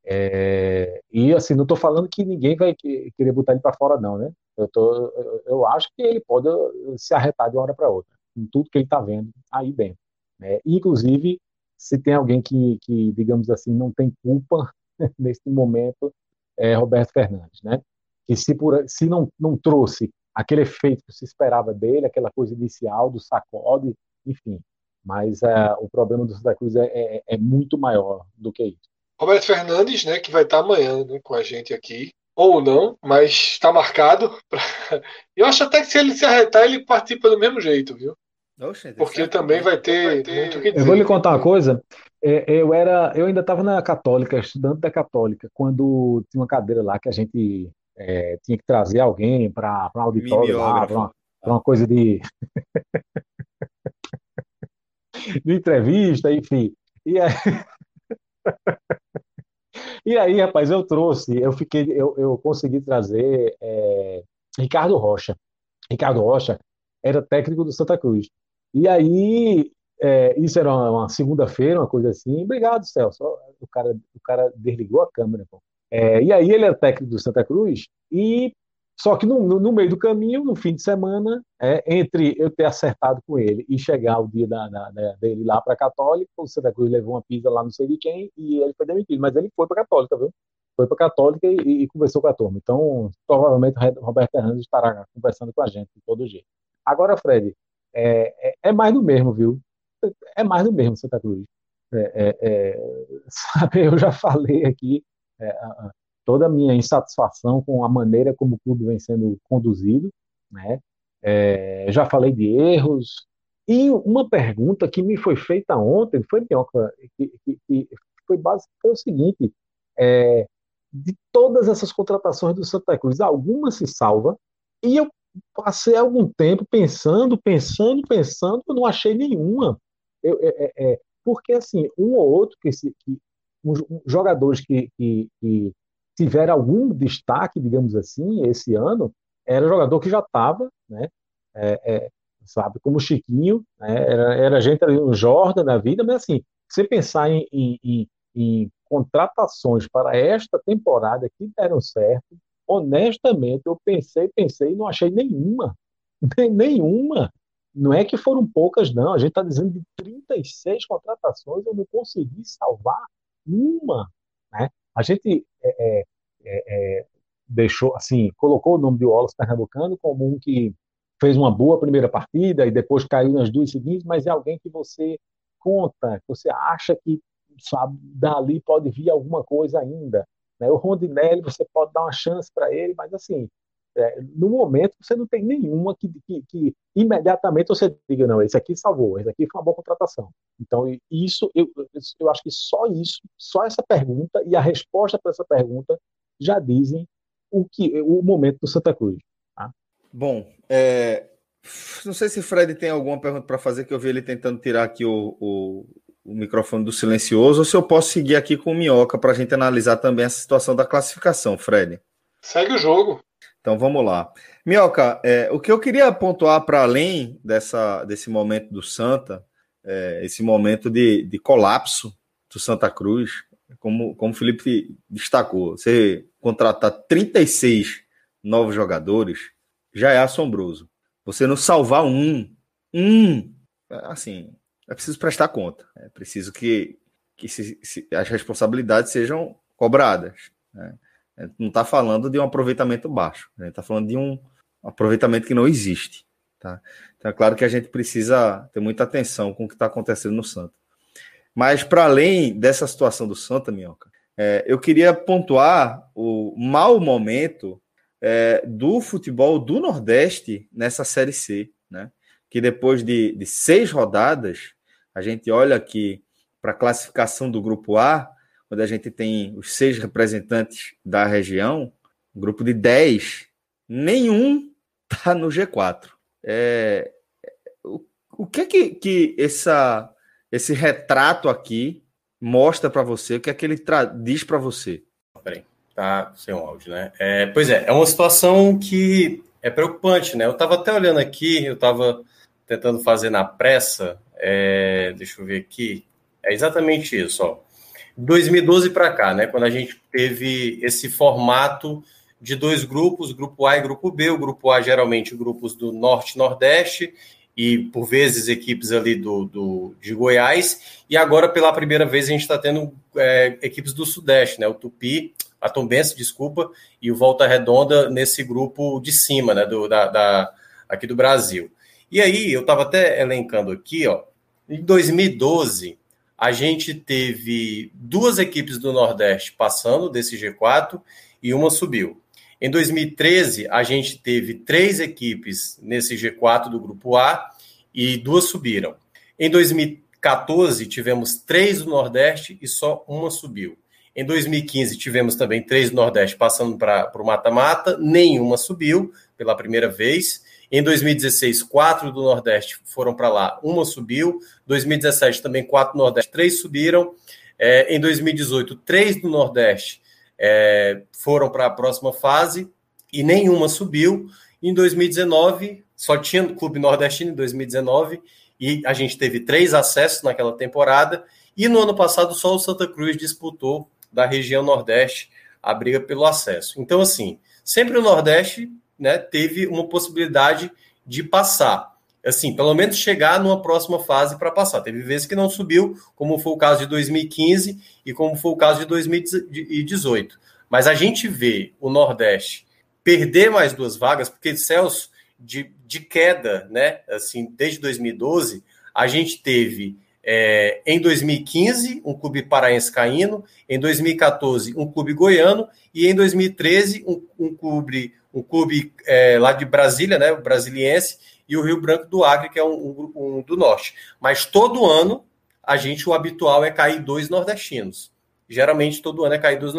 É, e assim, não estou falando que ninguém vai querer botar ele para fora, não, né? Eu, tô, eu, acho que ele pode se arretar de uma hora para outra, com tudo que ele está vendo aí dentro. Né? Inclusive, se tem alguém que, que, digamos assim, não tem culpa nesse momento, é Roberto Fernandes, né? Que se, por, se não, não trouxe aquele efeito que se esperava dele, aquela coisa inicial do sacode, enfim. Mas é, o problema do Santa Cruz é, é, é, muito maior do que isso. Roberto Fernandes, né, que vai estar amanhã né, com a gente aqui, ou não, mas está marcado. Pra... Eu acho até que se ele se arretar, ele participa do mesmo jeito, viu? Oxe, Porque também vai ter, vai ter, muito que dizer. Eu vou lhe contar uma coisa. É, eu era, eu ainda estava na Católica, estudante da Católica, quando tinha uma cadeira lá que a gente é, tinha que trazer alguém para um auditório lá, para uma, uma, coisa de... de entrevista, enfim. E aí... e aí, rapaz, eu trouxe, eu fiquei, eu, eu consegui trazer é, Ricardo Rocha. Ricardo Rocha era técnico do Santa Cruz. E aí, é, isso era uma, uma segunda-feira, uma coisa assim. Obrigado, Celso. O cara, o cara desligou a câmera. É, e aí ele era técnico do Santa Cruz, e só que no, no, meio do caminho, no fim de semana, é, entre eu ter acertado com ele e chegar o dia da, da, da dele lá para a Católica, o Santa Cruz levou uma pizza lá não sei de quem e ele foi demitido. Mas ele foi para a Católica, viu? Foi para a Católica e, e, conversou com a turma. Então, provavelmente o Roberto Hernandes estará conversando com a gente de todo jeito. Agora, Fred, é, é, é mais do mesmo, viu? É mais do mesmo Santa Cruz. É, é, é sabe, eu já falei aqui toda a minha insatisfação com a maneira como o clube vem sendo conduzido, né? É, já falei de erros. E uma pergunta que me foi feita ontem, foi que, que, que foi básico, foi o seguinte: é, de todas essas contratações do Santa Cruz, alguma se salva, e eu passei algum tempo pensando, pensando, pensando, eu não achei nenhuma. Eu, é, é, é porque, assim, um ou outro, que, se, que um, jogadores que, que, que tiveram algum destaque, digamos assim, esse ano, era jogador que já estava, né? é, é, sabe? Como Chiquinho, né? era, era gente ali, um Jordan da vida, mas assim, você pensar em, em, em, em contratações para esta temporada que deram certo, honestamente, eu pensei, pensei e não achei nenhuma. nenhuma. Não é que foram poucas, não. A gente está dizendo de 36 contratações, eu não consegui salvar uma. Né? A gente é, é, é, é deixou, assim, colocou o nome de Wallace Pernambucano como um que fez uma boa primeira partida e depois caiu nas duas seguintes, mas é alguém que você conta, que você acha que sabe, dali pode vir alguma coisa ainda. Né? O Rondinelli, você pode dar uma chance para ele, mas assim, é, no momento você não tem nenhuma que, que, que, imediatamente você diga, não, esse aqui salvou, esse aqui foi uma boa contratação. Então, isso, eu, eu acho que só isso, só essa pergunta e a resposta para essa pergunta já dizem o, que, o momento do Santa Cruz. Tá? Bom, é, não sei se Fred tem alguma pergunta para fazer, que eu vi ele tentando tirar aqui o, o, o, microfone do silencioso, ou se eu posso seguir aqui com o Minhoca para a gente analisar também essa situação da classificação, Fred. Segue o jogo. Então vamos lá. Minhoca, é, o que eu queria pontuar para além dessa, desse momento do Santa, é, esse momento de, de colapso do Santa Cruz, como, como o Felipe destacou, você contratar 36 novos jogadores já é assombroso. Você não salvar um, um, assim, é preciso prestar conta. É preciso que, que se, se as responsabilidades sejam cobradas. Né? Não está falando de um aproveitamento baixo, a gente está falando de um aproveitamento que não existe. Tá? Então é claro que a gente precisa ter muita atenção com o que está acontecendo no Santa. Mas, para além dessa situação do Santa, Minhoca, é, eu queria pontuar o mau momento é, do futebol do Nordeste nessa Série C, né? Que depois de, de seis rodadas, a gente olha aqui para a classificação do Grupo A, onde a gente tem os seis representantes da região, um grupo de dez, nenhum está no G4. É, o, o que é que, que essa esse retrato aqui mostra para você? O que é que ele diz para você? Peraí, tá sem o áudio, né? É, pois é, é uma situação que é preocupante, né? Eu estava até olhando aqui, eu estava tentando fazer na pressa, é, deixa eu ver aqui, é exatamente isso, ó. 2012 para cá, né? Quando a gente teve esse formato de dois grupos, grupo A e grupo B. O grupo A geralmente grupos do Norte Nordeste e por vezes equipes ali do, do, de Goiás, e agora pela primeira vez a gente está tendo é, equipes do Sudeste, né? O Tupi, a Tombense, desculpa, e o Volta Redonda nesse grupo de cima, né? Do, da, da aqui do Brasil. E aí, eu estava até elencando aqui, ó, em 2012, a gente teve duas equipes do Nordeste passando desse G4 e uma subiu. Em 2013, a gente teve três equipes nesse G4 do Grupo A e duas subiram. Em 2014, tivemos três do Nordeste e só uma subiu. Em 2015, tivemos também três do Nordeste passando para o mata-mata, nenhuma subiu pela primeira vez. Em 2016, quatro do Nordeste foram para lá, uma subiu. 2017, também quatro do Nordeste, três subiram. É, em 2018, três do Nordeste é, foram para a próxima fase e nenhuma subiu. Em 2019, só tinha Clube Nordestino em 2019 e a gente teve três acessos naquela temporada. E no ano passado, só o Santa Cruz disputou da região Nordeste a briga pelo acesso. Então, assim, sempre o Nordeste né, teve uma possibilidade de passar assim, pelo menos chegar numa próxima fase para passar. Teve vezes que não subiu, como foi o caso de 2015 e como foi o caso de 2018. Mas a gente vê o Nordeste perder mais duas vagas, porque Celso, de, de queda, né? Assim, desde 2012, a gente teve é, em 2015 um clube paraense caindo, em 2014 um clube goiano e em 2013 um, um clube um clube é, lá de Brasília, né, o brasiliense, e o Rio Branco do Acre, que é um, um, um, do norte. Mas todo ano, a gente, o habitual é cair dois nordestinos. Geralmente, todo ano é cair dois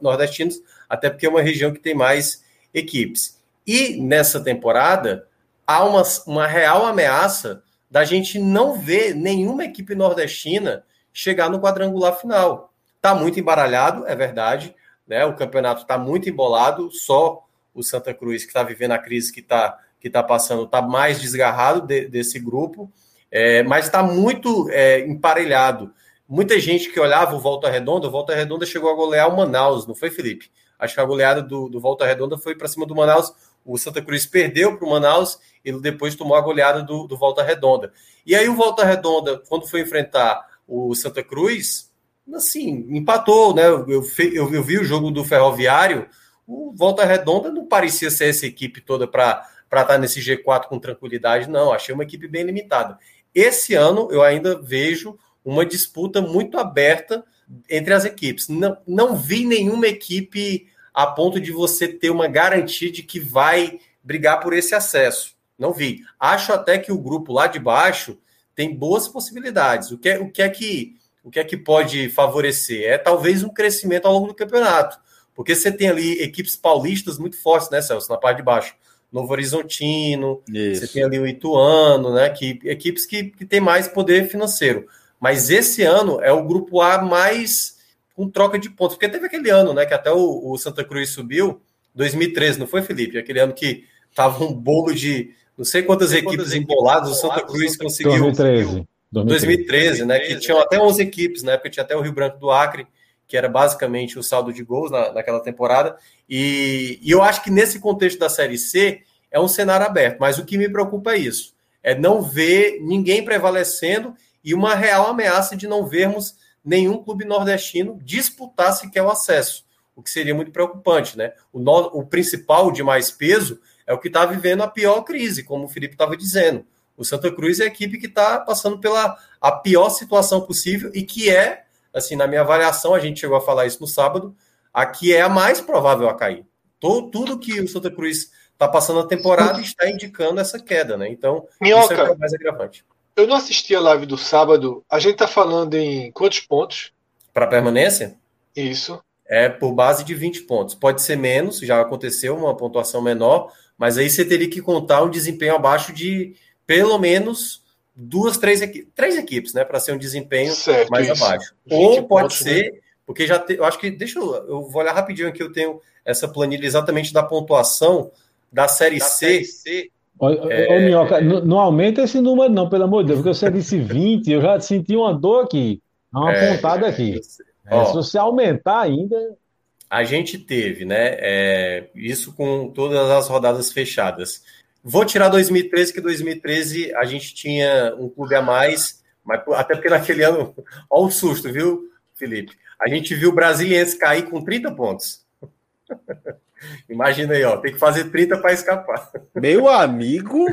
nordestinos, até porque é uma região que tem mais equipes. E nessa temporada, há uma, uma real ameaça da gente não ver nenhuma equipe nordestina chegar no quadrangular final. Está muito embaralhado, é verdade. Né? O campeonato está muito embolado, só o Santa Cruz, que está vivendo a crise que está que está passando está mais desgarrado de, desse grupo, é, mas está muito é, emparelhado. Muita gente que olhava o Volta Redonda, o Volta Redonda chegou a golear o Manaus, não foi, Felipe? Acho que a goleada do, do Volta Redonda foi para cima do Manaus. O Santa Cruz perdeu para o Manaus, ele depois tomou a goleada do, do Volta Redonda. E aí o Volta Redonda, quando foi enfrentar o Santa Cruz, assim, empatou, né? Eu, eu, eu vi o jogo do Ferroviário, o Volta Redonda não parecia ser essa equipe toda para estar tá nesse G4 com tranquilidade, não. Achei uma equipe bem limitada. Esse ano eu ainda vejo uma disputa muito aberta entre as equipes. Não, não vi nenhuma equipe a ponto de você ter uma garantia de que vai brigar por esse acesso. Não vi. Acho até que o grupo lá de baixo tem boas possibilidades. O que é, o que, é que o que é que pode favorecer? É talvez um crescimento ao longo do campeonato. Porque você tem ali equipes paulistas muito fortes, né, Celso, na parte de baixo. Novo Horizontino, Isso. você tem ali o Ituano, né? Que, equipes que, que têm mais poder financeiro. Mas esse ano é o grupo A mais com troca de pontos. Porque teve aquele ano, né? Que até o, o Santa Cruz subiu, 2013, não foi, Felipe? Aquele ano que tava um bolo de não sei quantas sei equipes emboladas, o Santa Cruz conseguiu. 2013. 2013, 2013 né? Que tinham até 11 equipes, né? Porque tinha até o Rio Branco do Acre, que era basicamente o saldo de gols na, naquela temporada. E, e, eu acho que nesse contexto da Série C é um cenário aberto, mas o que me preocupa é isso: é não ver ninguém prevalecendo e uma real ameaça de não vermos nenhum clube nordestino disputar sequer o acesso, o que seria muito preocupante, né? O, no, o principal de mais peso é o que está vivendo a pior crise, como o Felipe estava dizendo. O Santa Cruz é a equipe que está passando pela a pior situação possível e que é assim, na minha avaliação, a gente chegou a falar isso no sábado, aqui é a mais provável a cair. Todo, tudo que o Santa Cruz está passando a temporada está indicando essa queda, né? Então, Minhoca, isso é o mais agravante. Eu não assisti a live do sábado. A gente está falando em quantos pontos? Para permanência? Isso. É por base de 20 pontos. Pode ser menos, já aconteceu uma pontuação menor, mas aí você teria que contar um desempenho abaixo de pelo menos duas, três, equipes, três equipes, né, para ser um desempenho certo, mais isso. abaixo. Ou pode pontos, ser, né? porque já te, eu acho que, deixa eu, eu vou olhar rapidinho aqui, eu tenho essa planilha exatamente da pontuação da Série da C. Série C. Ô, é... ô, Minhoca, não, não aumenta esse número não, pelo amor de Deus, porque você disse 20, eu já senti uma dor aqui, uma é, pontada aqui. É, Ó, se você aumentar ainda... A gente teve, né, é, isso com todas as rodadas fechadas. Vou tirar 2013, que 2013 a gente tinha um clube a mais, mas até porque naquele ano, olha o susto, viu, Felipe? A gente viu o Brasiliense cair com 30 pontos. Imagina aí, ó, tem que fazer 30 para escapar. Meu amigo.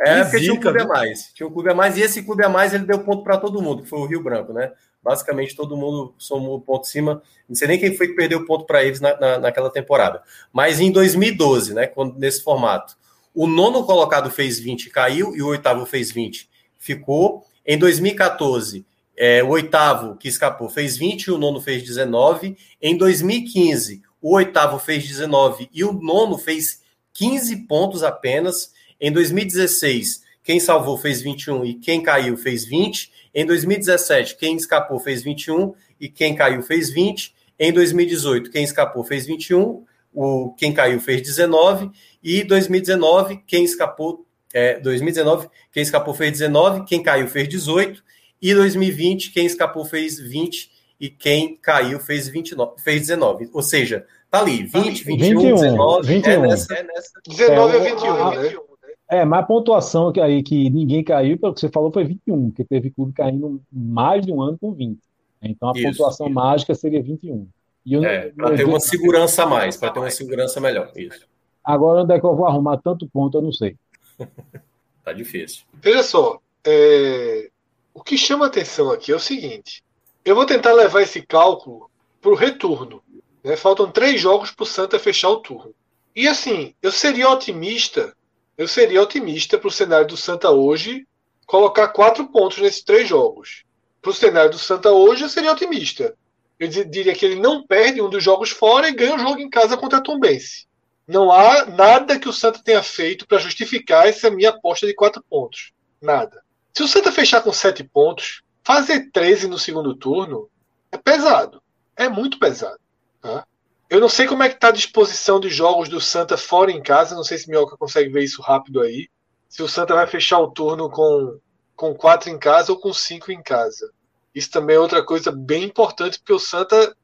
É, porque tinha um clube a mais. Tinha um clube a mais, e esse clube a mais ele deu ponto para todo mundo, que foi o Rio Branco, né? Basicamente todo mundo somou ponto em cima. Não sei nem quem foi que perdeu ponto para eles na, na, naquela temporada. Mas em 2012, né? Quando, nesse formato, o nono colocado fez 20, caiu, e o oitavo fez 20, ficou. Em 2014, é, o oitavo que escapou fez 20 e o nono fez 19. Em 2015, o oitavo fez 19 e o nono fez 15 pontos apenas. Em 2016, quem salvou fez 21 e quem caiu fez 20. Em 2017, quem escapou fez 21 e quem caiu fez 20. Em 2018, quem escapou fez 21, o quem caiu fez 19 e 2019, quem escapou, é, 2019, quem escapou fez 19, quem caiu fez 18, e 2020, quem escapou fez 20 e quem caiu fez 29, fez 19. Ou seja, tá ali, 20, 21, 21 19, 21. É nessa, é nessa. 19 é, 21, a, né? É, mas a pontuação que aí que ninguém caiu, pelo que você falou, foi 21, porque teve clube caindo mais de um ano com 20. Então a isso, pontuação isso. mágica seria 21. E eu, é, para ter uma segurança a mais, para ter uma segurança melhor. Isso. Agora, onde é que eu vou arrumar tanto ponto, eu não sei. tá difícil. Veja só, é... o que chama atenção aqui é o seguinte: eu vou tentar levar esse cálculo para o retorno. Né? Faltam três jogos para o Santa fechar o turno. E assim, eu seria otimista, eu seria otimista para o cenário do Santa hoje colocar quatro pontos nesses três jogos. Para o cenário do Santa hoje, eu seria otimista. Eu diria que ele não perde um dos jogos fora e ganha o jogo em casa contra a Tombense. Não há nada que o Santa tenha feito para justificar essa minha aposta de quatro pontos. Nada. Se o Santa fechar com sete pontos, fazer 13 no segundo turno é pesado. É muito pesado. Tá? Eu não sei como é que está a disposição de jogos do Santa fora em casa. Não sei se Mioca consegue ver isso rápido aí. Se o Santa vai fechar o turno com, com quatro em casa ou com cinco em casa. Isso também é outra coisa bem importante, porque o Santa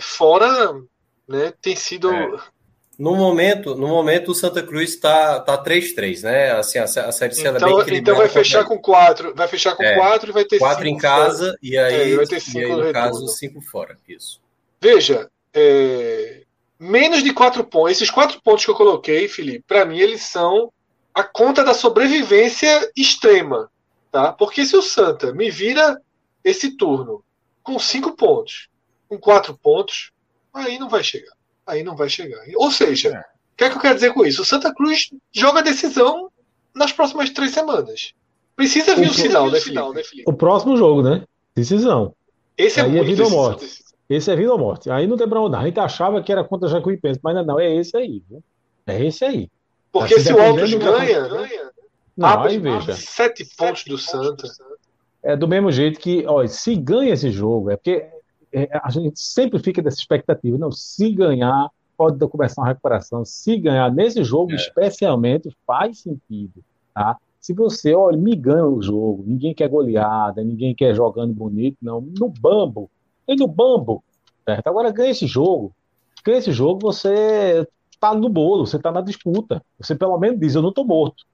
fora né, tem sido. É. No momento, no momento o Santa Cruz está tá 3-3, tá né? Assim, a, a série C é então, é bem Então vai fechar com quatro. Vai fechar com é, quatro e vai ter quatro em casa fora. e aí, é, vai ter cinco e aí no, no caso cinco fora. Isso. Veja, é, menos de quatro pontos. Esses quatro pontos que eu coloquei, Felipe, para mim eles são a conta da sobrevivência extrema, tá? Porque se o Santa me vira esse turno com cinco pontos, com quatro pontos, aí não vai chegar. Aí não vai chegar. Ou seja, é. o que é que eu quero dizer com isso? O Santa Cruz joga a decisão nas próximas três semanas. Precisa vir o, o sinal, né, final, né, Felipe? O próximo jogo, né? Decisão. Esse é aí é muito é vida ou morte. Esse é vida ou morte. Aí não tem pra onde. A gente achava que era contra Jacuipense, mas não, não, é esse aí. Viu? É esse aí. Porque assim, se o Altos ganha, ganha não, abre, aí veja. sete pontos do Santa. É do mesmo jeito que, ó, se ganha esse jogo, é porque é, a gente sempre fica dessa expectativa. Não, se ganhar, pode começar uma recuperação. Se ganhar nesse jogo, é. especialmente, faz sentido. Tá? Se você, olha, me ganha o jogo, ninguém quer goleada, ninguém quer jogando bonito, não. No bambo, e no bambo, certo? Agora ganha esse jogo. Ganha esse jogo, você tá no bolo, você tá na disputa. Você pelo menos diz, eu não tô morto.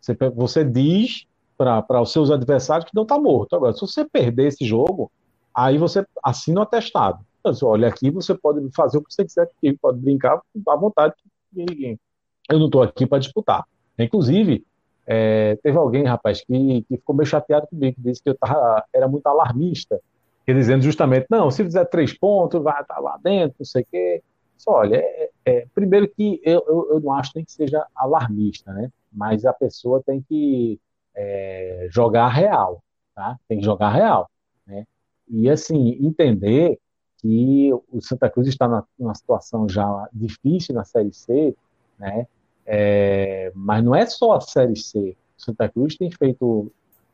Você, você diz para os seus adversários que não tá morto. Agora, se você perder esse jogo, aí você assina o atestado. Então, olha, aqui você pode fazer o que você quiser, pode brincar à vontade. Eu não estou aqui para disputar. Inclusive, é, teve alguém, rapaz, que, que, ficou meio chateado comigo, que disse que eu tava, era muito alarmista dizendo justamente, não, se fizer três pontos, vai estar lá dentro, não sei o quê. Só, olha, é, é, primeiro que eu, eu, eu, não acho nem que seja alarmista, né? Mas a pessoa tem que é, jogar real, tá? Tem que jogar real, né? E, assim, entender que o Santa Cruz está na, numa situação já difícil na Série C, né? É, mas não é só a Série C. O Santa Cruz tem feito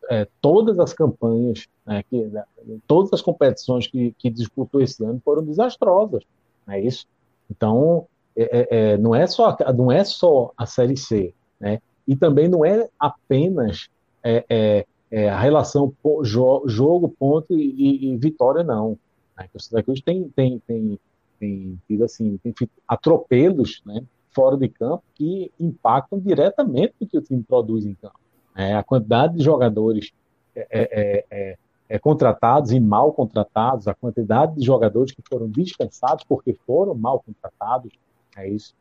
é, todas as campanhas, né, que, né, todas as competições que, que, disputou esse ano foram desastrosas, não é isso? Então, é, é, é, não, é só, não é só a Série C, né? E também não é apenas é, é, a relação jogo, ponto e, e vitória, não. Né? O Santa Cruz tem, tem, tem, tem tido assim, tem atropelos né, fora de campo que impactam diretamente o que o time produz em campo. É, a quantidade de jogadores é é, é, é, é, contratados e mal contratados, a quantidade de jogadores que foram dispensados porque foram mal contratados, é isso.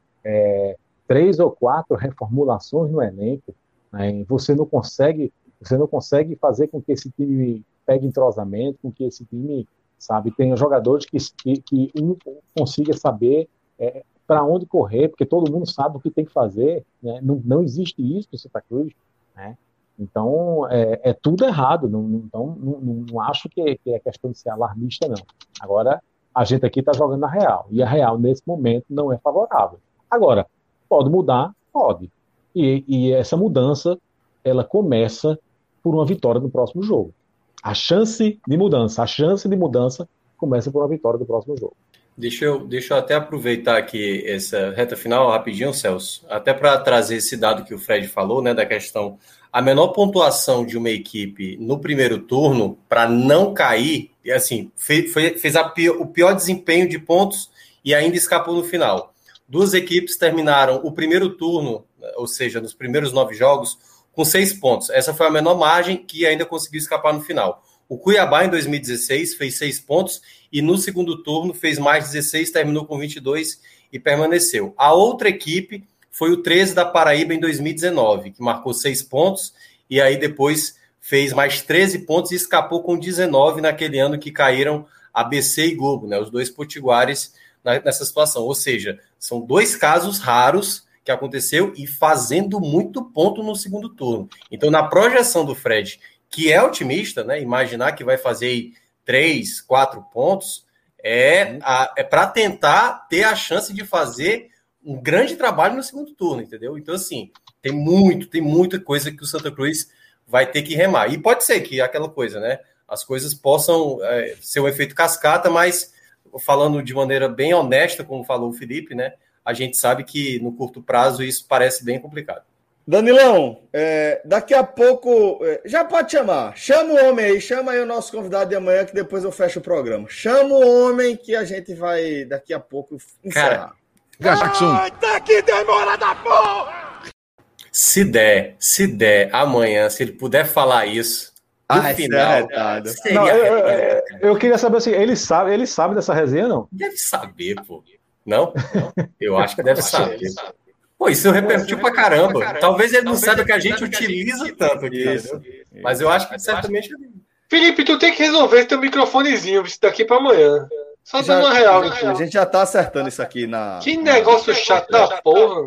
três ou quatro reformulações no elenco, né, você não consegue, você não consegue fazer com que esse time pegue entrosamento, com que esse time, sabe, tenha jogadores que, que, que um consiga saber para onde correr, porque todo mundo sabe o que tem que fazer, né? não, não existe isso no Santa Cruz, né? Então, é, é tudo errado. Não, então, não, não acho que, que, é questão de ser alarmista, não. Agora, a gente aqui está jogando na real. E a real, nesse momento, não é favorável. Agora, pode mudar? Pode. E, e essa mudança, ela começa por uma vitória no próximo jogo. A chance de mudança, a chance de mudança começa por uma vitória do próximo jogo. Deixa eu, deixa eu até aproveitar aqui essa reta final rapidinho, Celso, até para trazer esse dado que o Fred falou, né, da questão a menor pontuação de uma equipe no primeiro turno para não cair, assim, fez, fez pior, o pior desempenho de pontos e ainda escapou no final. Duas equipes terminaram o primeiro turno, ou seja, nos primeiros nove jogos, com seis pontos. Essa foi a menor margem que ainda conseguiu escapar no final. O Cuiabá, em 2016, fez seis pontos e no segundo turno fez mais 16, terminou com 22 e permaneceu. A outra equipe foi o 13 da Paraíba em 2019, que marcou seis pontos e aí depois fez mais 13 pontos e escapou com 19 naquele ano que caíram ABC e Globo, né, os dois potiguares nessa situação. Ou seja, são dois casos raros que aconteceu e fazendo muito ponto no segundo turno. Então, na projeção do Fred, que é otimista, né, imaginar que vai fazer três, quatro pontos, é, é para tentar ter a chance de fazer um grande trabalho no segundo turno, entendeu? Então, assim, tem muito, tem muita coisa que o Santa Cruz vai ter que remar. E pode ser que aquela coisa, né? As coisas possam é, ser um efeito cascata, mas falando de maneira bem honesta, como falou o Felipe, né? A gente sabe que no curto prazo isso parece bem complicado. Danilão, é, daqui a pouco. É, já pode chamar. Chama o homem aí, chama aí o nosso convidado de amanhã, que depois eu fecho o programa. Chama o homem que a gente vai daqui a pouco encerrar. Cara, Jackson. Ai, tá que demora da porra! Se der, se der amanhã, se ele puder falar isso, ah, final, é seria não, eu, eu, eu, queria saber assim, ele sabe, ele sabe dessa resenha, não? Deve saber, pô. Não? Eu acho que deve saber. Pô, isso repercutiu pra caramba. caramba. Talvez ele não saiba que a gente utiliza tanto aqui. Isso, Mas eu acho que certamente. Felipe, tu tem que resolver teu microfonezinho daqui pra amanhã. Só dando uma real. A gente já tá acertando isso aqui na. Que negócio na... chato da porra.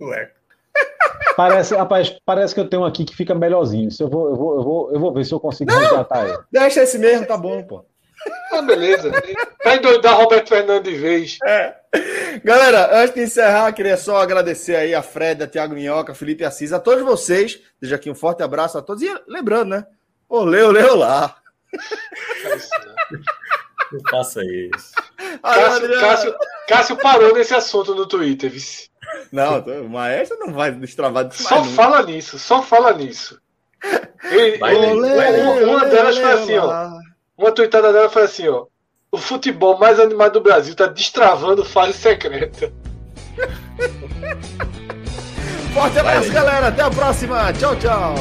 Ué. Parece, rapaz, parece que eu tenho um aqui que fica melhorzinho. Se eu, vou, eu, vou, eu, vou, eu vou ver se eu consigo resgatar ele. Deixa esse mesmo, tá bom, pô. Ah, beleza. Vai endoidar Roberto Fernandes de vez. É. Galera, antes de encerrar, queria só agradecer aí a Fred, a Thiago Minhoca, Felipe Assis, a todos vocês. Deixa aqui um forte abraço a todos. E lembrando, né? Olê, olê, olá. Não faça isso. Cássio, Cássio, Cássio, parou nesse assunto no Twitter, vice. Não, o maestro não vai destravar disso. Só fala nisso, só fala nisso. Ele, olê, uma, uma delas foi assim, ó. Uma tweetada dela foi assim, ó. O futebol mais animado do Brasil tá destravando fase secreta. Forte abraço, galera. Até a próxima. Tchau, tchau.